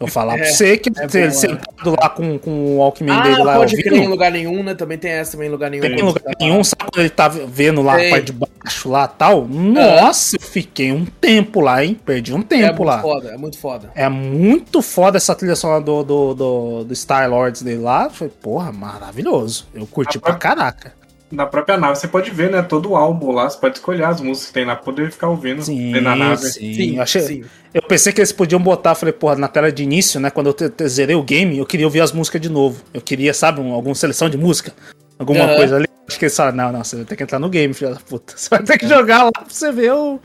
Eu falar é, pra você que é ele sentado lá com, com o Walkman ah, dele lá. Pode crer em lugar nenhum, né? Também tem essa também em lugar nenhum. Tem em lugar nenhum, sabe quando ele tá vendo lá a parte de baixo lá tal? Nossa, eu fiquei um tempo lá, hein? Perdi um tempo lá. É muito foda, é muito foda. É muito foda essa trilha sonora do, do, do, do Star Lords dele lá. Foi, porra, maravilhoso. Eu curti a pra caraca na própria nave você pode ver, né? Todo o álbum lá, você pode escolher as músicas que tem lá, poder ficar ouvindo sim, na nave. Sim, sim, eu, achei, sim. eu pensei que eles podiam botar, falei, porra, na tela de início, né? Quando eu zerei o game, eu queria ouvir as músicas de novo. Eu queria, sabe, um, alguma seleção de música, alguma uhum. coisa ali. Acho que eles falaram, não, não, você vai ter que entrar no game, filha da puta. Você vai ter que jogar lá pra você ver o,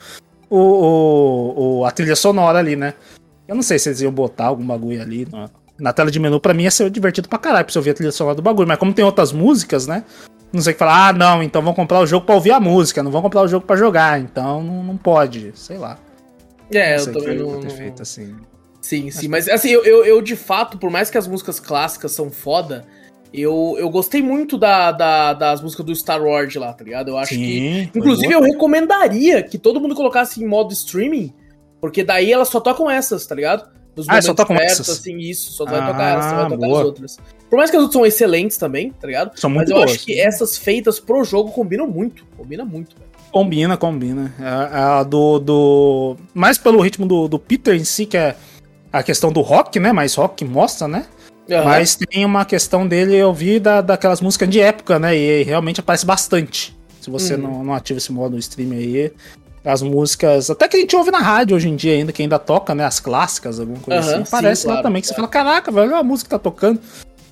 o, o, o a trilha sonora ali, né? Eu não sei se eles iam botar algum bagulho ali. Na, na tela de menu, pra mim ia ser divertido pra caralho, pra você ouvir a trilha sonora do bagulho. Mas como tem outras músicas, né? Não sei o que falar, ah, não, então vão comprar o jogo para ouvir a música, não vão comprar o jogo para jogar, então não, não pode, sei lá. É, não eu também não. Ter feito assim. Sim, sim, mas assim, eu, eu, eu, de fato, por mais que as músicas clássicas são foda, eu, eu gostei muito da, da, das músicas do Star Wars lá, tá ligado? Eu acho sim, que. Inclusive, eu recomendaria que todo mundo colocasse em modo streaming, porque daí elas só tocam essas, tá ligado? Nos ah, só tocam essas? assim, isso, só vai ah, tocar elas, só vai tocar boa. as outras. Por mais que as outras são excelentes também, tá ligado? São muito Mas eu boas. acho que essas feitas pro jogo combinam muito. Combina muito, velho. Combina, combina. É, é a do, do. Mais pelo ritmo do, do Peter em si, que é a questão do rock, né? Mais rock mostra, né? Uhum. Mas tem uma questão dele eu vi da, daquelas músicas de época, né? E realmente aparece bastante. Se você uhum. não, não ativa esse modo no stream aí, as músicas, até que a gente ouve na rádio hoje em dia ainda, que ainda toca, né? As clássicas, alguma coisa uhum, assim. Aparece sim, lá claro, também, que você fala, caraca, velho, olha a música que tá tocando.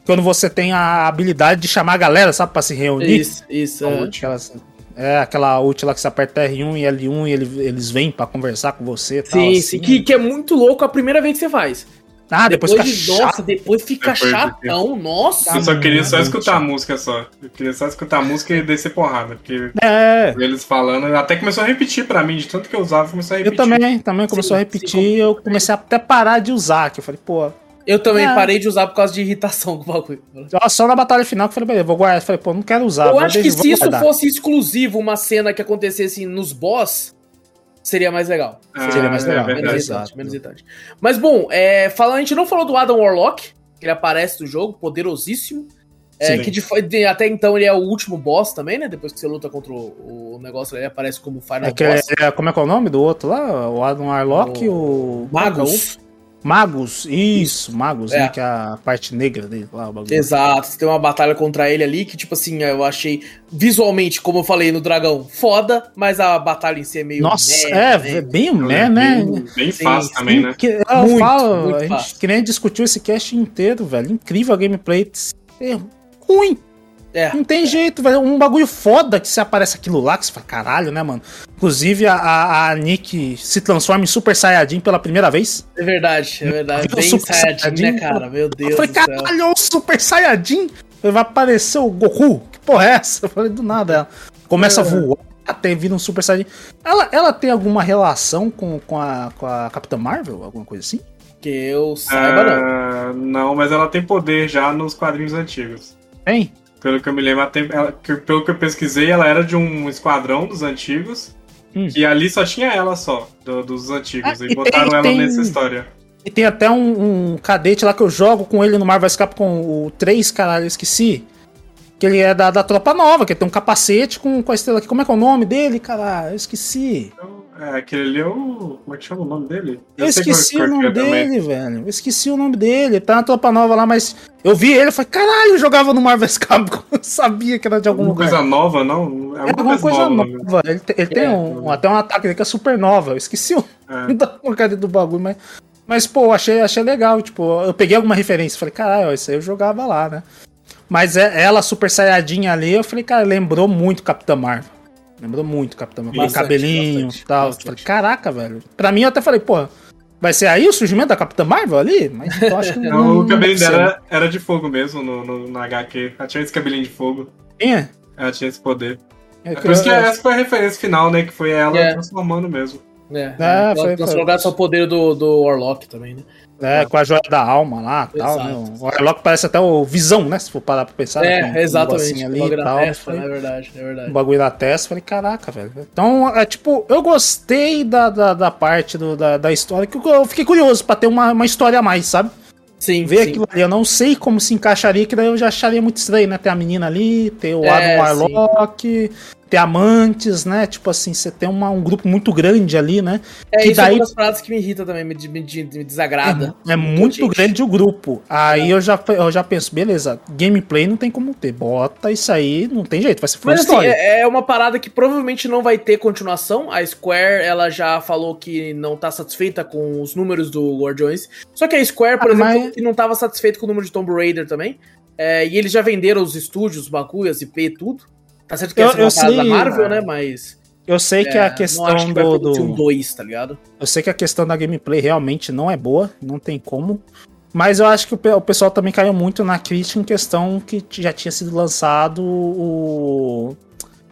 Quando você tem a habilidade de chamar a galera, sabe, pra se reunir. Isso, isso. É. Aquelas, é, aquela ult lá que você aperta R1 e L1 e ele, eles vêm para conversar com você. Sim, tal, assim. sim. Que, que é muito louco a primeira vez que você faz. Ah, depois, depois fica de, Nossa, depois fica depois chatão, de... nossa. Eu só queria só escutar a música só. Eu queria só escutar a música e descer porrada. Porque é. eles falando, até começou a repetir pra mim, de tanto que eu usava, começou a repetir. Eu também, também começou sim, a repetir sim, eu comecei a até parar de usar, que eu falei, pô. Eu também é. parei de usar por causa de irritação com o bagulho. Só na batalha final que eu falei, beleza, vou guardar. Eu falei, pô, não quero usar. Eu acho que se isso fosse exclusivo, uma cena que acontecesse nos boss, seria mais legal. Ah, seria mais legal. É menos, irritante, menos irritante. Mas bom, é, falando, a gente não falou do Adam Warlock, que ele aparece no jogo, poderosíssimo. É, que de, de, até então ele é o último boss também, né? Depois que você luta contra o, o negócio, ele aparece como Final é Boss. É, como é que é o nome do outro lá? O Adam Warlock e o... Magus. Magos, isso, Magos, né, é. né? Que é a parte negra dele lá, o bagulho. Exato, você tem uma batalha contra ele ali que, tipo assim, eu achei visualmente, como eu falei no Dragão, foda, mas a batalha em si é meio. Nossa, meh, é, né? é bem o meh, né? Bem, bem sim, fácil sim, também, né? Que, eu muito, falo, muito a gente que nem discutiu esse cast inteiro, velho. Incrível a gameplay. É ruim, é. Não tem jeito, velho. Um bagulho foda que se aparece aquilo lá, que você fala, caralho, né, mano? Inclusive, a, a, a Nick se transforma em Super Saiyajin pela primeira vez. É verdade, é verdade. Bem Super Saiyajin, Saiyajin, né, cara? Meu Deus. Eu falei, caralho, o Super Saiyajin. Vai aparecer o Goku. Que porra é essa? Eu falei, do nada. Ela começa é. a voar. Até vir um Super Saiyajin. Ela, ela tem alguma relação com, com, a, com a Capitã Marvel? Alguma coisa assim? Que eu saiba, não. Não, mas ela tem poder já nos quadrinhos antigos. Tem? Pelo que eu me lembro, ela, pelo que eu pesquisei, ela era de um esquadrão dos antigos. Hum. E ali só tinha ela só, do, dos antigos. Ah, e, e, botaram tem, ela tem... nessa história. E tem até um, um, cadete lá que eu jogo com ele no Marvel Escape com o 3, caralho, eu esqueci. Que ele é da, da tropa nova, que tem um capacete com, com a estrela aqui. Como é que é o nome dele, cara? Eu esqueci. É, aquele ali é o. Como é que chama o nome dele? Eu, eu esqueci o nome dele, velho. Eu esqueci o nome dele. Tá na tropa nova lá, mas eu vi ele e falei, caralho, eu jogava no Marvel Capcom. Eu sabia que era de algum alguma lugar. coisa nova, não? É, é alguma coisa nova. nova. Ele, ele é, tem um, até um ataque que é super nova. Eu esqueci o é. da porcaria do bagulho, mas. Mas, pô, achei, achei legal. Tipo, eu peguei alguma referência. Falei, caralho, isso aí eu jogava lá, né? Mas é, ela, super saiyadinha ali, eu falei, cara, lembrou muito Capitã Marvel. Lembrou muito Capitã Marvel. Com cabelinho e tal. Bastante. Falei, caraca, velho. Pra mim, eu até falei, pô, vai ser aí o surgimento da Capitã Marvel ali? Mas eu acho que não. não o cabelinho dela era, era, de fogo mesmo no, no, no HQ. Ela tinha esse cabelinho de fogo. Tinha? Ela tinha esse poder. É, é por isso que essa foi a referência final, né? Que foi ela é. transformando mesmo. É, é, foi, transformar só o poder do, do Warlock também, né? É, com a joia da alma lá e tal. Né? O Warlock parece até o Visão, né? Se for parar pra pensar. É, né? exatamente. ali e tal. Testa, falei, é verdade, é verdade. O bagulho da testa, falei, caraca, velho. Então, é tipo, eu gostei da, da, da parte do, da, da história, que eu fiquei curioso pra ter uma, uma história a mais, sabe? Sim, Ver sim. aquilo ali, eu não sei como se encaixaria, que daí eu já acharia muito estranho, né? Ter a menina ali, ter o é, Adam Warlock, sim ter amantes, né? Tipo assim, você tem uma, um grupo muito grande ali, né? É, que isso daí... é uma das paradas que me irrita também, me, me, me desagrada. É, é muito grande o grupo. Aí é. eu, já, eu já penso, beleza, gameplay não tem como ter. Bota isso aí, não tem jeito, vai ser Mas assim, é, é uma parada que provavelmente não vai ter continuação. A Square, ela já falou que não tá satisfeita com os números do Guardiões. Só que a Square, por ah, exemplo, mas... que não tava satisfeita com o número de Tomb Raider também. É, e eles já venderam os estúdios, os bagulho, as IP e tudo. Tá certo que eu, essa é uma da Marvel, né? Mas. Eu sei que a é, questão que do. do... Um 2, tá ligado? Eu sei que a questão da gameplay realmente não é boa, não tem como. Mas eu acho que o pessoal também caiu muito na crítica em questão que já tinha sido lançado o.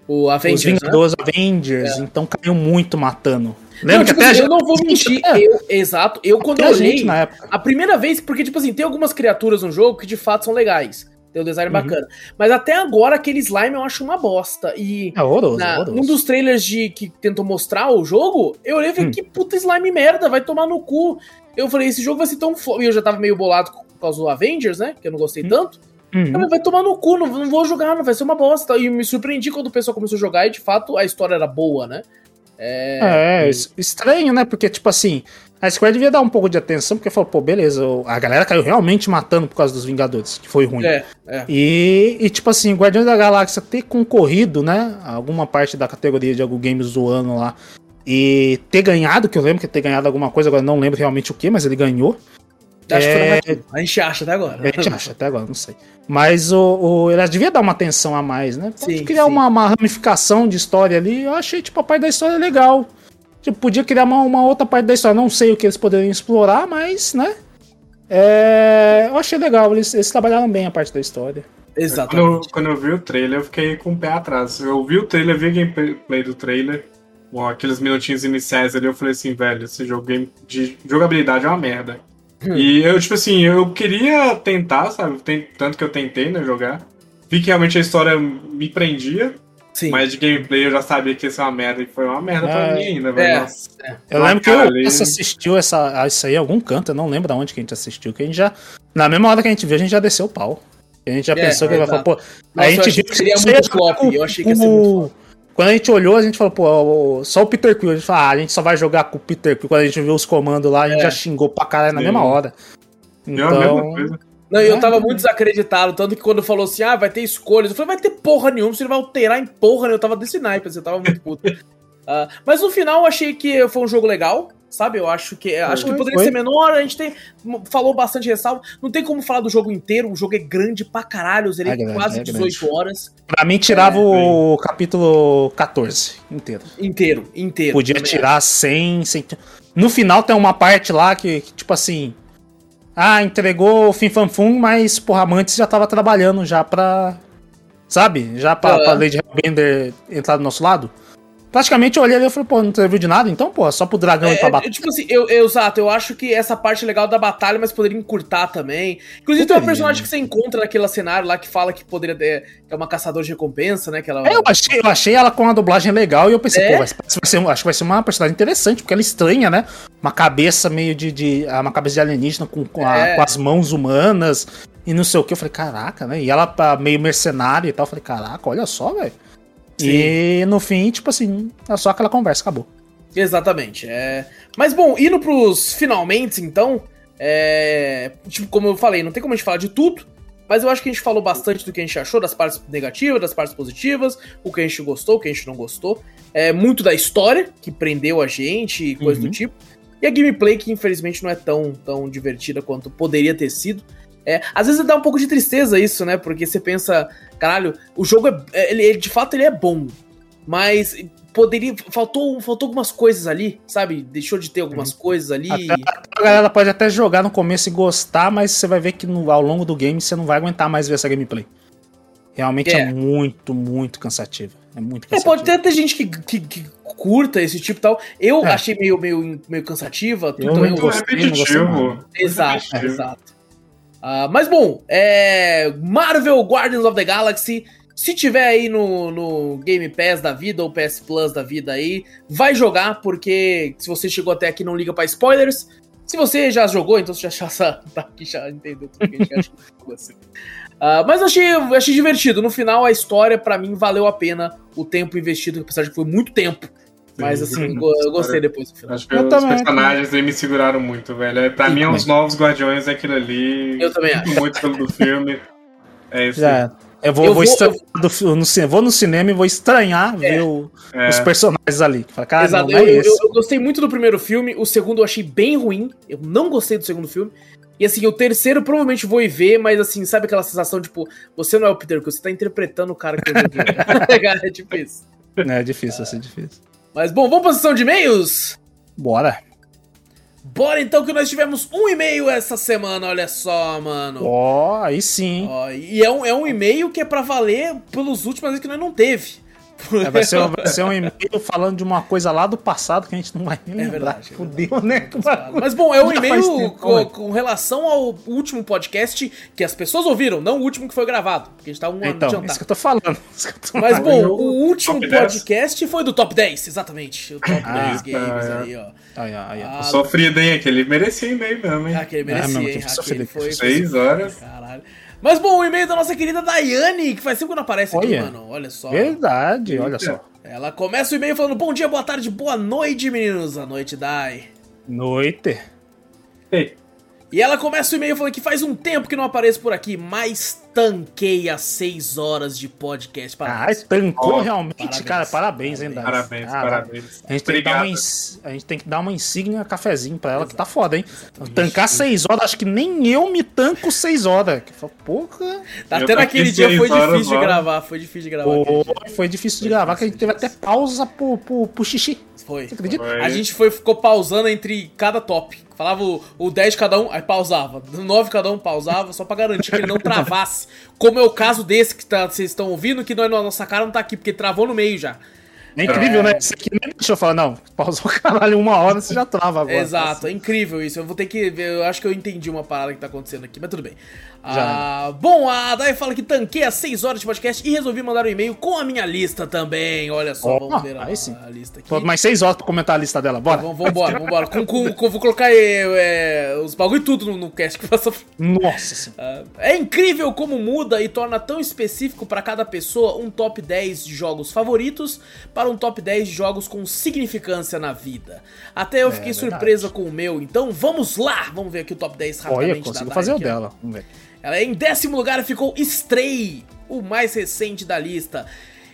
O Avengers. Os né? Vingadores né? Avengers, é. então caiu muito matando. Lembra não, tipo que assim, eu não vou mentir. É. Eu, exato. Eu, quando eu olhei, a primeira vez, porque, tipo assim, tem algumas criaturas no jogo que de fato são legais. Tem um design uhum. bacana. Mas até agora, aquele slime eu acho uma bosta. E é horroroso, na, horroroso. um dos trailers de, que tentou mostrar o jogo, eu olhei e falei, hum. que puta slime merda, vai tomar no cu. Eu falei, esse jogo vai ser tão foda. E eu já tava meio bolado por causa do Avengers, né? Que eu não gostei hum. tanto. Uhum. Falei, vai tomar no cu, não, não vou jogar, não vai ser uma bosta. E me surpreendi quando o pessoal começou a jogar e de fato a história era boa, né? É, é estranho, né? Porque, tipo assim, a Square devia dar um pouco de atenção, porque falou, pô, beleza, a galera caiu realmente matando por causa dos Vingadores, que foi ruim. É, é. E, e, tipo assim, Guardiões da Galáxia ter concorrido, né? Alguma parte da categoria de algum games do ano lá. E ter ganhado, que eu lembro que ter ganhado alguma coisa, agora não lembro realmente o que, mas ele ganhou. Acho é... que A gente acha até agora. A gente acha até agora, não sei. Mas o, o, elas devia dar uma atenção a mais, né? Pode sim, criar sim. Uma, uma ramificação de história ali. Eu achei, tipo, a parte da história legal. Tipo, podia criar uma, uma outra parte da história. Não sei o que eles poderiam explorar, mas, né? É, eu achei legal. Eles, eles trabalharam bem a parte da história. Exatamente. Quando eu, quando eu vi o trailer, eu fiquei com o pé atrás. Eu vi o trailer, vi a gameplay do trailer. Bom, aqueles minutinhos iniciais ali, eu falei assim, velho, esse jogo de jogabilidade é uma merda. Hum. E eu, tipo assim, eu queria tentar, sabe? Tanto que eu tentei, né, jogar. Vi que realmente a história me prendia. Sim. Mas de gameplay eu já sabia que ia ser uma merda e foi uma merda é, pra mim ainda, velho. É, é. Eu lembro que o ali... assistiu essa, isso aí em algum canto, eu não lembro de onde que a gente assistiu, que a gente já. Na mesma hora que a gente viu, a gente já desceu o pau. A gente já é, pensou que ele vai falar, pô. Nossa, a gente viu que seria muito flop, eu achei que ia ser muito flop. Quando a gente olhou, a gente falou, pô, só o Peter Quill. A gente falou, ah, a gente só vai jogar com o Peter Quill. Quando a gente viu os comandos lá, a gente é. já xingou pra caralho na mesma hora. Então. Não, eu tava muito desacreditado, tanto que quando falou assim, ah, vai ter escolhas, eu falei, vai ter porra nenhuma, você não vai alterar em porra nenhuma, eu tava desse naipe, assim, eu tava muito puto. uh, mas no final eu achei que foi um jogo legal, sabe? Eu acho que foi, acho que poderia foi. ser menor, a gente tem, falou bastante ressalva, não tem como falar do jogo inteiro, o jogo é grande pra caralho, ele é grande, quase é 18 horas. Pra mim tirava é, o capítulo 14 inteiro. Inteiro, inteiro. Podia tirar 100, 100... No final tem uma parte lá que, que tipo assim ah, entregou o Fim Fanfum, mas, porra, Amantes já tava trabalhando já pra. Sabe? Já pra, uhum. pra Lady Hellbender entrar do nosso lado. Praticamente eu olhei ali e falei, pô, não serviu de nada, então, pô, só pro dragão é, ir pra batalha. Tipo assim, eu, eu, exato, eu acho que essa parte é legal da batalha, mas poderia encurtar também. Inclusive, tem uma personagem que você encontra naquele cenário lá que fala que poderia ter. que é uma caçadora de recompensa, né? Que ela... É, eu, achei, eu achei ela com uma dublagem legal e eu pensei, é. pô, vai, vai ser, acho que vai ser uma personagem interessante, porque ela é estranha, né? Uma cabeça meio de. de uma cabeça de alienígena com, com, a, é. com as mãos humanas e não sei o que. Eu falei, caraca, né? E ela tá meio mercenária e tal. Eu falei, caraca, olha só, velho. E no fim, tipo assim, é só aquela conversa, acabou. Exatamente. É... Mas bom, indo pros finalmente, então. É... Tipo, como eu falei, não tem como a gente falar de tudo. Mas eu acho que a gente falou bastante do que a gente achou, das partes negativas, das partes positivas, o que a gente gostou, o que a gente não gostou. É muito da história, que prendeu a gente e coisa uhum. do tipo. E a gameplay, que infelizmente não é tão, tão divertida quanto poderia ter sido. É, às vezes dá um pouco de tristeza isso, né? Porque você pensa, caralho, o jogo é, é. Ele, ele, de fato ele é bom. Mas poderia. Faltou, faltou algumas coisas ali, sabe? Deixou de ter algumas uhum. coisas ali. Até, a galera pode até jogar no começo e gostar, mas você vai ver que no, ao longo do game você não vai aguentar mais ver essa gameplay. Realmente é, é muito, muito cansativo. É muito cansativo. É, pode até ter gente que, que, que curta esse tipo e tal. Eu é. achei meio, meio, meio cansativa. Eu não gostei, não gostei Exato, exato. Uh, mas bom, é Marvel Guardians of the Galaxy. Se tiver aí no, no Game Pass da vida ou PS Plus da vida aí, vai jogar, porque se você chegou até aqui não liga para spoilers. Se você já jogou, então você já, já tá aqui, já entendeu tudo que a gente acha assim. Uh, mas achei, achei divertido. No final, a história, para mim, valeu a pena o tempo investido, apesar de que foi muito tempo. Mas assim, eu gostei depois do final. Acho que eu os também, personagens aí me seguraram muito, velho. É, pra Sim, mim, também. os novos Guardiões é aquilo ali. Eu também acho. Muito pelo do filme. É isso. Já. Eu vou, eu vou, estranhar eu... no, vou no cinema e vou estranhar é. ver o, é. os personagens ali. Fala, cara, Exato. Não, é eu, eu, eu, gostei muito do primeiro filme, o segundo eu achei bem ruim. Eu não gostei do segundo filme. E assim, o terceiro provavelmente vou ir ver, mas assim, sabe aquela sensação, tipo, você não é o Peter Quill, você tá interpretando o cara que eu vi. é tipo isso. É difícil, assim, difícil. Mas bom, vamos pra sessão de e-mails? Bora. Bora então que nós tivemos um e-mail essa semana, olha só, mano. Ó, oh, aí sim. Oh, e é um, é um e-mail que é para valer pelos últimos vezes que nós não teve. É, vai, ser, vai ser um e-mail falando de uma coisa lá do passado que a gente não vai nem é lembrar. Verdade, Fudeu, é né? Mas bom, é um e-mail com, com, relação ao último podcast que as pessoas ouviram, não o último que foi gravado. Porque a gente tá um então, ano Isso que eu tô falando. Eu tô Mas bom, o último podcast foi do Top 10, exatamente. O Top ah, 10 games é. aí, ó. Ai, ai, ai. Ah, Sofrido, hein? Aquele merecia e-mail mesmo, hein? Ah, aquele merecia, ah, hein? Aquele foi. Seis horas. Caralho. Mas bom, o e-mail da nossa querida Daiane, que faz tempo que não aparece aqui, olha, mano. Olha só. Verdade, olha só. Ela começa o e-mail falando: Bom dia, boa tarde, boa noite, meninos. A noite, Dai. Noite. Ei. E ela começa o e-mail falando que faz um tempo que não apareço por aqui, mas tanquei as 6 horas de podcast. Parabéns. Ah, tancou oh, realmente, parabéns. cara. Parabéns, hein, Parabéns, cara, parabéns. A gente, tem que dar uma, a gente tem que dar uma insígnia cafezinho pra ela, Exato. que tá foda, hein? Exato. Tancar 6 horas, acho que nem eu me tanco 6 horas. Porra. Tá até naquele dia foi difícil de gravar, foi difícil de gravar. Pô, foi difícil de gravar, que a gente teve até pausa pro, pro, pro xixi. Foi. Você acredita? Foi. A gente foi, ficou pausando entre cada top. Falava o, o 10 cada um, aí pausava. 9 cada um pausava, só pra garantir que ele não travasse. Como é o caso desse que tá, vocês estão ouvindo, que nós, nossa cara não tá aqui, porque travou no meio já. É incrível, né? é... né? Isso aqui nem deixa eu falar, não, pausou o caralho uma hora, você já trava agora. Exato, é incrível isso. Eu vou ter que ver, eu acho que eu entendi uma parada que tá acontecendo aqui, mas tudo bem. Ah, bom, a Dai fala que tanquei as 6 horas de podcast e resolvi mandar um e-mail com a minha lista também. Olha só, oh, vamos ver a, a, lista aqui. Mais 6 horas pra comentar a lista dela, bora. Então, vamos, vambora, vambora. com, com, com, vou colocar é, os bagulho tudo no, no cast que passou. Nossa ah, É incrível como muda e torna tão específico para cada pessoa um top 10 de jogos favoritos para um top 10 de jogos com significância na vida. Até eu é, fiquei surpresa com o meu, então vamos lá! Vamos ver aqui o top 10 rapidamente. Olha, consigo fazer o dela. Vamos ver. Ela em décimo lugar ficou Stray, o mais recente da lista.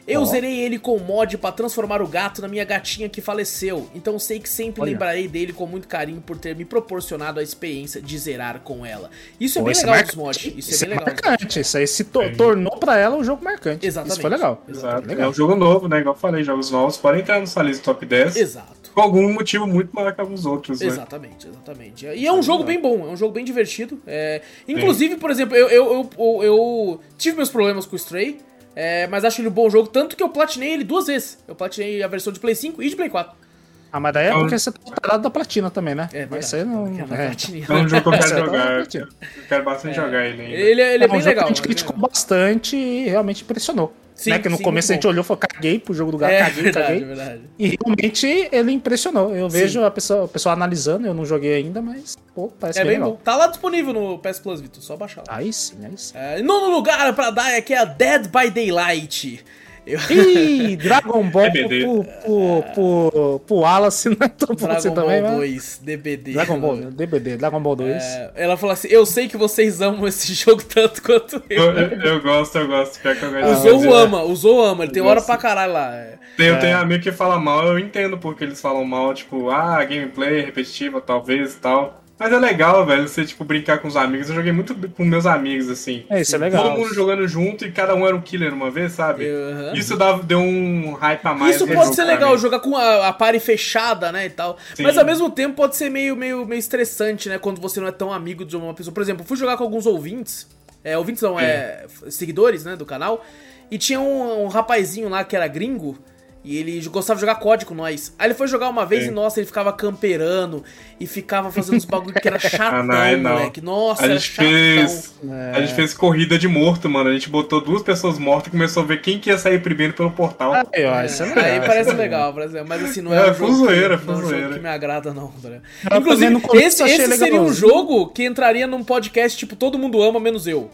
Eu oh. zerei ele com mod para transformar o gato na minha gatinha que faleceu, então sei que sempre Olha. lembrarei dele com muito carinho por ter me proporcionado a experiência de zerar com ela. Isso é bem legal dos mods. Isso, isso é bem é legal. Marcante. Isso aí se to é. tornou para ela um jogo marcante. Exatamente. Isso foi legal. Exato. Legal. É um jogo novo, né? Igual eu falei, jogos novos podem entrar no lista top 10. Exato. Com algum motivo muito maior que alguns outros, né? Exatamente, exatamente. E é um jogo bem bom, é um jogo bem divertido. É... Inclusive, Sim. por exemplo, eu, eu, eu, eu, tive meus problemas com o Stray, É, mas acho ele um bom jogo, tanto que eu platinei ele duas vezes. Eu platinei a versão de Play 5 e de Play 4. Ah, mas daí é então- porque você tá parado da platina também, né? É, mas você não. É, é um jogo que eu quero jogar. Eu quero bastante é. jogar ele ainda. Ele, ele é, é bem legal. A gente criticou bastante e realmente impressionou. Sim, né? Que no sim, começo a gente olhou e falou, caguei pro jogo do gato, é, caguei, verdade, caguei. Verdade. E realmente ele impressionou. Eu sim. vejo a pessoa, a pessoa analisando, eu não joguei ainda, mas pô, parece é bem, bom. Tá lá disponível no PS Plus, Vitor, só baixar lá. Aí sim, aí sim. É, nono lugar pra dar aqui é a Dead by Daylight. Eu... Ih, Dragon Ball pro, pro, pro, pro Wallace não é tão bom assim também, Ball 2, DBD. Dragon Ball, DBD, Dragon Ball 2. É, ela falou assim, eu sei que vocês amam esse jogo tanto quanto eu. Eu, eu, eu gosto, eu gosto. Pior que eu gosto. O Zou ama, o Zou ama, ele tem hora pra caralho lá. Tem, eu é. tenho amigo que fala mal, eu entendo porque eles falam mal, tipo, ah, gameplay repetitiva, talvez e tal. Mas é legal, velho, você, tipo, brincar com os amigos. Eu joguei muito com meus amigos, assim. É, isso é legal. Todo mundo jogando junto e cada um era um killer uma vez, sabe? Uhum. Isso dava, deu um hype a mais. Isso pode ser legal, jogar com a, a party fechada, né, e tal. Sim. Mas ao mesmo tempo pode ser meio, meio, meio estressante, né, quando você não é tão amigo de uma pessoa. Por exemplo, eu fui jogar com alguns ouvintes, é, ouvintes não, é, seguidores, né, do canal, e tinha um, um rapazinho lá que era gringo, e ele gostava de jogar código com nós. Aí ele foi jogar uma vez Sim. e, nossa, ele ficava camperando e ficava fazendo uns bagulho que era chatão, ah, não, não. moleque. Nossa, a gente fez é. A gente fez corrida de morto, mano. A gente botou duas pessoas mortas e começou a ver quem que ia sair primeiro pelo portal. Ah, é, é, isso é legal, aí parece legal, parece, mas assim, não é, é um jogo, zoeira, que, não é um jogo que me agrada, não. Tá Inclusive, esse, esse seria um jogo que entraria num podcast tipo Todo Mundo Ama, menos eu.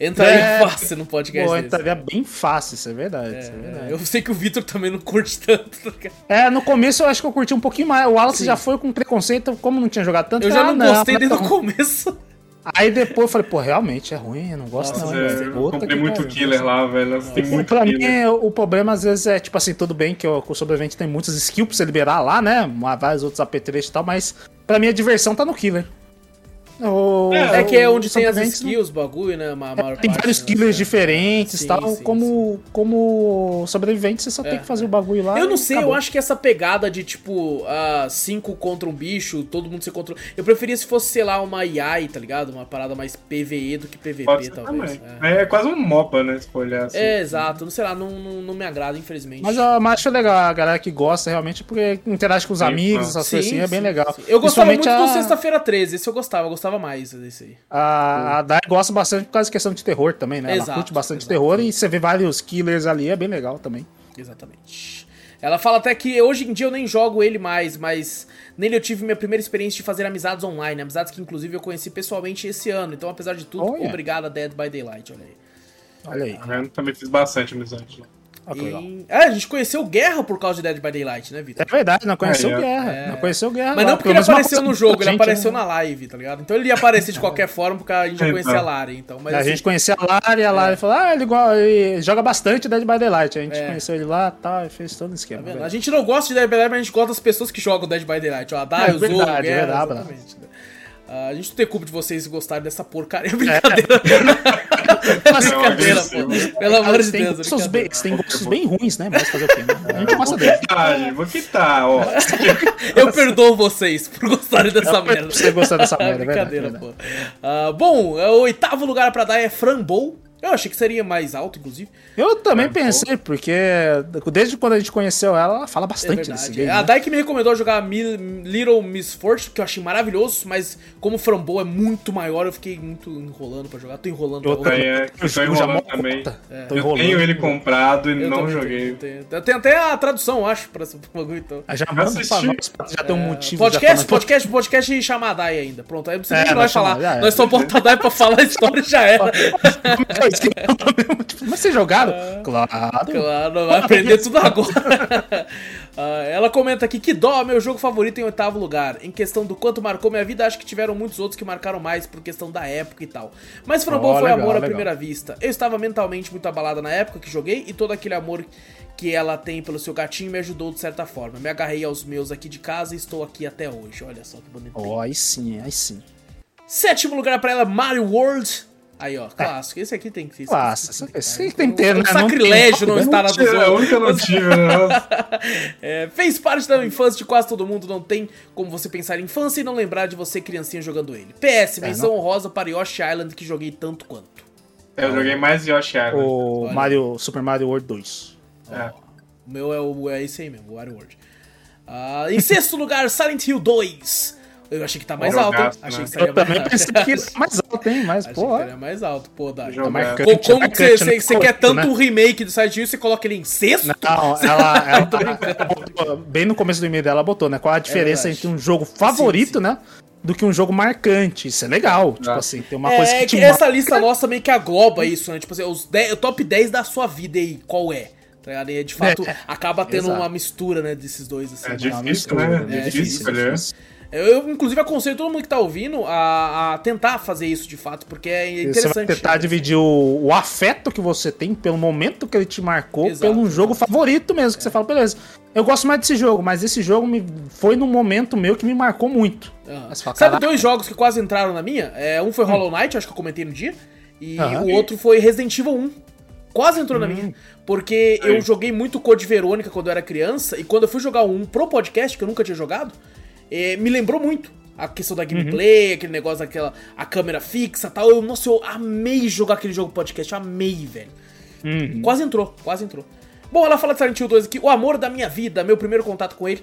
Entraria é, fácil no podcast. Pô, entraria bem fácil, isso é verdade. É, isso é verdade. Eu sei que o Vitor também não curte tanto. Tá é, no começo eu acho que eu curti um pouquinho mais. O Wallace Sim. já foi com preconceito, como não tinha jogado tanto. Eu já ah, não, gostei desde o começo. Aí depois eu falei, pô, realmente é ruim, eu não gosto Nossa, não. É, eu comprei muito killer lá, velho. Tem muito pra killer. mim, o problema às vezes é, tipo assim, tudo bem que o, o sobrevivente tem muitas skills pra você liberar lá, né? Vários outros apetrechos e tal, mas pra mim a diversão tá no killer. O, é, é, que é onde tem as skills, bagulho, né? Uma, é, tem vários né? killers é. diferentes e tal. Sim, como, sim. como sobrevivente, você só tem é, que fazer o bagulho lá. Eu não sei, acabou. eu acho que essa pegada de tipo, uh, cinco contra um bicho, todo mundo se contra. Eu preferia se fosse, sei lá, uma AI, tá ligado? Uma parada mais PVE do que PVP, talvez. É. quase um MOPA, né? Se for olhar assim. É, exato. Não sei lá, não, não, não me agrada, infelizmente. Mas eu acho legal a galera que gosta realmente, porque interage com os sim, amigos, essas coisas assim, é bem legal. Eu gostava muito a... do Sexta-feira 13, esse eu gostava, eu gostava mais desse aí. A, a Dai gosta bastante por causa da questão de terror também, né? Exato, Ela curte bastante exato. terror e você vê vários killers ali, é bem legal também. Exatamente. Ela fala até que hoje em dia eu nem jogo ele mais, mas nele eu tive minha primeira experiência de fazer amizades online, amizades que inclusive eu conheci pessoalmente esse ano. Então, apesar de tudo, oh, obrigada Dead by Daylight, olha aí. Olha aí. Eu também fiz bastante amizade. Okay, É, a gente conheceu Guerra por causa de Dead by Daylight, né, Vitor? É verdade, não conheceu é, é. Guerra. É. Não conheceu Guerra. Mas não porque ele apareceu no jogo, ele apareceu né? na live, tá ligado? Então ele ia aparecer de qualquer forma, porque a gente já conhecia a Lari. Então, mas, a assim, gente conhecia a Lari, a Lari é. falou, ah, ele, igual, ele, joga bastante Dead by Daylight. A gente é. conheceu ele lá tá, e fez todo o esquema. Tá a gente não gosta de Dead by Daylight, mas a gente gosta das pessoas que jogam Dead by Daylight. Ó, a Dai, o Zou, Guerra, é verdade, exatamente. Né? Uh, a gente não tem culpa de vocês gostarem dessa porcaria. Brincadeira. É. brincadeira, pô. Pelo amor de Deus. Gostos bem, tem gostos bem ruins, né? Mas fazer o quê? Né? A gente gosta dele. Vou quitar, ó. Eu perdoo vocês por gostarem dessa merda. Você gostar dessa merda, é Brincadeira, pô. Uh, bom, o oitavo lugar pra dar é Frambou. Eu achei que seria mais alto, inclusive. Eu também pensei, porque desde quando a gente conheceu ela, ela fala bastante é desse game. A né? Dai que me recomendou jogar Little Miss Fortune, que eu achei maravilhoso, mas como Framboa é muito maior, eu fiquei muito enrolando pra jogar. Tô enrolando eu pra também, é, eu tô enrolando também. É. Tô enrolando. Eu tenho ele comprado e eu não joguei. Tenho, tenho. Tem até a tradução, acho, pra esse bagulho. Então. Ah, já manda pra nós, já tem um é, motivo. Podcast, podcast, podcast e chamar a Dai ainda. Pronto, aí não precisa é, nem nós falar. É. Nós só botar a Dai pra falar a história e já era. Mas vocês jogaram? Ah, claro. Claro, vai aprender tudo agora. uh, ela comenta aqui: que dó, meu jogo favorito em oitavo lugar. Em questão do quanto marcou minha vida, acho que tiveram muitos outros que marcaram mais por questão da época e tal. Mas Framboa oh, foi legal, amor legal. à primeira vista. Eu estava mentalmente muito abalada na época que joguei e todo aquele amor que ela tem pelo seu gatinho me ajudou de certa forma. Me agarrei aos meus aqui de casa e estou aqui até hoje. Olha só que bonito. Oh, aí sim, aí sim. Sétimo lugar para ela, Mario World. Aí, ó, clássico. Esse aqui tem que ser. Clássico. Esse aqui tem que ter, né? Um sacrilégio não, não estar na dos É a única notícia, né? é, fez parte da infância de quase todo mundo. Não tem como você pensar em infância e não lembrar de você criancinha jogando ele. PS, menção é, honrosa para Yoshi Island que joguei tanto quanto. É, eu joguei mais Yoshi Island. O Mario, Super Mario World 2. É. O meu é, o, é esse aí mesmo, o Wario World. Uh, em sexto lugar, Silent Hill 2. Eu achei que tá mais alto, hein? Achei que seria eu também pensei que mais alto, hein? Mas, pô. Achei que mais alto, pô, Dai. Tá marcante, como que você, você quer tanto né? um remake do Silent Hill, você coloca ele em sexto? Não, ela, ela, ela bem no começo do e-mail dela botou, né? Qual a diferença é entre um jogo favorito, sim, sim. né? do que um jogo marcante. Isso é legal. Tipo ah. assim, tem uma é, coisa que, que essa marca. lista nossa meio que agloba isso, né? Tipo assim, os 10, o top 10 da sua vida aí, qual é? Tá e de fato é, acaba tendo exato. uma mistura, né, desses dois. Assim, é difícil, mistura, né? É, é difícil, é difícil. Eu, inclusive, aconselho todo mundo que tá ouvindo a, a, tentar fazer isso de fato, porque é interessante. Você vai tentar dividir o, o, afeto que você tem pelo momento que ele te marcou Exato. pelo jogo favorito mesmo, que é. você fala, beleza, eu gosto mais desse jogo, mas esse jogo me, foi num momento meu que me marcou muito. Uhum. Fala, Sabe dois jogos que quase entraram na minha? É, um foi hum. Hollow Knight, acho que eu comentei no dia, e uhum. o outro foi Resident Evil 1. Quase entrou na hum. minha. Porque eu joguei muito Code Verônica quando eu era criança, e quando eu fui jogar um pro podcast, que eu nunca tinha jogado, é, me lembrou muito a questão da gameplay, uhum. aquele negócio daquela a câmera fixa tal. Eu, nossa, eu amei jogar aquele jogo podcast, amei, velho. Uhum. Quase entrou, quase entrou. Bom, ela fala de Silent Hill 2 aqui. O amor da minha vida, meu primeiro contato com ele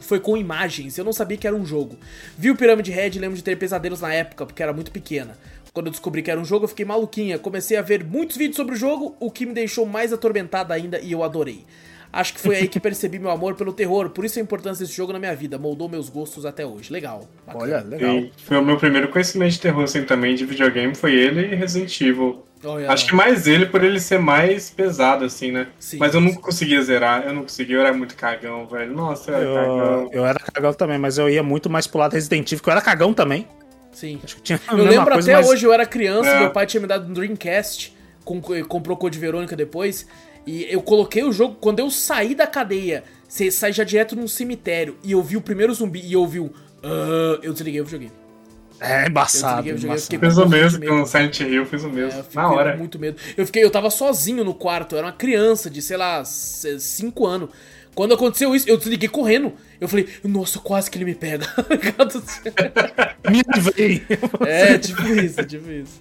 foi com imagens. Eu não sabia que era um jogo. Vi o Pyramid Head e lembro de ter pesadelos na época, porque era muito pequena. Quando eu descobri que era um jogo, eu fiquei maluquinha. Comecei a ver muitos vídeos sobre o jogo, o que me deixou mais atormentada ainda e eu adorei. Acho que foi aí que percebi meu amor pelo terror, por isso a importância desse jogo na minha vida. Moldou meus gostos até hoje. Legal. Bacana. Olha, legal. E foi o meu primeiro conhecimento de terror, assim, também, de videogame, foi ele e Resident Evil. Olha Acho que mais ele por ele ser mais pesado, assim, né? Sim, mas eu nunca conseguia zerar, eu não conseguia, eu era muito cagão, velho. Nossa, eu era eu, cagão. Eu era cagão também, mas eu ia muito mais pro lado Resident Evil, que eu era cagão também. Sim. eu lembro coisa, até mas... hoje, eu era criança, é. meu pai tinha me dado um Dreamcast, comprou Code Verônica depois, e eu coloquei o jogo, quando eu saí da cadeia, você sai já direto num cemitério, e eu vi o primeiro zumbi, e eu vi o... Uh, eu desliguei o videogame. É embaçado. Eu embaçado. Fiz o mesmo com o Silent Hill, fiz o mesmo. É, Na hora. muito medo. Eu fiquei, eu tava sozinho no quarto, eu era uma criança de, sei lá, 5 anos. Quando aconteceu isso, eu desliguei correndo. Eu falei, nossa, quase que ele me pega. me livrei. É, tipo isso, tipo isso.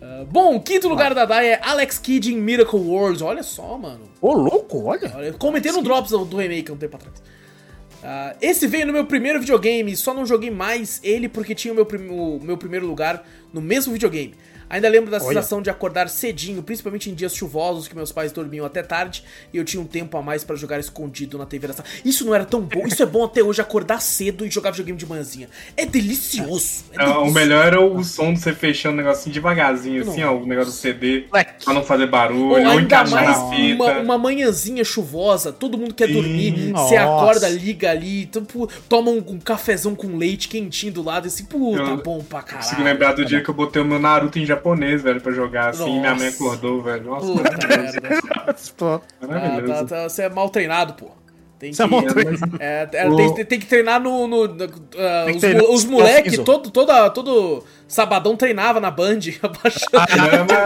Uh, bom, quinto lugar da DAI é Alex Kidd em Miracle World. Olha só, mano. Ô, louco, olha. olha comentei no Drops do, do remake um tempo atrás. Uh, esse veio no meu primeiro videogame, só não joguei mais ele porque tinha o meu, prim o meu primeiro lugar no mesmo videogame. Ainda lembro da sensação Olha. de acordar cedinho, principalmente em dias chuvosos que meus pais dormiam até tarde e eu tinha um tempo a mais para jogar escondido na TV da sala. Isso não era tão bom. Isso é bom até hoje acordar cedo e jogar videogame de manhãzinha. É delicioso. É delicioso. o melhor era o som de você fechando o negocinho devagarzinho, não. assim, ó, o negócio do CD, Black. pra não fazer barulho, ou, ou encaixar na fita. Uma, uma manhãzinha chuvosa, todo mundo quer Sim. dormir, Nossa. você acorda, liga ali, tipo, toma um, um, cafezão com leite quentinho do lado, assim, puta, eu, bom pra caralho. Consigo lembrar do tá dia bom. que eu botei o meu Naruto em japonês, velho, pra jogar assim. Nossa. Minha mãe acordou, velho. Nossa, Puta maravilhoso. Pô. maravilhoso. Ah, tá, tá, você é mal treinado, pô. Tem que, é, é, o... tem, tem, que treinar no. no, uh, os, os moleques, todo, todo, todo sabadão treinava na Band. ah,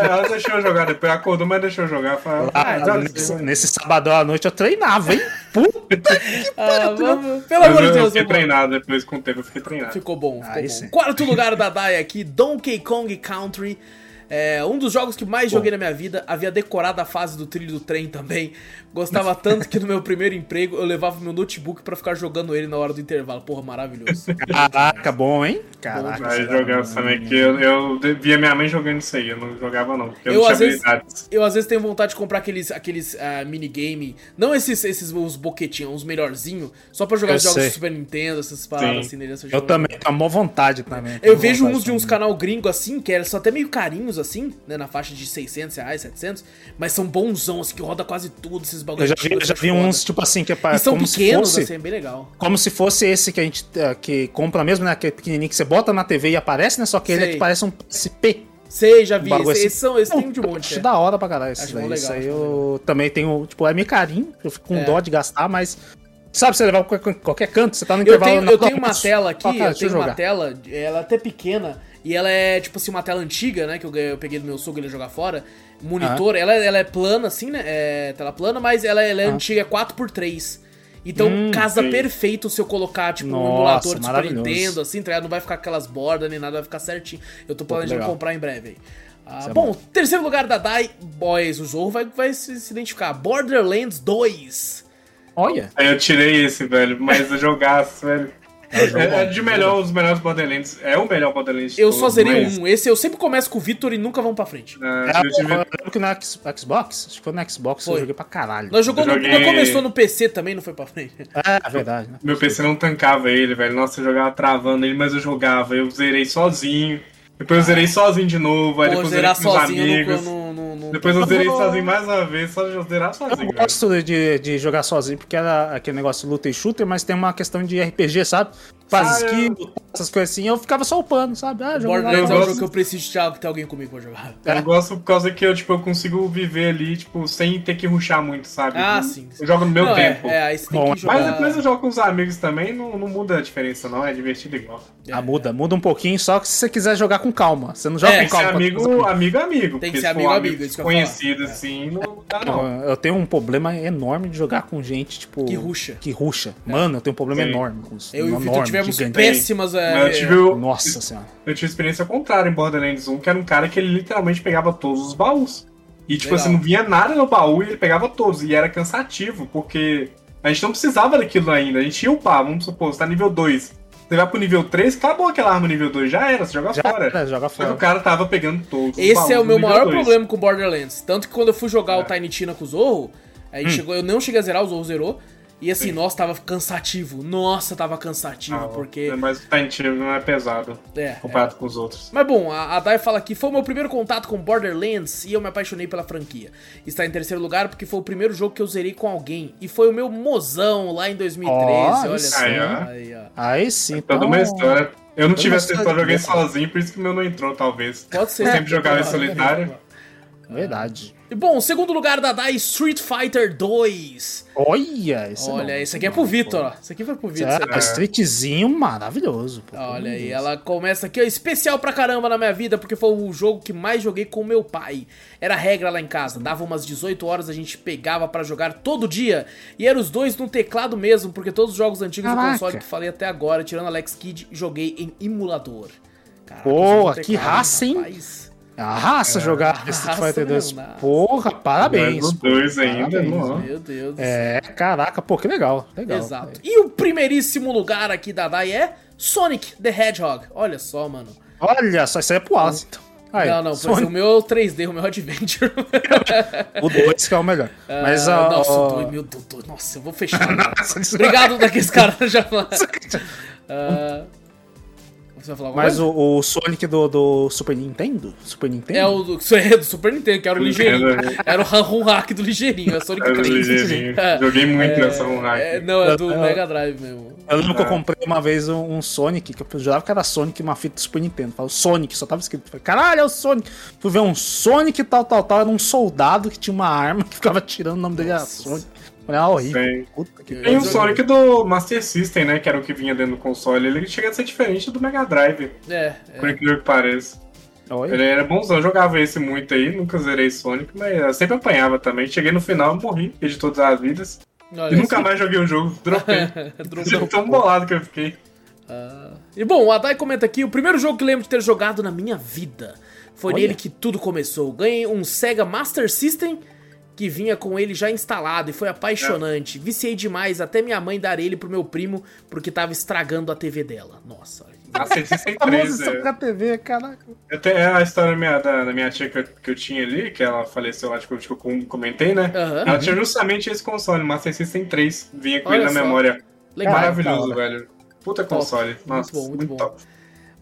ela deixou eu jogar, depois acordou, mas deixou eu jogar. Falei, ah, ah, nesse, nesse, sabadão à noite eu treinava, hein? Puta que ah, vamos, Pelo amor de Deus, eu fiquei treinado depois com o tempo, eu fiquei treinado. Ficou bom, ficou bom. Quarto lugar da DAI aqui, Donkey Kong Country. É, um dos jogos que mais Bom. joguei na minha vida, havia decorado a fase do trilho do trem também. Gostava tanto que no meu primeiro emprego eu levava meu notebook para ficar jogando ele na hora do intervalo. Porra, maravilhoso. Caraca, bom, hein? Caraca. Vai jogar também, que eu, eu via minha mãe jogando isso aí, eu não jogava não, porque eu, eu não tinha vezes, habilidades. Eu às vezes tenho vontade de comprar aqueles, aqueles uh, minigame, não esses, esses os boquetinhos, uns melhorzinhos, só pra jogar jogos do Super Nintendo, essas paradas Sim. assim. Nesse eu também, a maior vontade também. Eu vejo uns de uns canal gringo assim, que são até meio carinhos assim, né, na faixa de 600 reais, 700, mas são bonzão, assim, que roda quase tudo esses bagulhos. Eu já vi, já vi uns, tipo assim, que é pra, e são como pequenos, se fosse, assim, é bem legal. Como se fosse esse que a gente uh, que compra mesmo, né, que é pequenininho, que você bota na TV e aparece, né, só que Sei. ele é que parece um SP. Sei, já vi. Esse, assim. Esses são, esse tem de monte. Acho é. da hora pra caralho. Acho daí. Legal, isso aí eu legal. também tenho, tipo, é meio carinho, eu fico com é. dó de gastar, mas Sabe, você levar qualquer, qualquer canto, você tá no intervalo... Eu tenho, eu tenho uma tela aqui, eu tenho uma tela, ela é até pequena, e ela é, tipo assim, uma tela antiga, né? Que eu, eu peguei do meu sogro ele jogar fora. Monitor, ah. ela, ela é plana, assim, né? É tela plana, mas ela, ela é ah. antiga, é 4x3. Então hum, casa sim. perfeito se eu colocar, tipo, Nossa, um emulador de Super Nintendo, assim, tá Não vai ficar aquelas bordas nem nada, vai ficar certinho. Eu tô planejando comprar em breve aí. Ah, é bom, bom, terceiro lugar da DAI, boys, o Zorro vai, vai se, se identificar. Borderlands 2. Olha. Aí eu tirei esse, velho, mas eu jogasse, velho. É, é, é, de melhor, os melhores Borderlands. É o melhor Borderlands. Eu só zerei mas... um. Esse eu sempre começo com o Victor e nunca vão pra frente. É, eu, tive... eu lembro que no Xbox, acho que foi no Xbox, foi. eu joguei pra caralho. Nós jogou no, joguei... começou no PC também, não foi pra frente. É, é verdade. Né? Meu PC não tancava ele, velho. Nossa, eu jogava travando ele, mas eu jogava. Eu zerei sozinho. Depois eu zerei sozinho de novo, aí Pô, depois zerar zerei com os amigos. No, no, no, depois eu zerei sozinho mais uma vez, só de zerar sozinho. Eu gosto de, de jogar sozinho, porque era aquele negócio luta e shooter, mas tem uma questão de RPG, sabe? Faz ah, skill, eu... essas coisas assim, eu ficava só upando, sabe? Ah, Borderlands é um jogo que eu preciso de ter alguém comigo pra jogar. Eu é. gosto por causa que eu, tipo, eu consigo viver ali, tipo, sem ter que ruxar muito, sabe? Ah, eu, sim, Eu jogo no meu não, é, tempo. É, é, aí você tem Bom, que jogar... Mas depois eu jogo com os amigos também, não, não muda a diferença, não. É divertido igual. É, ah, muda, muda um pouquinho, só que se você quiser jogar com calma. Você não joga é, com calma. Amigo, amigo, amigo. Tem que ser amigo, amigo. Isso conhecido, assim, não dá, não. Eu tenho um problema enorme de jogar com gente, tipo. Que ruxa. Que ruxa. Mano, eu tenho um problema enorme com isso. Eu e o Vitor tivemos péssimas mas é. Eu tive, o, Nossa senhora. Eu tive experiência contrária em Borderlands 1, que era um cara que ele literalmente pegava todos os baús. E, tipo, Legal. assim, não via nada no baú e ele pegava todos. E era cansativo, porque a gente não precisava daquilo ainda. A gente ia upar, vamos supor, você tá nível 2. Você vai pro nível 3, acabou aquela arma nível 2, já era, você joga já fora. Era, joga fora. o cara tava pegando todos. Esse é o meu maior 2. problema com Borderlands. Tanto que quando eu fui jogar é. o Tiny Tina com o Zorro, aí hum. chegou, eu não cheguei a zerar, o Zorro zerou. E assim, Sim. nossa, tava cansativo. Nossa, tava cansativo, ah, porque. Mas o Tiny não é pesado. É. Comparado é. com os outros. Mas bom, a, a Dai fala aqui: foi o meu primeiro contato com Borderlands e eu me apaixonei pela franquia. Está em terceiro lugar porque foi o primeiro jogo que eu zerei com alguém. E foi o meu mozão lá em 2013. Oh, olha só. Aí, aí, ó. aí sim, é toda uma história. Eu não tive essa história, joguei sozinho, por isso que o meu não entrou, talvez. Pode ser. Eu sempre jogava em solitário. Verdade. E bom, segundo lugar da DAI Street Fighter 2. Olha, esse Olha, esse aqui é pro Vitor, ó. Esse aqui foi pro Vitor. É, streetzinho maravilhoso. Pô, Olha aí, ela começa aqui, ó, especial pra caramba na minha vida, porque foi o jogo que mais joguei com meu pai. Era regra lá em casa, dava umas 18 horas, a gente pegava para jogar todo dia. E eram os dois no teclado mesmo, porque todos os jogos antigos Caraca. do console que falei até agora, tirando Alex Kidd, joguei em emulador. Caraca, Pô, que raça, hein? Rapaz. É a raça é, jogar Street Fighter 2. Porra, parabéns. Os dois ainda, parabéns, Meu Deus do É, caraca, pô, que legal. legal Exato. É. E o primeiríssimo lugar aqui da DAI é Sonic the Hedgehog. Olha só, mano. Olha só, isso aí é pro Asa, então. Aí, não, não, Sonic... o meu 3D, o meu Adventure. o 2 que é o melhor. Uh, Mas, uh, nossa, o 2, meu Deus, nossa, eu vou fechar. Obrigado daqueles caras já falaram. Uh, você vai falar Mas o, o, Sonic do, do Super Nintendo? Super Nintendo? É o do, é, do Super Nintendo, que era o ligeirinho. Era o Run Hack do ligeirinho, é Sonic era 3. ligeirinho. É, Joguei muito é, nessa Run Hack. É, não, é do Mega Drive mesmo. Eu lembro que eu comprei uma vez um, um, Sonic, que eu jurava que era Sonic, uma fita do Super Nintendo. Falei, Sonic, só tava escrito. Falei, caralho, é o Sonic. Fui ver um Sonic tal, tal, tal. Era um soldado que tinha uma arma que ficava tirando o nome dele era Sonic. É horrível. Tem o Sonic do Master System, né? Que era o que vinha dentro do console. Ele chega a ser diferente do Mega Drive. É. Por é. incrível que pareça. Oi? Ele era bonzão, eu jogava esse muito aí, nunca zerei Sonic, mas eu sempre apanhava também. Cheguei no final, morri, de todas as vidas. Olha e nunca mais joguei o um jogo, dropei. dropei. tão bolado que eu fiquei. Uh... E bom, o Adai comenta aqui: o primeiro jogo que lembro de ter jogado na minha vida. Foi Olha. nele que tudo começou. Ganhei um Sega Master System que vinha com ele já instalado e foi apaixonante. É. Viciei demais, até minha mãe dar ele pro meu primo porque tava estragando a TV dela. Nossa. Nossa, 63, é. pra TV, caraca. Eu tenho, é a história minha, da, da minha tia que eu, que eu, tinha ali, que ela faleceu lá, tipo, que eu comentei, né? Uhum. Ela tinha justamente esse console, Master System 3. Vinha com Olha ele na só. memória. Legal, Maravilhoso, velho. Puta top. console. Nossa, muito bom, muito, muito bom. Top.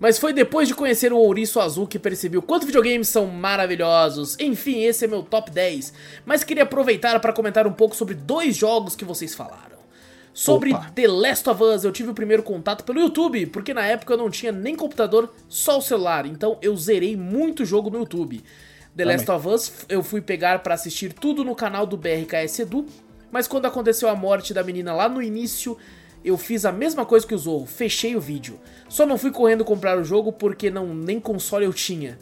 Mas foi depois de conhecer o Ouriço Azul que percebi o quanto videogames são maravilhosos. Enfim, esse é meu top 10. Mas queria aproveitar para comentar um pouco sobre dois jogos que vocês falaram. Sobre Opa. The Last of Us, eu tive o primeiro contato pelo YouTube, porque na época eu não tinha nem computador, só o celular, então eu zerei muito jogo no YouTube. The Também. Last of Us eu fui pegar para assistir tudo no canal do BRKS Edu, mas quando aconteceu a morte da menina lá no início, eu fiz a mesma coisa que o Zorro, fechei o vídeo. Só não fui correndo comprar o jogo porque não nem console eu tinha.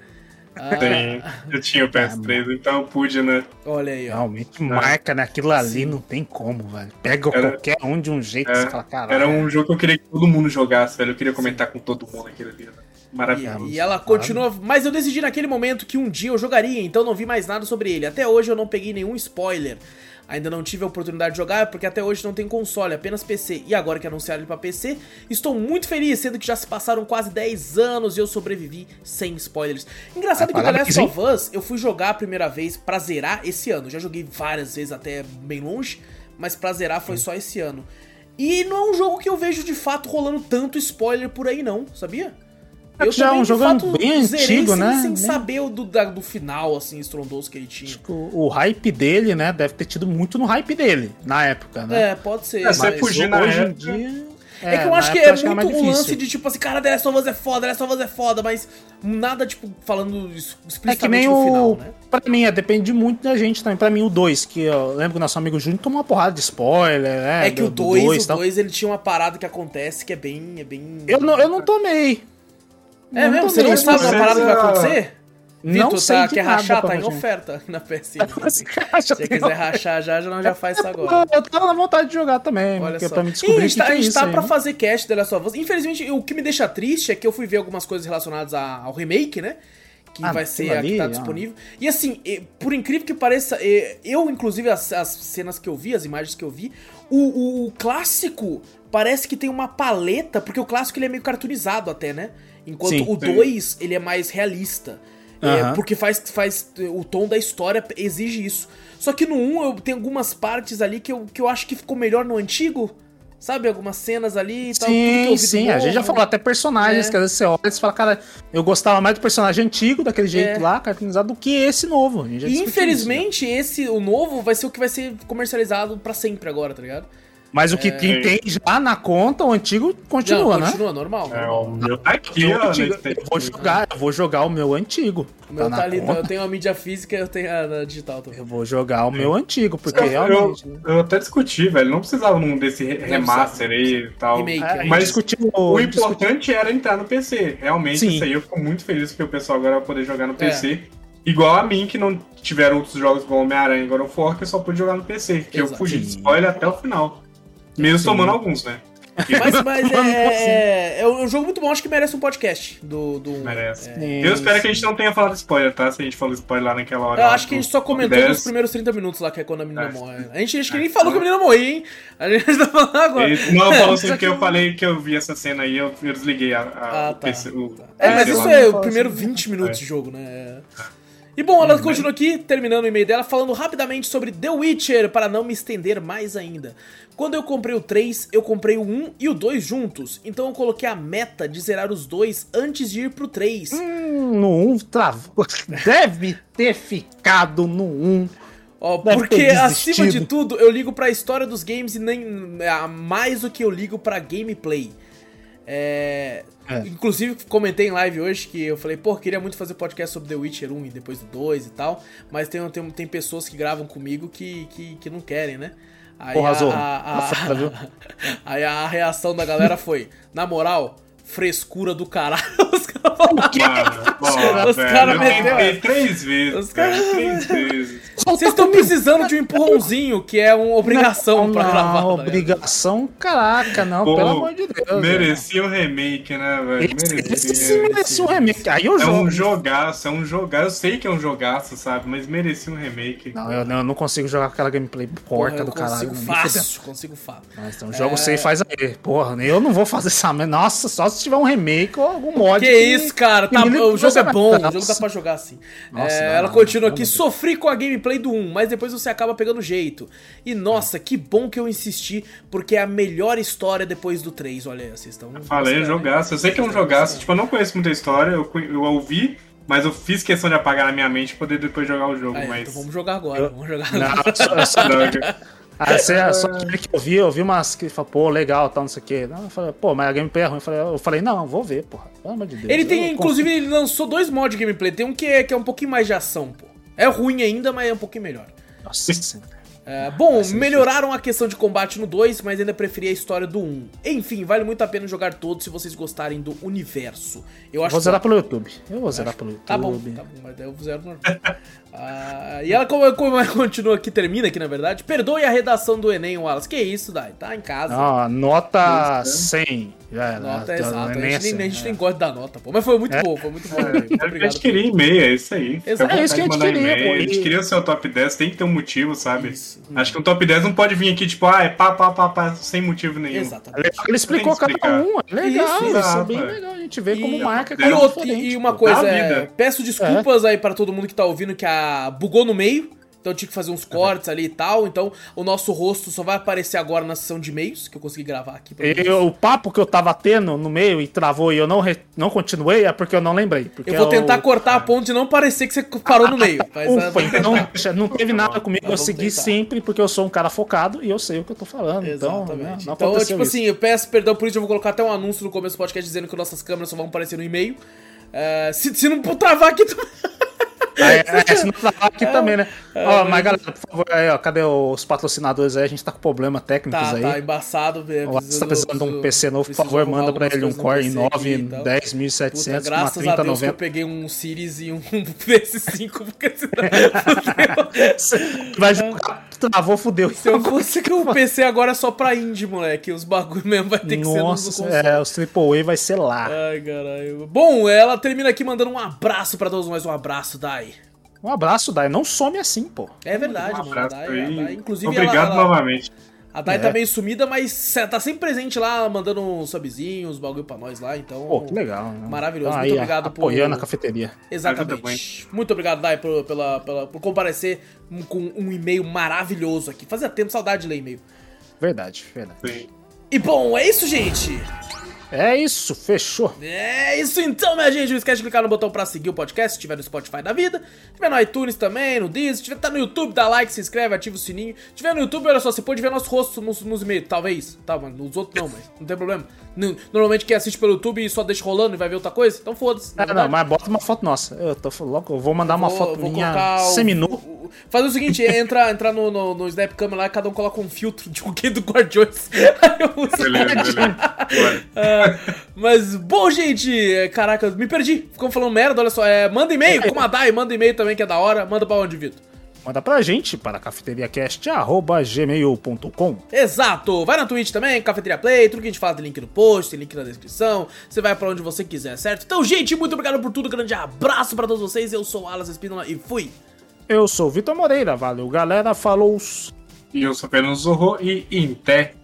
Ah, Sim, eu tinha o PS3, ah, então eu pude, né? Olha aí, ó. Realmente marca naquilo ali, Sim. não tem como, velho. Pega era, qualquer um de um jeito é, fala, caralho. Era um jogo que eu queria que todo mundo jogasse, velho. Eu queria comentar com todo mundo aquilo ali, né? Maravilha. E, e ela continua. Mas eu decidi naquele momento que um dia eu jogaria, então não vi mais nada sobre ele. Até hoje eu não peguei nenhum spoiler. Ainda não tive a oportunidade de jogar porque até hoje não tem console, apenas PC. E agora que anunciaram ele pra PC, estou muito feliz, sendo que já se passaram quase 10 anos e eu sobrevivi sem spoilers. Engraçado que o The Last of Us eu fui jogar a primeira vez pra zerar esse ano. Já joguei várias vezes até bem longe, mas pra zerar foi só esse ano. E não é um jogo que eu vejo de fato rolando tanto spoiler por aí, não, sabia? Eu já é um jogo bem antigo, sem, né? Sem saber o do, da, do final, assim, estrondoso que ele tinha. Tipo, o hype dele, né? Deve ter tido muito no hype dele, na época, né? É, pode ser. É, você fugir na hoje época... em dia... É, é, que eu acho que é muito o um lance de tipo assim, cara, The Last of Us é foda, The Last of Us é foda, mas nada, tipo, falando explicitamente é que nem o final, né? Pra mim, é, depende muito da gente também. Pra mim, o 2, que eu lembro que o nosso amigo Júnior tomou uma porrada de spoiler, né? É que do, o 2, o 2, ele tinha uma parada que acontece que é bem. É bem... Eu, não, eu não tomei. É mesmo? Você não sabe uma parada que vai acontecer? Vitor, não sei tá, quer rachar? Tá em oferta na PS5. Se você quiser rachar já, já não já faz isso agora. Eu tava na vontade de jogar também, Olha só. pra me descobrir e a gente tá, a gente tá aí, pra né? fazer cast Last of Us. Infelizmente, o que me deixa triste é que eu fui ver algumas coisas relacionadas ao remake, né? Que ah, vai ser ali, que tá disponível. E assim, por incrível que pareça, eu, inclusive, as, as cenas que eu vi, as imagens que eu vi, o, o, o clássico parece que tem uma paleta, porque o clássico ele é meio cartoonizado até, né? Enquanto sim, o 2, ele é mais realista. É, porque faz, faz. O tom da história exige isso. Só que no 1 eu tenho algumas partes ali que eu, que eu acho que ficou melhor no antigo. Sabe, algumas cenas ali e tal. Sim, sim, a gente já falou até personagens é. que às vezes você olha e você fala, cara, eu gostava mais do personagem antigo, daquele jeito é. lá, caracterizado, do que esse novo. e infelizmente, isso, esse, o novo, vai ser o que vai ser comercializado para sempre agora, tá ligado? Mas o que é... tem já na conta, o antigo continua, Não, né? Continua, normal. É, o meu tá aqui, ó. Eu vou jogar, eu vou jogar o meu antigo. O meu tá, tá ali, conta. eu tenho a mídia física e eu tenho a digital também. Eu vou jogar o meu antigo, porque eu, realmente. Eu, eu, até discuti, velho. Não precisava um desse remaster aí e tal. Remake, é, mas discutiu, o importante era entrar no PC. Realmente, Sim. isso aí eu fico muito feliz que o pessoal agora vai poder jogar no PC. É. Igual a mim, que não tiveram outros jogos como Homem-Aranha e God of War, que eu só pude jogar no PC. Que Exato. eu fugi de spoiler até o final. Mesmo tomando alguns, né? Mas, mas é, é, é, um jogo muito bom, acho que merece um podcast do. do merece. É, eu espero que a gente não tenha falado spoiler, tá? Se a gente falou spoiler lá naquela hora. Eu acho que a gente só comentou nos primeiros 30 minutos lá, que é quando a menina é. morre. A gente acho que nem falou que a menina morreu, hein? A gente tá falando agora. E, não, falou assim que eu falei que eu vi essa cena aí, eu, eu desliguei a, a ah, tá. PC, o, É, mas isso é o primeiro 20 minutos de jogo, né? E bom, ela continua aqui, terminando o e-mail dela, falando rapidamente sobre The Witcher, para não me estender mais ainda. Quando eu comprei o 3, eu comprei o 1 e o 2 juntos, então eu coloquei a meta de zerar os dois antes de ir pro 3. Hum, no 1 travou. Deve ter ficado no 1. Ó, porque acima de tudo, eu ligo pra história dos games e nem mais do que eu ligo pra gameplay. É, é. Inclusive, comentei em live hoje que eu falei, pô, queria muito fazer podcast sobre The Witcher 1 e depois do 2 e tal, mas tem, tem, tem pessoas que gravam comigo que, que, que não querem, né? Aí Porra, a, a, a, aí a reação da galera foi: na moral, frescura do caralho. Os caras falaram. Os caras meteram. três vezes. Os caras. Três vezes. Vocês estão precisando de um empurrãozinho, que é uma obrigação não, pra gravar. Não, obrigação, caraca, não, Pô, pelo amor de Deus. Merecia um remake, né, velho? Merecia. Esse merecia um remake. Aí eu é jogo. É um jogaço, é um jogaço. Eu sei que é um jogaço, sabe? Mas merecia um remake. Não, eu não, eu não consigo jogar aquela gameplay porca do caralho. Consigo fácil, consigo fácil. Mas então, jogo é... você faz aí. Porra, eu não vou fazer essa. Nossa, só se tiver um remake ou algum mod. Que, que isso, cara. Tá, o jogo é bom, o jogo dá pra jogar assim. Nossa, é, não, ela continua aqui. Sofri com a gameplay do 1, mas depois você acaba pegando jeito. E nossa, que bom que eu insisti, porque é a melhor história depois do 3. Olha, vocês estão. Falei, jogaço. Eu sei que é um jogaço. Tipo, eu não conheço muita história, eu, eu ouvi. Mas eu fiz questão de apagar na minha mente pra poder depois jogar o jogo. Ah, mas... Então vamos jogar agora, eu... vamos jogar agora. Não, só, Ah, você, só que eu vi, eu vi umas que falou, pô, legal, tal, não sei o quê. Eu falei, pô, mas a gameplay é ruim. Eu falei, eu falei, não, vou ver, porra. Pelo amor de Deus. Ele tem, inclusive, ele lançou dois mods de gameplay. Tem um que é, que é um pouquinho mais de ação, pô. É ruim ainda, mas é um pouquinho melhor. Nossa é, bom, melhoraram a questão de combate no 2, mas ainda preferi a história do 1. Enfim, vale muito a pena jogar todos se vocês gostarem do universo. Eu acho vou zerar pelo YouTube. Eu vou zerar pelo YouTube. Tá bom, tá bom, mas daí eu zero normal. Ah, e ela como, como ela continua aqui, termina aqui, na verdade. Perdoe a redação do Enem, Wallace. Que isso, Dai? Tá em casa. Ah, nota 100. É, nota é exata. A gente, nem, assim, a gente é. nem gosta da nota, pô. Mas foi muito é. bom, foi muito bom. É, a gente queria e-mail, é isso aí. Exato. É isso que a gente queria, pô. A gente queria o seu top 10, tem que ter um motivo, sabe? Isso. Acho que um top 10 não pode vir aqui, tipo, ah, é pá, pá, pá, pá, sem motivo nenhum. Exatamente. Ele explicou cada um, é legal, isso, isso é bem legal. A gente vê e, como marca e, outro, e uma coisa, é, peço desculpas aí para todo mundo que tá ouvindo que a bugou no meio. Então eu tinha que fazer uns cortes ali e tal. Então o nosso rosto só vai aparecer agora na sessão de e-mails, que eu consegui gravar aqui. Eu, o papo que eu tava tendo no meio e travou e eu não, re, não continuei é porque eu não lembrei. eu vou tentar eu... cortar a ponto de não parecer que você parou no meio. Mas, Ufa, então não, não teve nada comigo. Eu segui tentar. sempre porque eu sou um cara focado e eu sei o que eu tô falando. Então, Exatamente. Então, então tipo isso. assim, eu peço perdão por isso. Eu vou colocar até um anúncio no começo do podcast dizendo que nossas câmeras só vão aparecer no e-mail. Uh, se, se não travar aqui também. Aí, é, senão tá aqui é, também, né? É, ó, mas galera, por favor, aí, ó, cadê os patrocinadores aí? A gente tá com problema técnicos tá, aí. Tá embaçado, velho. Você tá precisando de um PC novo, por favor, manda pra ele um Core i 9, 10.700, graças uma 3090. a Deus que eu peguei um Series e um PS5, porque senão Vai jogar, travou, fudeu. Se eu fosse que o PC agora é só pra indie, moleque, os bagulho mesmo vai ter que Nossa, ser no console. É, os AAA vai ser lá. Ai, caralho. Bom, ela termina aqui mandando um abraço pra todos nós, um abraço, Dai. Um abraço, Dai. Não some assim, pô. É verdade, um mano. Dai, Dai, inclusive, Obrigado ela, ela, novamente. A Dai tá é. tá meio sumida, mas tá sempre presente lá, mandando uns subzinhos, bagulho pra nós lá, então. Pô, que legal. Né? Maravilhoso. Ah, Muito aí, obrigado por. Apoiando a cafeteria. Exatamente. Muito obrigado, Dai, por, pela, pela, por comparecer com um e-mail maravilhoso aqui. Fazia tempo, saudade de ler e-mail. Verdade, verdade. Sim. E bom, é isso, gente. É isso, fechou. É isso então, minha gente. Não esquece de clicar no botão pra seguir o podcast se tiver no Spotify da vida. Se tiver no iTunes também, no Disney. Se tiver tá no YouTube, dá like, se inscreve, ativa o sininho. Se tiver no YouTube, olha só, você pode ver nosso rosto nos, nos e-mails. Talvez. Tá, mas nos outros não, mas não tem problema. Normalmente quem assiste pelo YouTube só deixa rolando e vai ver outra coisa, então foda-se. É, não, mas bota uma foto nossa. Eu tô louco, eu vou mandar uma vou, foto vou minha seminu. Fazer o seguinte, entra, entra no, no, no Snap Camera lá e cada um coloca um filtro de alguém do Guardiões. Aí eu uso. Beleza, beleza. mas, bom, gente, caraca, me perdi. Ficamos falando merda, olha só. É, manda e-mail, como a Dai, manda e-mail também que é da hora. Manda pra onde, Vitor? Manda pra gente para cafeteriacast.gmail.com Exato! Vai na Twitch também, Cafeteria Play, tudo que a gente fala tem link no post, tem link na descrição. Você vai para onde você quiser, certo? Então, gente, muito obrigado por tudo, grande abraço para todos vocês. Eu sou o Alas Espínola e fui! Eu sou o Vitor Moreira, valeu galera, falou! E eu sou Pedro Zorro e Inté!